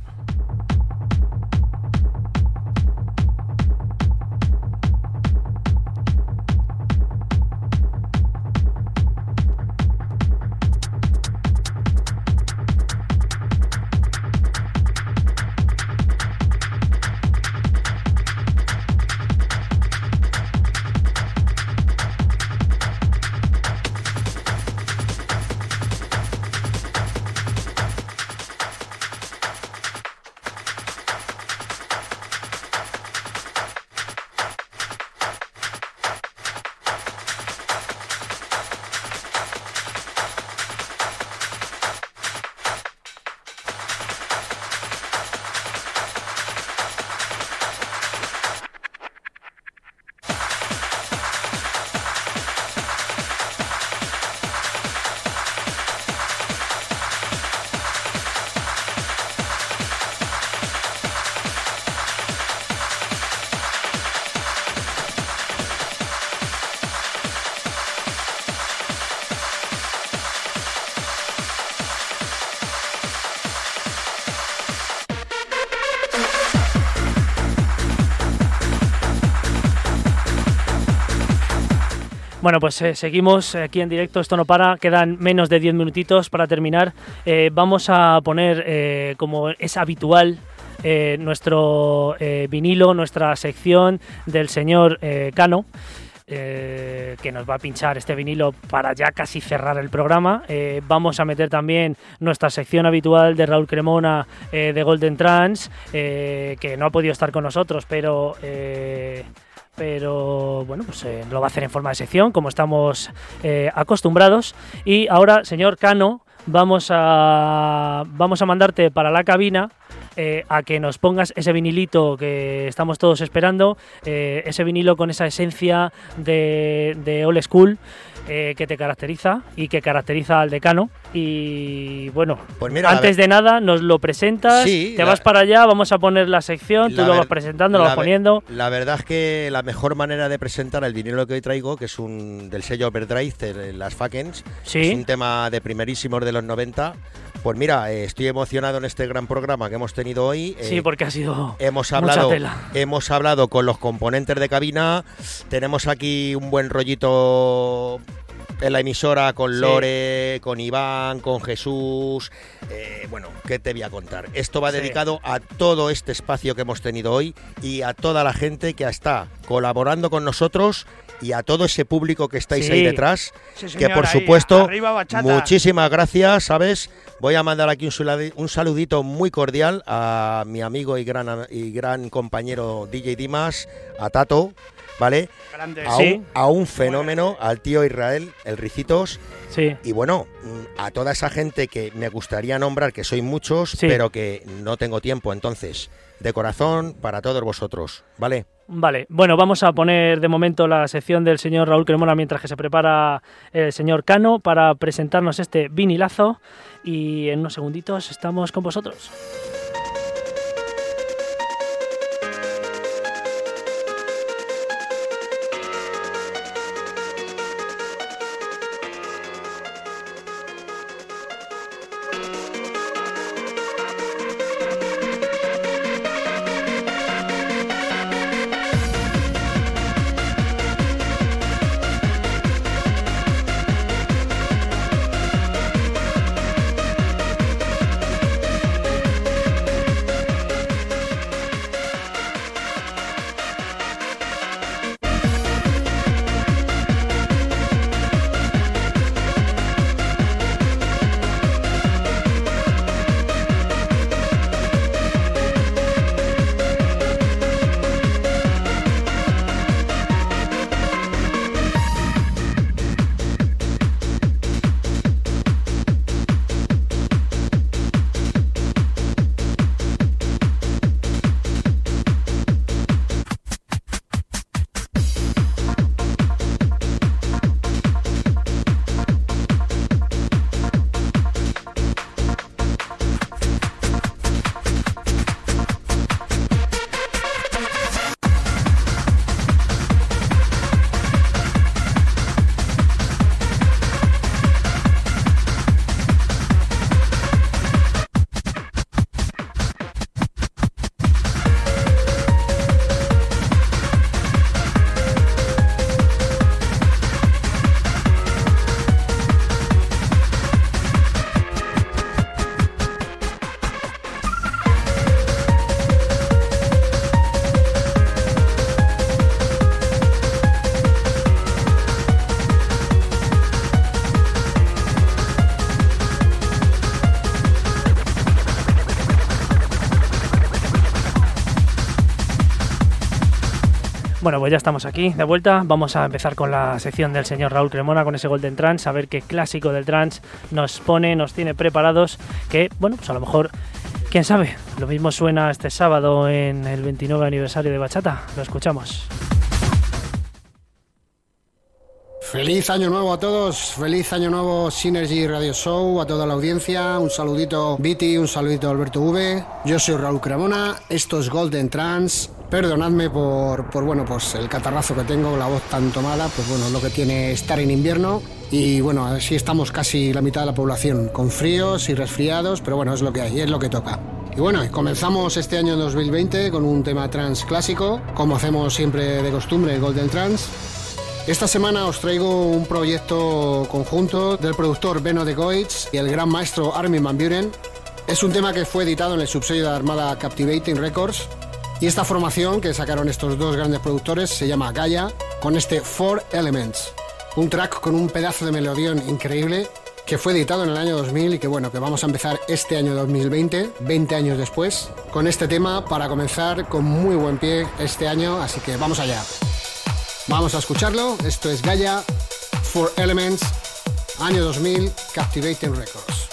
Bueno, pues eh, seguimos aquí en directo, esto no para, quedan menos de 10 minutitos para terminar. Eh, vamos a poner, eh, como es habitual, nuestro vinilo, nuestra sección del señor Cano. que nos va a pinchar este vinilo para ya casi cerrar el programa. Vamos a meter también nuestra sección habitual de Raúl Cremona de Golden Trans, que no ha podido estar con nosotros, pero pero bueno, pues eh, lo va a hacer en forma de sección, como estamos eh, acostumbrados. Y ahora, señor Cano, vamos a, vamos a mandarte para la cabina eh, a que nos pongas ese vinilito que estamos todos esperando, eh, ese vinilo con esa esencia de, de old school. eh, que te caracteriza y que caracteriza al decano y bueno Pues mira, antes de nada nos lo presentas Sí, te vas para allá vamos a poner la sección tú lo vas presentando lo vas poniendo La verdad es que la mejor manera de presentar el vinilo que hoy traigo, que es un del sello Overdrive, de las Fakens, Sí. es un tema de primerísimos de los 90. Pues mira, eh, estoy emocionado en este gran programa que hemos tenido hoy. Sí, Eh, porque ha sido Hemos mucha hablado, tela. hemos hablado con los componentes de cabina. Tenemos aquí un buen rollito en la emisora con Sí. Lore, con Iván, con Jesús. Eh, bueno, ¿qué te voy a contar? Esto va Sí. dedicado a todo este espacio que hemos tenido hoy y a toda la gente que está colaborando con nosotros y a todo ese público que estáis Sí. ahí detrás. Sí, que por ahí, supuesto, arriba, muchísimas gracias, ¿sabes? Voy a mandar aquí un, saludi- un saludito muy cordial a mi amigo y gran, y gran compañero DJ Dimas, a Tato, ¿vale? Grande. A, Sí. un, a un fenómeno, al tío Israel, el Ricitos. Sí. Y bueno, a toda esa gente que me gustaría nombrar, que soy muchos, Sí. pero que no tengo tiempo. Entonces, de corazón, para todos vosotros, ¿vale? Vale, bueno, vamos a poner de momento la sección del señor Raúl Cremona mientras que se prepara el señor Cano para presentarnos este vinilazo y en unos segunditos estamos con vosotros. Bueno, pues ya estamos aquí de vuelta. Vamos a empezar con la sección del señor Raúl Cremona con ese Golden Trance, a ver qué clásico del trance nos pone, nos tiene preparados. Que, bueno, pues a lo mejor, quién sabe, lo mismo suena este sábado en el 29 aniversario de Bachata. Lo escuchamos. Feliz año nuevo a todos, feliz año nuevo Synergy Radio Show, a toda la audiencia, un saludito Viti, un saludito Alberto V, yo soy Raúl Cremona, esto es Golden Trans, perdonadme por, por bueno, pues el catarrazo que tengo, la voz tan tomada, pues bueno, lo que tiene estar en invierno y bueno, así estamos casi la mitad de la población, con fríos y resfriados, pero bueno, es lo que hay, es lo que toca. Y bueno, comenzamos este año 2020 con un tema trans clásico, como hacemos siempre de costumbre, Golden Trans. Esta semana os traigo un proyecto conjunto del productor Beno de Goitz y el gran maestro Armin Van Buren. Es un tema que fue editado en el subsello de la Armada Captivating Records y esta formación que sacaron estos dos grandes productores se llama Gaia con este Four Elements, un track con un pedazo de melodión increíble que fue editado en el año 2000 y que bueno, que vamos a empezar este año 2020, 20 años después, con este tema para comenzar con muy buen pie este año, así que vamos allá. Vamos a escucharlo. Esto es Gaia, Four Elements, año 2000, Captivating Records.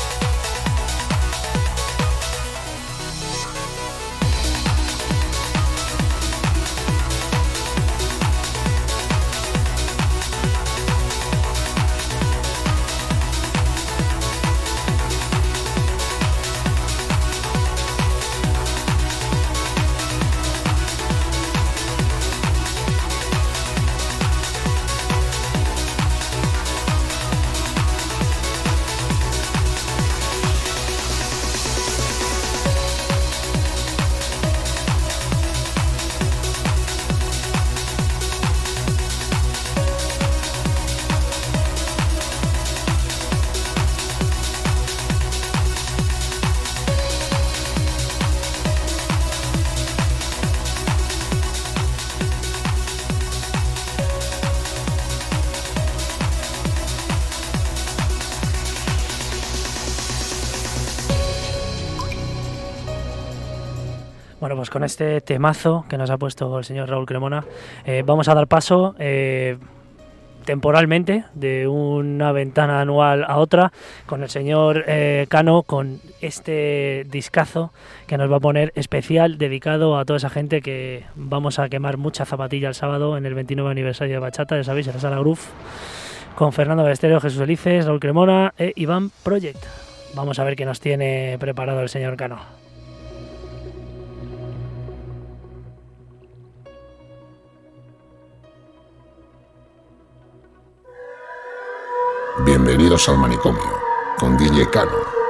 Este temazo que nos ha puesto el señor Raúl Cremona, eh, vamos a dar paso eh, temporalmente de una ventana anual a otra con el señor eh, Cano con este discazo que nos va a poner especial dedicado a toda esa gente que vamos a quemar mucha zapatilla el sábado en el 29 aniversario de Bachata, ya sabéis, en la sala Groove con Fernando Ballesteros, Jesús Elices, Raúl Cremona e Iván Project. Vamos a ver qué nos tiene preparado el señor Cano. Bienvenidos al manicomio con DJ Cano.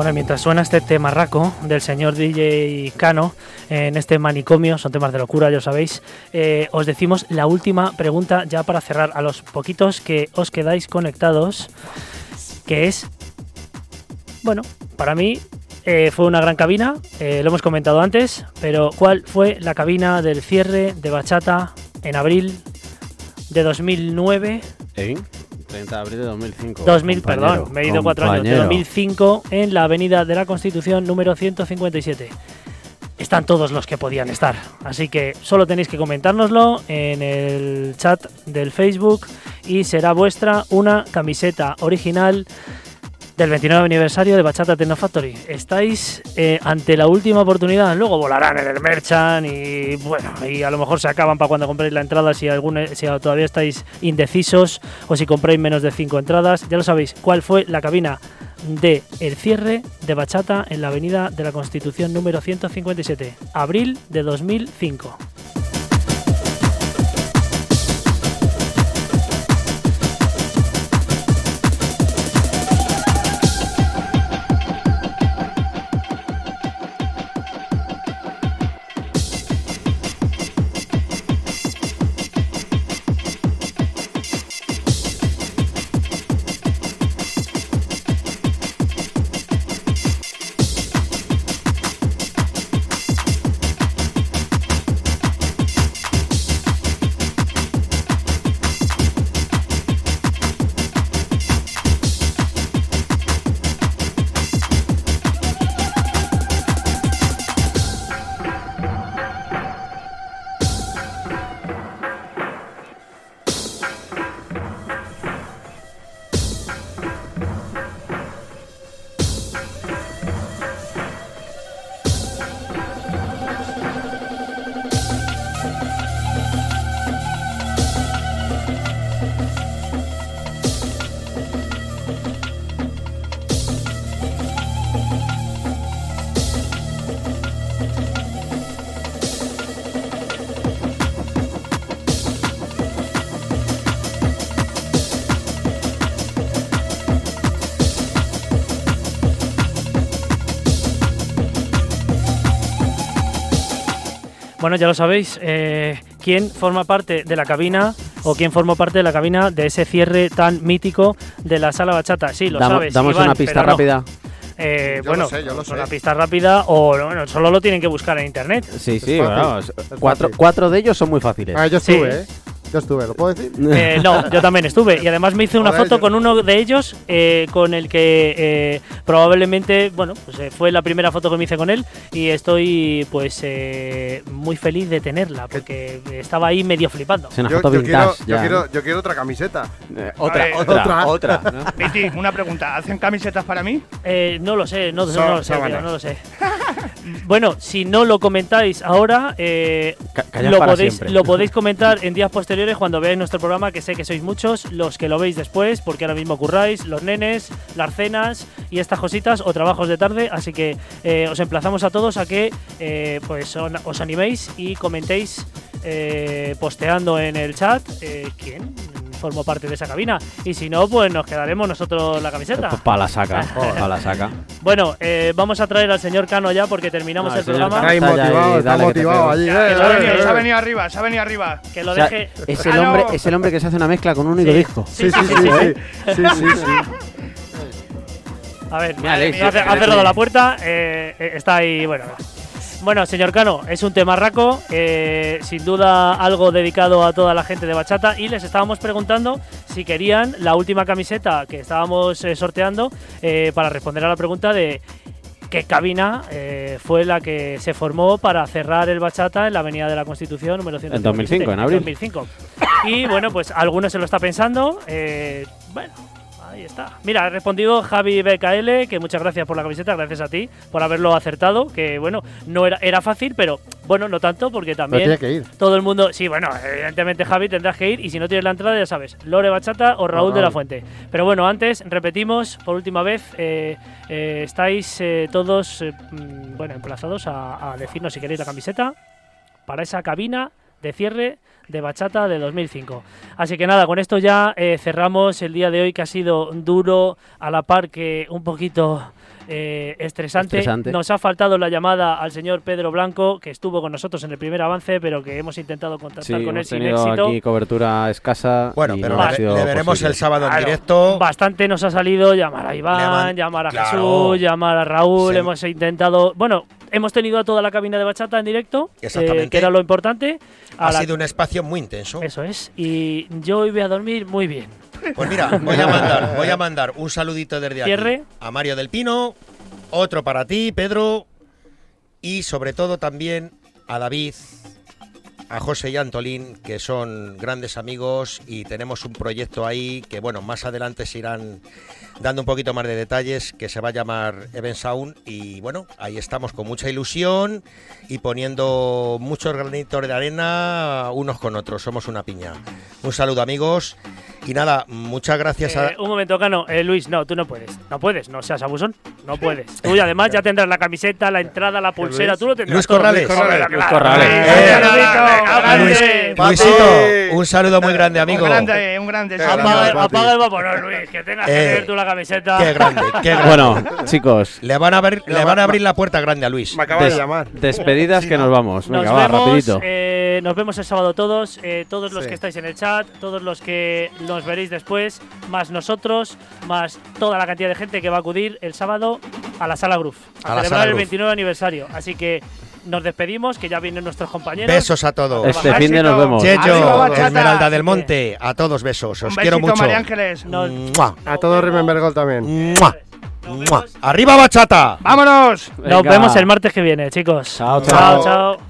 Bueno, mientras suena este temarraco del señor DJ Cano en este manicomio, son temas de locura, ya sabéis, eh, os decimos la última pregunta ya para cerrar a los poquitos que os quedáis conectados, que es, bueno, para mí eh, fue una gran cabina, eh, lo hemos comentado antes, pero ¿cuál fue la cabina del cierre de Bachata en abril de 2009? ¿En? 30 de abril de 2005. 2000, compañero, perdón, me he ido cuatro años. De compañero. 2005 en la Avenida de la Constitución número 157. Están todos los que podían estar. Así que solo tenéis que comentárnoslo en el chat del Facebook y será vuestra una camiseta original del 29 aniversario de Bachata Techno Factory. Estáis eh, ante la última oportunidad, luego volarán en el Merchant y bueno, y a lo mejor se acaban para cuando compréis la entrada si, algún, si todavía estáis indecisos o si compráis menos de 5 entradas. Ya lo sabéis, cuál fue la cabina de el cierre de Bachata en la Avenida de la Constitución número 157, abril de 2005. Bueno, ya lo sabéis, eh, ¿quién forma parte de la cabina o quién formó parte de la cabina de ese cierre tan mítico de la sala bachata? Sí, lo Damos- sabes. damos Iván, una pista no. rápida. Eh, Yo bueno, lo sé, yo lo sé. una pista rápida o bueno, solo lo tienen que buscar en internet. Sí, sí, bueno, cuatro, cuatro de ellos son muy fáciles. Ah, yo Sí. ¿eh? Yo estuve, ¿lo puedo decir? Eh, no, yo también estuve y además me hice una Joder, foto yo- con uno de ellos eh, con el que eh, probablemente, bueno, pues eh, fue la primera foto que me hice con él y estoy pues eh, muy feliz de tenerla porque estaba ahí medio flipando. Es una Yo, foto yo quiero, vintage. yo, ya, quiero, ¿no? yo quiero otra camiseta. Eh, otra, otra, otra. otra. ¿no? Piti, una pregunta. ¿Hacen camisetas para mí? Eh, no lo sé, no, no lo sé, sábanas. tío, no lo sé. bueno, si no lo comentáis ahora, eh, Ca- lo, para podéis, siempre. lo podéis comentar en días cuando veáis nuestro programa, que sé que sois muchos, los que lo veis después, porque ahora mismo curráis, los nenes, las cenas y estas cositas o trabajos de tarde, así que eh, os emplazamos a todos a que eh, pues os animéis y comentéis eh, posteando en el chat quién formó parte de esa cabina y si no pues nos quedaremos nosotros la camiseta. Para la saca, para la saca. Bueno, eh, vamos a traer al señor Cano ya porque terminamos No, el programa. Está motivado, está motivado allí. Eh, Se ha venido, arriba, se ha venido arriba. Que lo O sea, deje. es, el hombre, es el hombre que se hace una mezcla con un único Sí. disco. Sí, sí, sí, sí. Sí, sí, sí. A ver, ha, cer- ha cerrado la puerta, eh, eh, está ahí, bueno. Bueno, señor Cano, es un tema raco, eh, sin duda algo dedicado a toda la gente de bachata y les estábamos preguntando si querían la última camiseta que estábamos eh, sorteando eh, para responder a la pregunta de qué cabina eh, fue la que se formó para cerrar el bachata en la Avenida de la Constitución número 157. En 2005, en abril. 2005. Y bueno, pues alguno se lo está pensando. eh, bueno, ahí está. Mira, ha respondido Javi BKL, que muchas gracias por la camiseta, gracias a ti por haberlo acertado. Que bueno, no era, era fácil, pero bueno, no tanto, porque Pero también tiene que ir. todo el mundo. Sí, bueno, evidentemente, Javi, tendrás que ir. Y si no tienes la entrada, ya sabes, Lore Bachata o Raúl de la. Fuente. Pero bueno, antes, repetimos por última vez, eh, eh, estáis eh, todos mm, bueno, emplazados a, a decirnos si queréis la camiseta para esa cabina de cierre de Bachata de 2005. Así que nada, con esto ya eh, cerramos el día de hoy que ha sido duro, a la par que un poquito eh, estresante. Estresante. Nos ha faltado la llamada al señor Pedro Blanco, que estuvo con nosotros en el primer avance, pero que hemos intentado Sí, contactar con él sin éxito. aquí cobertura escasa. Bueno, y pero no ha le, sido le veremos posible. el sábado en Claro, directo. Bastante nos ha salido llamar a Iván, man- llamar a claro. Jesús, llamar a Raúl. Hemos intentado. Bueno, hemos tenido a toda la cabina de bachata en directo, eh, que era lo importante. A Ha la- sido un espacio muy intenso. Eso es. Y yo hoy voy a dormir muy bien. Pues mira, voy a mandar, voy a mandar un saludito desde aquí Cierre. a Mario del Pino, otro para ti, Pedro, y sobre todo también a David, a José y a Antolín, que son grandes amigos y tenemos un proyecto ahí que, bueno, más adelante se irán dando un poquito más de detalles, que se va a llamar Event Sound. Y bueno, ahí estamos con mucha ilusión y poniendo muchos granitos de arena unos con otros. Somos una piña. Un saludo, amigos. Y nada, muchas gracias a. Eh, un momento, Cano. Eh, Luis, no, tú no puedes. No puedes, no seas abusón. No puedes. Tú y además ya tendrás la camiseta, la entrada, la pulsera. Tú lo tendrás. Luis. Corrales. Luis. Corrales. Eh, Eh. Luis- Luisito, un saludo muy grande, amigo. Un grande, un grande. sí, Apaga, el vapor, Luis, que tengas que Eh, tener tú la camiseta. Qué grande, qué grande. Bueno, chicos, Le van a abrir, le van a abrir la puerta grande a Luis. Me acaba de llamar. despedidas que nos vamos. Nos Venga, va, vemos, rapidito. eh, nos vemos el sábado todos, eh, todos los que estáis en el chat, todos los que nos veréis después, más nosotros, más toda la cantidad de gente que va a acudir el sábado a la Sala Groove, a, A celebrar el Groove. 29 aniversario. Así que nos despedimos, que ya vienen nuestros compañeros. Besos a todos. Este fin de nos vemos. Checho. Esmeralda del Monte, a todos besos. Os Un quiero mucho. María Ángeles. Nos- Mua, A todo Remember Gold también. mua, mua. ¡Arriba, bachata! ¡Vámonos! Nos vemos el martes que viene, chicos. Chao, chao. chao. chao.